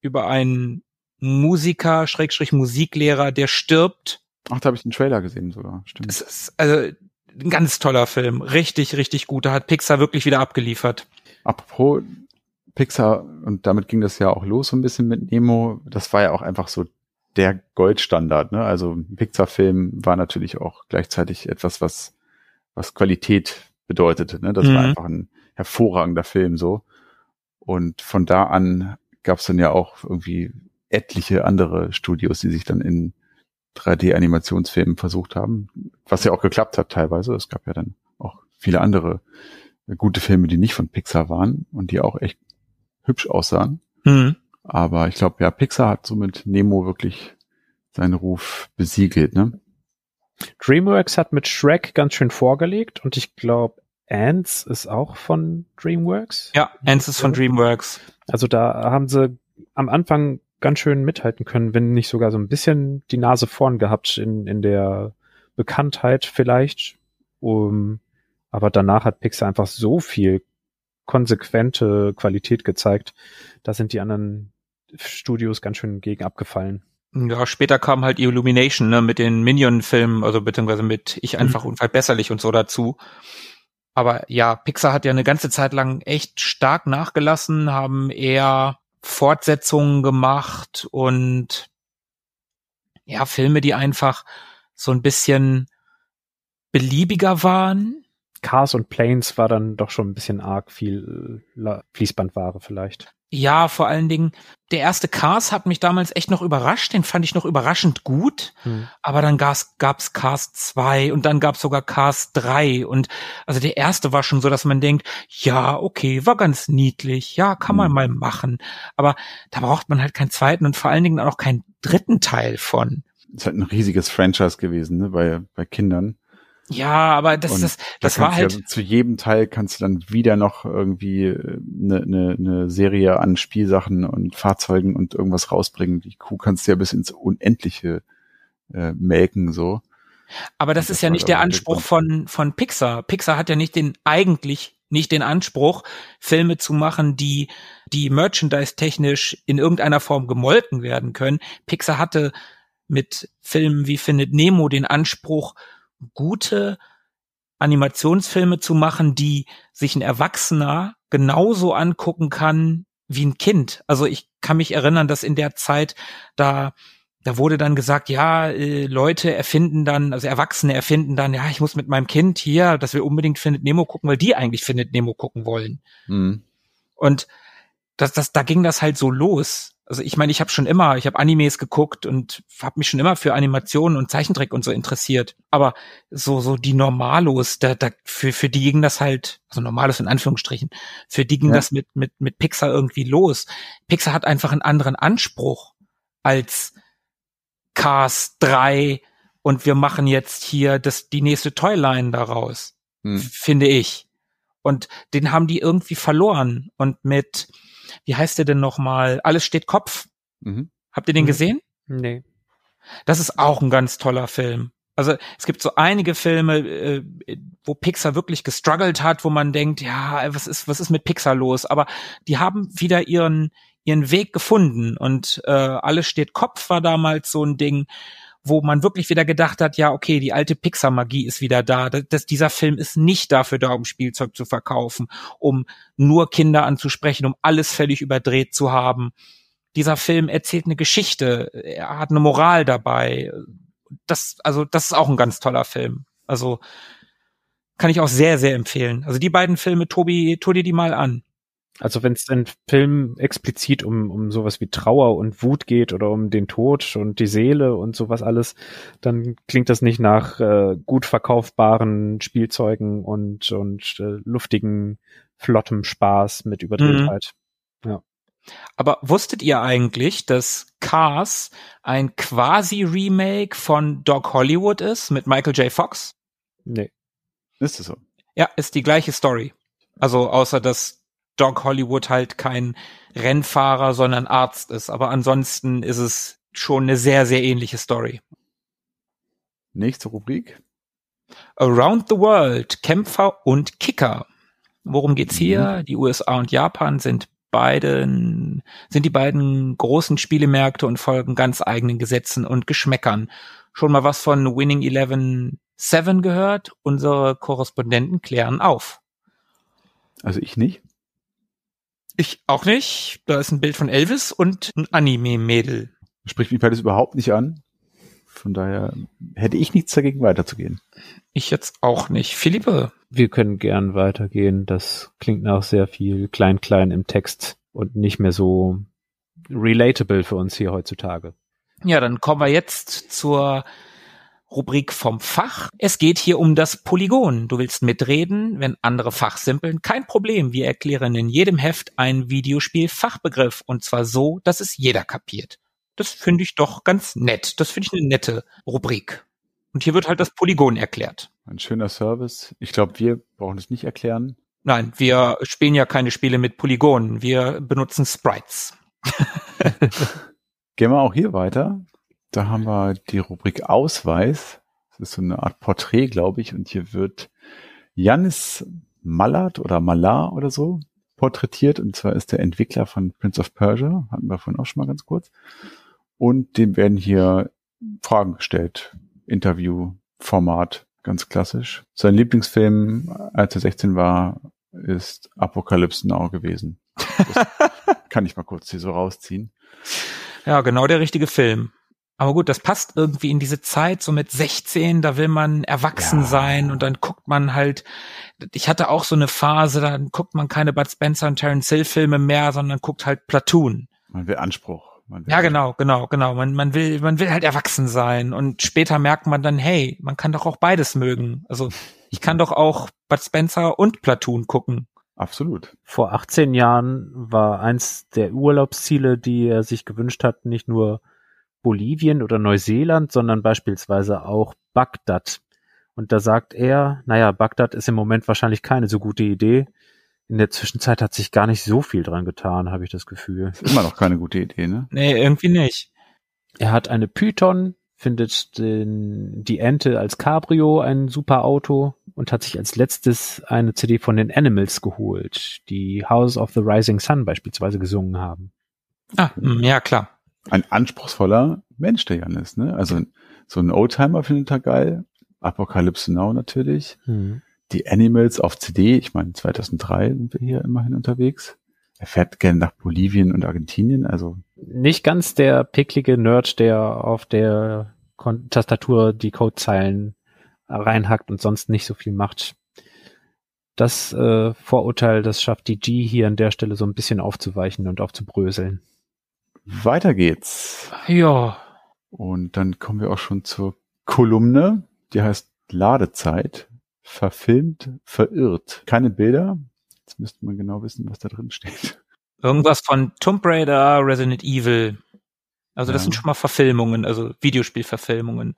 S2: über einen Musiker, Schrägstrich Musiklehrer, der stirbt.
S3: Ach, da habe ich den Trailer gesehen sogar, stimmt.
S2: Das ist also ein ganz toller Film. Richtig, richtig gut. Da hat Pixar wirklich wieder abgeliefert.
S3: Apropos Pixar, und damit ging das ja auch los so ein bisschen mit Nemo, das war ja auch einfach so der Goldstandard. Ne? Also ein Pixar-Film war natürlich auch gleichzeitig etwas, was, was Qualität bedeutete. Ne? Das mhm. war einfach ein hervorragender Film so. Und von da an gab es dann ja auch irgendwie etliche andere Studios, die sich dann in 3D-Animationsfilmen versucht haben, was ja auch geklappt hat teilweise. Es gab ja dann auch viele andere gute Filme, die nicht von Pixar waren und die auch echt hübsch aussahen. Mhm. Aber ich glaube, ja, Pixar hat somit Nemo wirklich seinen Ruf besiegelt, ne?
S1: DreamWorks hat mit Shrek ganz schön vorgelegt und ich glaube, Ants ist auch von DreamWorks.
S2: Ja, Ants ist von DreamWorks.
S1: Also da haben sie am Anfang ganz schön mithalten können, wenn nicht sogar so ein bisschen die Nase vorn gehabt in, in der Bekanntheit vielleicht. Um, aber danach hat Pixar einfach so viel konsequente Qualität gezeigt. Da sind die anderen Studios ganz schön gegen abgefallen.
S2: Ja, später kam halt Illumination, ne, mit den Minion-Filmen, also beziehungsweise mit Ich einfach mhm. unverbesserlich und so dazu. Aber ja, Pixar hat ja eine ganze Zeit lang echt stark nachgelassen, haben eher Fortsetzungen gemacht und ja, Filme, die einfach so ein bisschen beliebiger waren,
S1: Cars und Planes war dann doch schon ein bisschen arg viel äh, Fließbandware vielleicht.
S2: Ja, vor allen Dingen, der erste Cars hat mich damals echt noch überrascht, den fand ich noch überraschend gut, hm. aber dann gab's, Cars 2 und dann gab's sogar Cars 3 und also der erste war schon so, dass man denkt, ja, okay, war ganz niedlich, ja, kann man hm. mal machen, aber da braucht man halt keinen zweiten und vor allen Dingen auch keinen dritten Teil von.
S3: Das ist halt ein riesiges Franchise gewesen, ne, bei, bei Kindern.
S2: Ja, aber das, das, das
S3: da
S2: war halt.
S3: Ja, zu jedem Teil kannst du dann wieder noch irgendwie eine, eine, eine Serie an Spielsachen und Fahrzeugen und irgendwas rausbringen. Die Kuh kannst du ja bis ins Unendliche äh, melken, so.
S2: Aber das, das ist ja nicht der Anspruch von, von Pixar. Pixar hat ja nicht den, eigentlich nicht den Anspruch, Filme zu machen, die, die merchandise-technisch in irgendeiner Form gemolken werden können. Pixar hatte mit Filmen wie Findet Nemo den Anspruch, gute Animationsfilme zu machen, die sich ein Erwachsener genauso angucken kann wie ein Kind. Also ich kann mich erinnern, dass in der Zeit da da wurde dann gesagt, ja, äh, Leute erfinden dann, also Erwachsene erfinden dann, ja, ich muss mit meinem Kind hier, dass wir unbedingt Findet Nemo gucken, weil die eigentlich Findet Nemo gucken wollen. Mhm. Und das, das, da ging das halt so los also ich meine, ich habe schon immer, ich habe Animes geguckt und habe mich schon immer für Animationen und Zeichentrick und so interessiert. Aber so so die Normalos, da, da für für die ging das halt, also Normalos in Anführungsstrichen, für die ging ja. das mit mit mit Pixar irgendwie los. Pixar hat einfach einen anderen Anspruch als Cars 3 und wir machen jetzt hier das die nächste Toyline daraus, hm. finde ich. Und den haben die irgendwie verloren und mit wie heißt der denn nochmal? Alles steht Kopf. Mhm. Habt ihr den mhm. gesehen?
S1: Nee.
S2: Das ist auch ein ganz toller Film. Also es gibt so einige Filme, äh, wo Pixar wirklich gestruggelt hat, wo man denkt, ja, was ist, was ist mit Pixar los? Aber die haben wieder ihren, ihren Weg gefunden und äh, alles steht Kopf war damals so ein Ding wo man wirklich wieder gedacht hat, ja, okay, die alte Pixar-Magie ist wieder da. Das, dieser Film ist nicht dafür da, um Spielzeug zu verkaufen, um nur Kinder anzusprechen, um alles völlig überdreht zu haben. Dieser Film erzählt eine Geschichte, er hat eine Moral dabei. Das, also, das ist auch ein ganz toller Film. Also, kann ich auch sehr, sehr empfehlen. Also die beiden Filme, Tobi, tu dir die mal an.
S1: Also wenn es in Filmen explizit um, um sowas wie Trauer und Wut geht oder um den Tod und die Seele und sowas alles, dann klingt das nicht nach äh, gut verkaufbaren Spielzeugen und, und äh, luftigen, flottem Spaß mit Überdrehtheit. Mhm. Ja.
S2: Aber wusstet ihr eigentlich, dass Cars ein quasi Remake von Dog Hollywood ist mit Michael J. Fox?
S1: Nee.
S3: Ist es so?
S2: Ja, ist die gleiche Story. Also außer dass Doc Hollywood halt kein Rennfahrer, sondern Arzt ist. Aber ansonsten ist es schon eine sehr, sehr ähnliche Story.
S3: Nächste Rubrik.
S2: Around the World, Kämpfer und Kicker. Worum geht's hier? Mhm. Die USA und Japan sind beiden, sind die beiden großen Spielemärkte und folgen ganz eigenen Gesetzen und Geschmäckern. Schon mal was von Winning Eleven 7 gehört? Unsere Korrespondenten klären auf.
S3: Also ich nicht.
S2: Ich auch nicht. Da ist ein Bild von Elvis und ein Anime-Mädel.
S3: Spricht mich beides überhaupt nicht an. Von daher hätte ich nichts dagegen weiterzugehen.
S2: Ich jetzt auch nicht. Philippe?
S1: Wir können gern weitergehen. Das klingt nach sehr viel Klein-Klein im Text und nicht mehr so relatable für uns hier heutzutage.
S2: Ja, dann kommen wir jetzt zur Rubrik vom Fach. Es geht hier um das Polygon. Du willst mitreden, wenn andere fachsimpeln. Kein Problem. Wir erklären in jedem Heft einen Videospiel-Fachbegriff und zwar so, dass es jeder kapiert. Das finde ich doch ganz nett. Das finde ich eine nette Rubrik. Und hier wird halt das Polygon erklärt.
S3: Ein schöner Service. Ich glaube, wir brauchen es nicht erklären.
S2: Nein, wir spielen ja keine Spiele mit Polygonen. Wir benutzen Sprites.
S3: Gehen wir auch hier weiter. Da haben wir die Rubrik Ausweis. Das ist so eine Art Porträt, glaube ich. Und hier wird Janis Mallard oder Malar oder so porträtiert. Und zwar ist der Entwickler von Prince of Persia. Hatten wir vorhin auch schon mal ganz kurz. Und dem werden hier Fragen gestellt. Interviewformat, ganz klassisch. Sein Lieblingsfilm, als er 16 war, ist Apocalypse Now gewesen. Kann ich mal kurz hier so rausziehen.
S2: Ja, genau der richtige Film. Aber gut, das passt irgendwie in diese Zeit, so mit 16, da will man erwachsen ja. sein und dann guckt man halt, ich hatte auch so eine Phase, dann guckt man keine Bud Spencer und Terence Hill Filme mehr, sondern guckt halt Platoon.
S3: Man will Anspruch.
S2: Man will ja, genau, genau, genau. Man, man will, man will halt erwachsen sein und später merkt man dann, hey, man kann doch auch beides mögen. Also ich kann doch auch Bud Spencer und Platoon gucken.
S3: Absolut.
S1: Vor 18 Jahren war eins der Urlaubsziele, die er sich gewünscht hat, nicht nur Bolivien oder Neuseeland, sondern beispielsweise auch Bagdad. Und da sagt er, naja, Bagdad ist im Moment wahrscheinlich keine so gute Idee. In der Zwischenzeit hat sich gar nicht so viel dran getan, habe ich das Gefühl.
S3: Ist immer noch keine gute Idee, ne?
S2: Nee, irgendwie nicht.
S1: Er hat eine Python, findet den, die Ente als Cabrio ein super Auto und hat sich als letztes eine CD von den Animals geholt, die House of the Rising Sun beispielsweise gesungen haben.
S2: Ah, ja klar
S3: ein anspruchsvoller Mensch, der Jan ist. Ne? Also so ein Oldtimer findet er geil. Apocalypse Now natürlich. Mhm. Die Animals auf CD, ich meine 2003 sind wir hier immerhin unterwegs. Er fährt gerne nach Bolivien und Argentinien, also
S1: nicht ganz der picklige Nerd, der auf der Kon Tastatur die Codezeilen reinhackt und sonst nicht so viel macht. Das äh, Vorurteil, das schafft die G hier an der Stelle so ein bisschen aufzuweichen und aufzubröseln.
S3: Weiter geht's.
S2: Ja.
S3: Und dann kommen wir auch schon zur Kolumne, die heißt Ladezeit. Verfilmt, verirrt. Keine Bilder. Jetzt müsste man genau wissen, was da drin steht.
S2: Irgendwas von Tomb Raider, Resident Evil. Also das ja. sind schon mal Verfilmungen, also Videospielverfilmungen.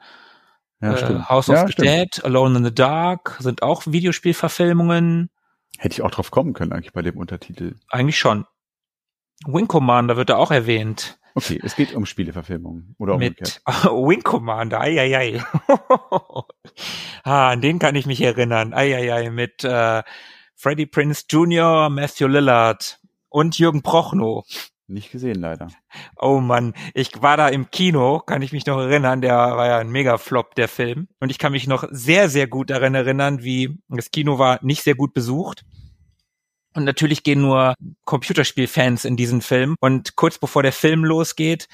S2: Ja, äh, House of ja, the stimmt. Dead, Alone in the Dark sind auch Videospielverfilmungen.
S3: Hätte ich auch drauf kommen können eigentlich bei dem Untertitel.
S2: Eigentlich schon. Wing Commander wird da auch erwähnt.
S3: Okay, es geht um Spieleverfilmungen oder
S2: Mit Wing Commander, ei, ei, ei. ah, an den kann ich mich erinnern. Ei, ei, ei, mit äh, Freddie Prince Jr., Matthew Lillard und Jürgen Prochnow.
S3: Nicht gesehen, leider.
S2: Oh Mann, ich war da im Kino, kann ich mich noch erinnern, der war ja ein Mega-Flop, der Film. Und ich kann mich noch sehr, sehr gut daran erinnern, wie das Kino war nicht sehr gut besucht. Und natürlich gehen nur Computerspielfans in diesen Film. Und kurz bevor der Film losgeht,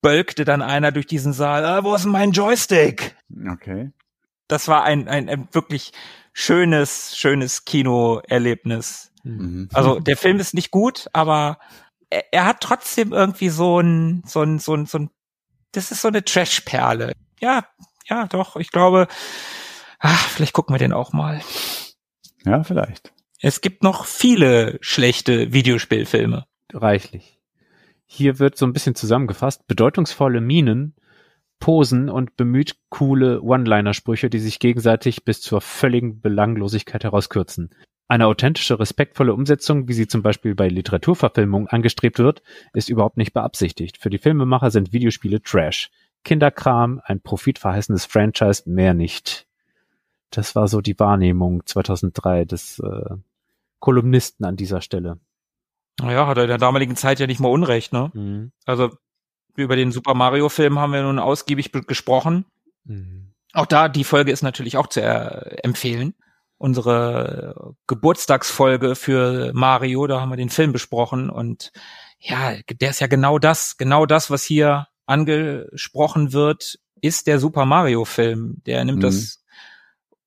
S2: bölkte dann einer durch diesen Saal, ah, wo ist denn mein Joystick? Das war ein, ein, ein wirklich schönes, schönes Kinoerlebnis.
S3: Mhm.
S2: Also der Film ist nicht gut, aber er, er hat trotzdem irgendwie so ein, so ein, so ein, so ein, das ist so eine Trash-Perle. Ja, ja, doch, ich glaube, ach, vielleicht gucken wir den auch mal.
S3: Ja, vielleicht.
S2: Es gibt noch viele schlechte Videospielfilme.
S1: Reichlich. Hier wird so ein bisschen zusammengefasst, bedeutungsvolle Minen, Posen und bemüht coole One-Liner-Sprüche, die sich gegenseitig bis zur völligen Belanglosigkeit herauskürzen. Eine authentische, respektvolle Umsetzung, wie sie zum Beispiel bei Literaturverfilmungen angestrebt wird, ist überhaupt nicht beabsichtigt. Für die Filmemacher sind Videospiele Trash. Kinderkram, ein profitverheißendes Franchise, mehr nicht. Das war so die Wahrnehmung 2003 des äh, Kolumnisten an dieser Stelle.
S2: Naja, hat er in der damaligen Zeit ja nicht mal Unrecht, ne?
S1: Mhm.
S2: Also über den Super Mario Film haben wir nun ausgiebig gesprochen.
S1: Mhm.
S2: Auch da, die Folge ist natürlich auch zu empfehlen. Unsere Geburtstagsfolge für Mario, da haben wir den Film besprochen und ja, der ist ja genau das, genau das, was hier angesprochen wird, ist der Super Mario Film. Der nimmt
S3: Mhm.
S2: das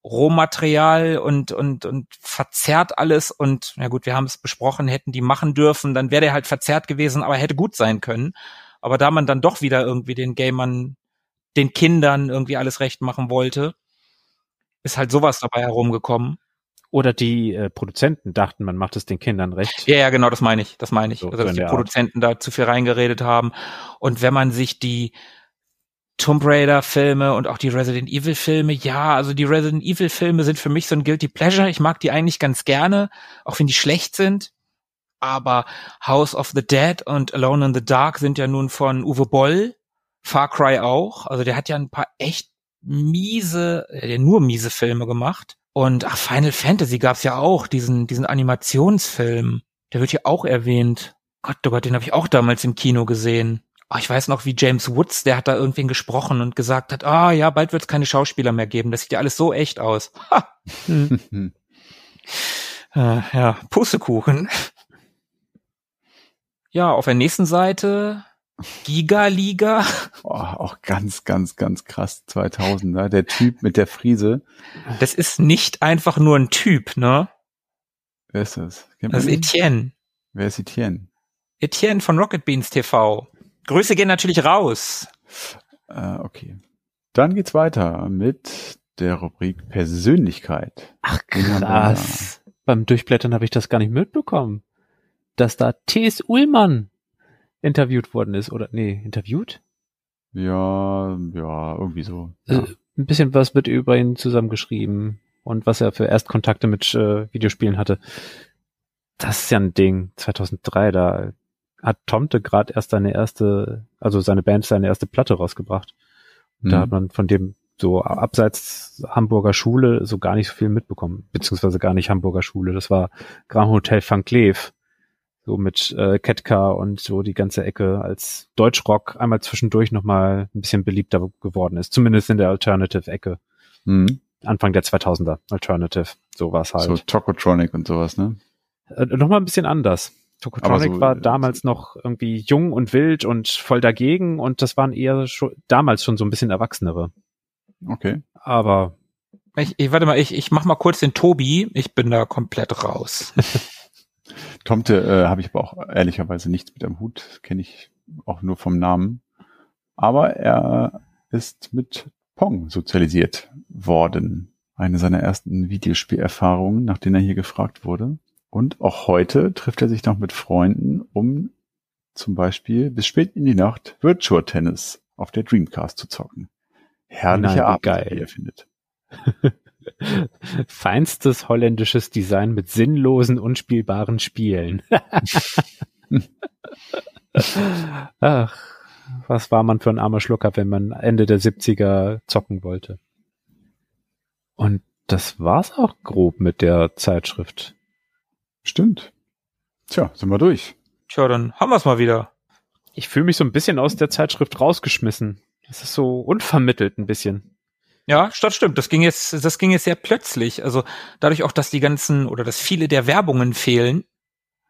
S2: Rohmaterial und, und, und verzerrt alles und, na gut, wir haben es besprochen, hätten die machen dürfen, dann wäre der halt verzerrt gewesen, aber hätte gut sein können. Aber da man dann doch wieder irgendwie den Gamern, den Kindern irgendwie alles recht machen wollte, ist halt sowas dabei herumgekommen.
S1: Oder die äh, Produzenten dachten, man macht es den Kindern recht.
S2: Ja, ja, genau, das meine ich, das meine ich.
S1: So,
S2: also,
S1: so
S2: dass die
S1: Art.
S2: Produzenten da zu viel reingeredet haben. Und wenn man sich die Tomb Raider Filme und auch die Resident Evil Filme, ja, also die Resident Evil Filme sind für mich so ein Guilty Pleasure. Ich mag die eigentlich ganz gerne, auch wenn die schlecht sind. Aber House of the Dead und Alone in the Dark sind ja nun von Uwe Boll, Far Cry auch. Also der hat ja ein paar echt miese, äh, nur miese Filme gemacht. Und ach, Final Fantasy gab's ja auch, diesen, diesen Animationsfilm. Der wird hier auch erwähnt. Gott, oh Gott, den habe ich auch damals im Kino gesehen. Oh, ich weiß noch, wie James Woods, der hat da irgendwen gesprochen und gesagt hat, ah ja, bald wird es keine Schauspieler mehr geben. Das sieht ja alles so echt aus. Ha,
S1: Hm.
S2: äh, ja, Pussekuchen. Ja, auf der nächsten Seite Giga Liga.
S3: Oh, auch ganz, ganz, ganz krass 2000er. Der Typ mit der Frise.
S2: Das ist nicht einfach nur ein Typ, ne?
S3: Wer ist das?
S2: Das ist? Etienne.
S3: Wer ist Etienne?
S2: Etienne von Rocket Beans TV. Grüße gehen natürlich raus.
S3: Äh, okay. Dann geht's weiter mit der Rubrik Persönlichkeit.
S1: Ach krass. Beim Durchblättern habe ich das gar nicht mitbekommen, dass da T.S. Ullmann interviewt worden ist. Oder nee, interviewt?
S3: Ja, ja, irgendwie so. Ja.
S1: Äh, ein bisschen was wird über ihn zusammengeschrieben und was er für Erstkontakte mit äh, Videospielen hatte. Das ist ja ein Ding. 2003, da hat Tomte gerade erst seine erste, also seine Band seine erste Platte rausgebracht. Da
S3: Mhm.
S1: hat man von dem so abseits Hamburger Schule so gar nicht so viel mitbekommen, beziehungsweise gar nicht Hamburger Schule. Das war Grand Hotel Van Cleef, so mit äh, Ketka und so die ganze Ecke als Deutschrock einmal zwischendurch nochmal ein bisschen beliebter geworden ist, zumindest in der Alternative-Ecke.
S3: Mhm.
S1: Anfang der 2000er, Alternative, so war es halt.
S3: So Tokotronic und sowas, ne?
S1: Äh, Nochmal ein bisschen anders. Tokotronic
S3: so,
S1: war
S3: äh,
S1: damals noch irgendwie jung und wild und voll dagegen und das waren eher schon, damals schon so ein bisschen Erwachsenere.
S3: Okay.
S1: Aber
S2: Ich, ich warte mal, ich, ich mach mal kurz den Tobi. Ich bin da komplett raus.
S3: Tomte äh, habe ich aber auch ehrlicherweise nichts mit am Hut, kenne ich auch nur vom Namen. Aber er ist mit Pong sozialisiert worden. Eine seiner ersten Videospielerfahrungen, nach denen er hier gefragt wurde. Und auch heute trifft er sich noch mit Freunden, um zum Beispiel bis spät in die Nacht Virtual Tennis auf der Dreamcast zu zocken. Herrlicher
S1: Nein,
S3: Abend,
S1: geil.
S3: wie er findet.
S1: feinstes holländisches Design mit sinnlosen, unspielbaren Spielen. Ach, was war man für ein armer Schlucker, wenn man Ende der 70er zocken wollte. Und das war's auch grob mit der Zeitschrift.
S3: Stimmt. Tja, sind wir durch.
S2: Tja, dann haben wir's mal wieder.
S1: Ich fühle mich so ein bisschen aus der Zeitschrift rausgeschmissen. Das ist so unvermittelt ein bisschen.
S2: Ja, das stimmt. Das ging jetzt, das ging jetzt sehr plötzlich. Also dadurch auch, dass die ganzen oder dass viele der Werbungen fehlen.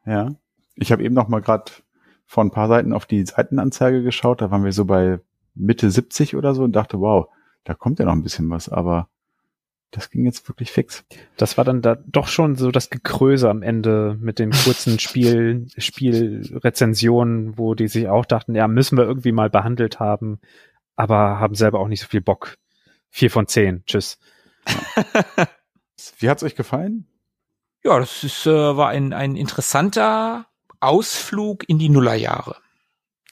S3: Ja. Ich habe eben noch mal gerade vor ein paar Seiten auf die Seitenanzeige geschaut. Da waren wir so bei Mitte 70 oder so und dachte, wow, da kommt ja noch ein bisschen was. Aber das ging jetzt wirklich fix.
S1: Das war dann da doch schon so das Gekröse am Ende mit den kurzen Spiel, Spielrezensionen, wo die sich auch dachten, ja, müssen wir irgendwie mal behandelt haben, aber haben selber auch nicht so viel Bock. Vier von zehn. Tschüss.
S3: Wie hat's euch gefallen?
S2: Ja, das ist, äh, war ein, ein interessanter Ausflug in die Nullerjahre.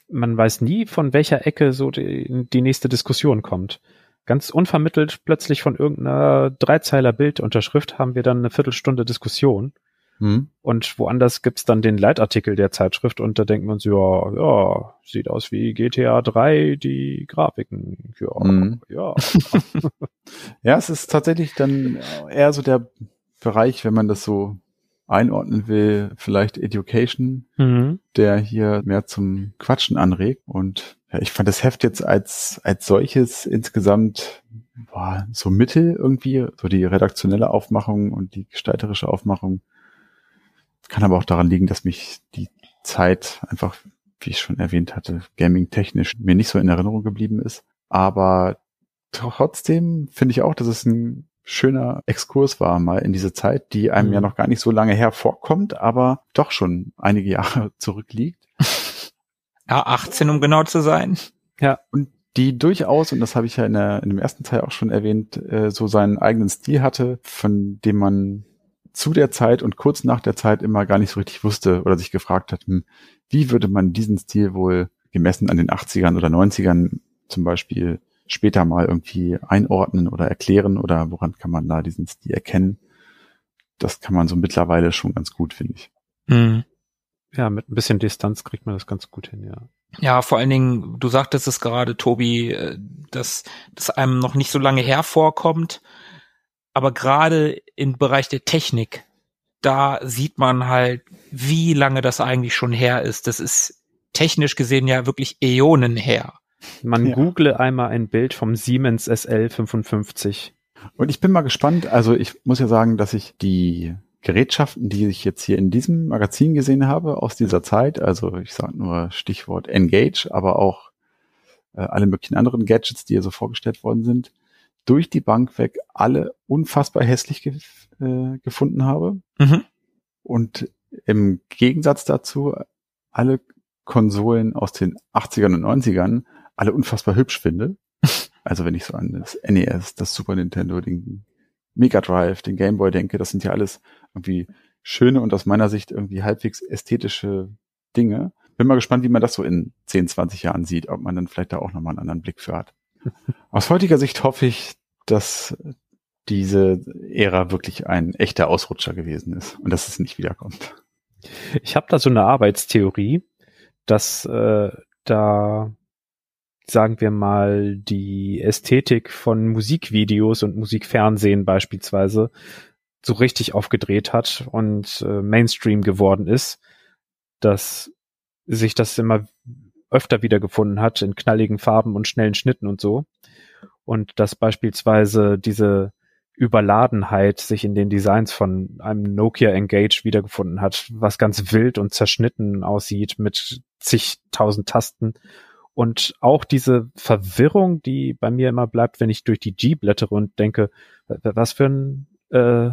S1: Man weiß nie, von welcher Ecke so die, die nächste Diskussion kommt. Ganz unvermittelt plötzlich von irgendeiner Dreizeiler Bildunterschrift haben wir dann eine Viertelstunde Diskussion.
S3: Hm.
S1: Und woanders gibt's dann den Leitartikel der Zeitschrift und da denkt man so, ja, ja, sieht aus wie GTA 3, die Grafiken. Ja,
S3: Mhm.
S1: ja.
S3: Ja, es ist tatsächlich dann eher so der Bereich, wenn man das so einordnen will, vielleicht Education,
S1: Mhm.
S3: der hier mehr zum Quatschen anregt. Und ja, ich fand das Heft jetzt als, als solches insgesamt boah, so mittel irgendwie, so die redaktionelle Aufmachung und die gestalterische Aufmachung. Kann aber auch daran liegen, dass mich die Zeit einfach, wie ich schon erwähnt hatte, gaming-technisch mir nicht so in Erinnerung geblieben ist. Aber trotzdem finde ich auch, dass es ein schöner Exkurs war mal in diese Zeit, die einem
S1: Mhm.
S3: ja noch gar nicht so lange hervorkommt, aber doch schon einige Jahre zurückliegt.
S2: Ja, 18, um genau zu sein.
S3: Und die durchaus, und das habe ich ja in, der, in dem ersten Teil auch schon erwähnt, äh, so seinen eigenen Stil hatte, von dem man zu der Zeit und kurz nach der Zeit immer gar nicht so richtig wusste oder sich gefragt hat, hm, wie würde man diesen Stil wohl gemessen an den 80ern oder 90ern zum Beispiel später mal irgendwie einordnen oder erklären oder woran kann man da diesen Stil erkennen? Das kann man so mittlerweile schon ganz gut, finde ich.
S2: Hm.
S1: ja, mit ein bisschen Distanz kriegt man das ganz gut hin, ja.
S2: Ja, vor allen Dingen, du sagtest es gerade, Tobi, äh, dass das einem noch nicht so lange hervorkommt. Aber gerade im Bereich der Technik, da sieht man halt, wie lange das eigentlich schon her ist. Das ist technisch gesehen ja wirklich Äonen her.
S1: Man
S3: Ja.
S1: google einmal ein Bild vom Siemens SL55.
S3: Und ich bin mal gespannt. Also ich muss ja sagen, dass ich die Gerätschaften, die ich jetzt hier in diesem Magazin gesehen habe aus dieser Zeit, also ich sage nur Stichwort Engage, aber auch äh, alle möglichen anderen Gadgets, die hier so vorgestellt worden sind, durch die Bank weg alle unfassbar hässlich ge äh, gefunden habe.
S2: Mhm.
S3: Und im Gegensatz dazu alle Konsolen aus den 80ern und 90ern alle unfassbar hübsch finde. Also wenn ich so an das NES, das Super Nintendo, den Mega Drive, den Game Boy denke, das sind ja alles irgendwie schöne und aus meiner Sicht irgendwie halbwegs ästhetische Dinge. Bin mal gespannt, wie man das so in 10, 20 Jahren sieht, ob man dann vielleicht da auch nochmal einen anderen Blick für hat. Aus heutiger Sicht hoffe ich, dass diese Ära wirklich ein echter Ausrutscher gewesen ist und dass es nicht wiederkommt.
S1: Ich habe da so eine Arbeitstheorie, dass äh, da sagen wir mal die Ästhetik von Musikvideos und Musikfernsehen beispielsweise so richtig aufgedreht hat und äh, Mainstream geworden ist, dass sich das immer öfter wiedergefunden hat in knalligen Farben und schnellen Schnitten und so. Und dass beispielsweise diese Überladenheit sich in den Designs von einem Nokia Engage wiedergefunden hat, was ganz wild und zerschnitten aussieht mit zigtausend Tasten. Und auch diese Verwirrung, die bei mir immer bleibt, wenn ich durch die G blättere und denke, was für ein, äh,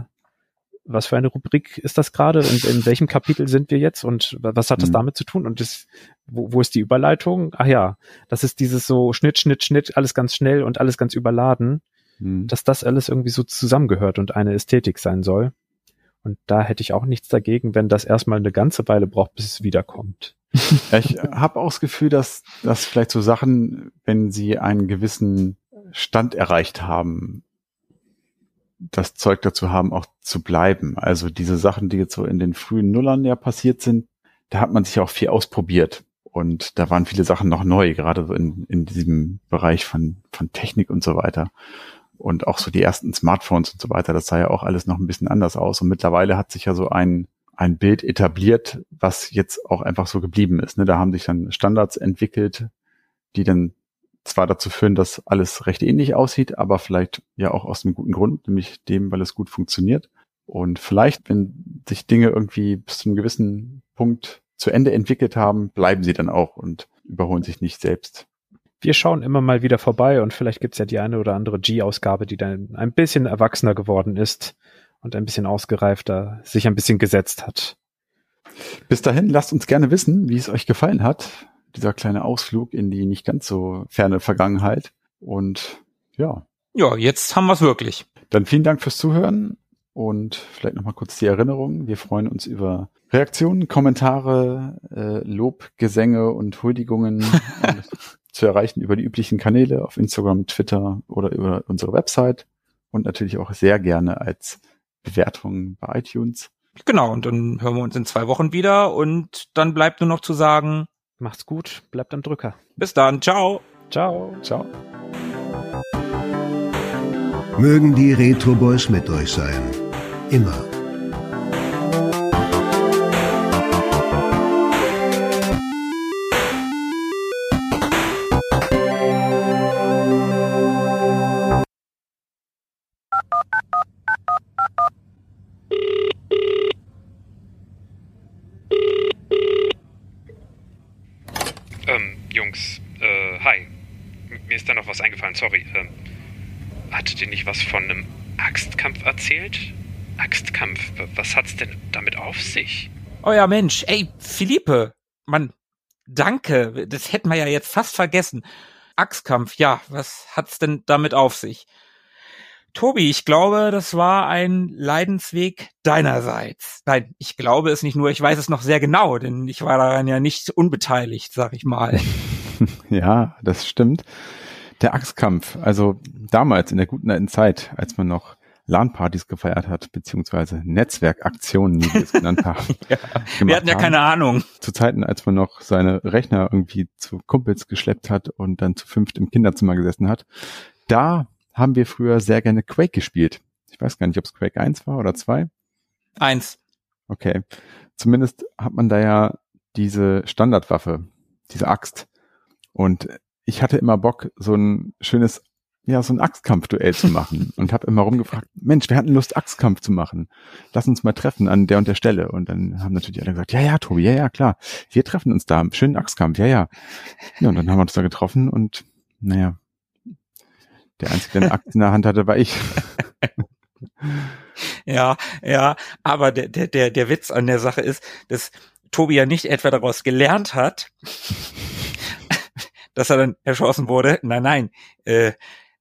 S1: was für eine Rubrik ist das gerade? In, in welchem Kapitel sind wir jetzt? Und was hat das
S3: Mhm.
S1: damit zu tun? Und das, wo, wo ist die Überleitung? Ach ja, das ist dieses so Schnitt, Schnitt, Schnitt, alles ganz schnell und alles ganz überladen
S3: Hm.
S1: dass das alles irgendwie so zusammengehört und eine Ästhetik sein soll. Und da hätte ich auch nichts dagegen, wenn das erstmal eine ganze Weile braucht, bis es wiederkommt.
S3: Ja, ich habe auch das Gefühl, dass, dass vielleicht so Sachen, wenn sie einen gewissen Stand erreicht haben, das Zeug dazu haben, auch zu bleiben. Also diese Sachen, die jetzt so in den frühen Nullern ja passiert sind, da hat man sich auch viel ausprobiert. Und da waren viele Sachen noch neu, gerade so in, in diesem Bereich von, von Technik und so weiter. Und auch so die ersten Smartphones und so weiter, das sah ja auch alles noch ein bisschen anders aus. Und mittlerweile hat sich ja so ein, ein Bild etabliert, was jetzt auch einfach so geblieben ist. Ne? Da haben sich dann Standards entwickelt, die dann zwar dazu führen, dass alles recht ähnlich aussieht, aber vielleicht ja auch aus einem guten Grund, nämlich dem, weil es gut funktioniert. Und vielleicht, wenn sich Dinge irgendwie bis zu einem gewissen Punkt zu Ende entwickelt haben, bleiben sie dann auch und überholen sich nicht selbst.
S1: Wir schauen immer mal wieder vorbei und vielleicht gibt's ja die eine oder andere G-Ausgabe, die dann ein bisschen erwachsener geworden ist und ein bisschen ausgereifter, sich ein bisschen gesetzt hat.
S3: Bis dahin, lasst uns gerne wissen, wie es euch gefallen hat, dieser kleine Ausflug in die nicht ganz so ferne Vergangenheit. Und ja.
S2: Ja, jetzt haben wir's wirklich.
S3: Dann vielen Dank fürs Zuhören und vielleicht nochmal kurz die Erinnerung. Wir freuen uns über Reaktionen, Kommentare, äh, Lob, Gesänge und Huldigungen zu erreichen über die üblichen Kanäle auf Instagram, Twitter oder über unsere Website und natürlich auch sehr gerne als Bewertung bei iTunes.
S2: Genau, und dann hören wir uns in zwei Wochen wieder und dann bleibt nur noch zu sagen,
S1: macht's gut, bleibt am Drücker.
S2: Bis dann, ciao.
S1: Ciao.
S3: Ciao.
S4: Mögen die Retro Boys mit euch sein. Immer.
S2: Ja, Mensch, ey, Philippe, Mann, danke, das hätten wir ja jetzt fast vergessen. Axtkampf, ja, was hat's denn damit auf sich? Tobi, ich glaube, das war ein Leidensweg deinerseits. Nein, ich glaube es nicht nur, ich weiß es noch sehr genau, denn ich war daran ja nicht unbeteiligt, sag ich mal.
S3: Ja, das stimmt. Der Axtkampf, also damals in der guten alten Zeit, als man noch LAN-Partys gefeiert hat, beziehungsweise Netzwerkaktionen, wie wir es genannt haben.
S2: Ja, Wir hatten ja
S3: haben.
S2: keine Ahnung.
S3: Zu Zeiten, als man noch seine Rechner irgendwie zu Kumpels geschleppt hat und dann zu fünft im Kinderzimmer gesessen hat. Da haben wir früher sehr gerne Quake gespielt. Ich weiß gar nicht, ob es Quake 1 war oder 2.
S2: Eins.
S3: Okay. Zumindest hat man da ja diese Standardwaffe, diese Axt. Und ich hatte immer Bock, so ein schönes, ja, so ein Axtkampfduell zu machen. und habe immer rumgefragt, Mensch, wir hatten Lust, Axtkampf zu machen. Lass uns mal treffen an der und der Stelle. Und dann haben natürlich alle gesagt, ja, ja, Tobi, ja, ja, klar. Wir treffen uns da. Schönen Axtkampf, ja, ja. Ja, und dann haben wir uns da getroffen und, naja, der Einzige, der eine Axt in der Hand hatte, war ich.
S2: Ja, ja, aber der, der, der, der Witz an der Sache ist, dass Tobi ja nicht etwa daraus gelernt hat, dass er dann erschossen wurde. Nein, nein. Äh,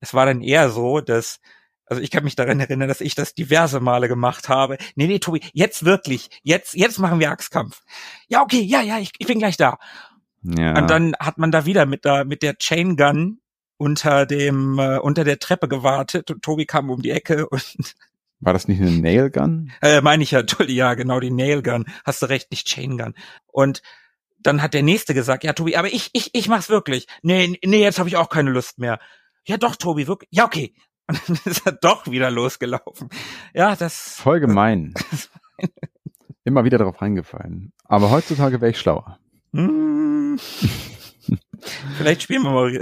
S2: es war dann eher so, dass, also ich kann mich daran erinnern, dass ich das diverse Male gemacht habe. Nee, nee, Tobi, jetzt wirklich. Jetzt, jetzt machen wir Axtkampf. Ja, okay, ja, ja, ich, ich bin gleich da.
S3: Ja.
S2: Und dann hat man da wieder mit der, mit der Chain Gun unter dem, äh, unter der Treppe gewartet und Tobi kam um die Ecke und
S3: war das nicht eine Nailgun?
S2: Äh, meine ich ja, Tulli, ja, genau, die Nail Gun. Hast du recht, nicht Chain Gun. Und dann hat der Nächste gesagt, ja, Tobi, aber ich, ich, ich mach's wirklich. Nee, nee, jetzt habe ich auch keine Lust mehr. Ja, doch, Tobi, wirklich. Ja, okay. Und dann ist er doch wieder losgelaufen. Ja, das.
S3: Voll gemein. Immer wieder darauf reingefallen. Aber heutzutage wäre ich schlauer.
S2: Hm, vielleicht spielen wir mal,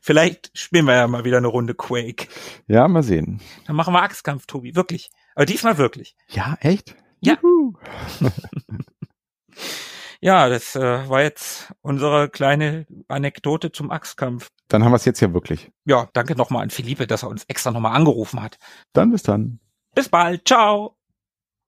S2: vielleicht spielen wir ja mal wieder eine Runde Quake.
S3: Ja, mal sehen.
S2: Dann machen wir Axtkampf, Tobi, wirklich. Aber diesmal wirklich.
S3: Ja, echt?
S2: Ja.
S3: Juhu.
S2: Ja, das äh, war jetzt unsere kleine Anekdote zum Axtkampf.
S3: Dann haben wir es jetzt ja wirklich.
S2: Ja, danke nochmal an Philippe, dass er uns extra nochmal angerufen hat.
S3: Dann bis dann.
S2: Bis bald. Ciao.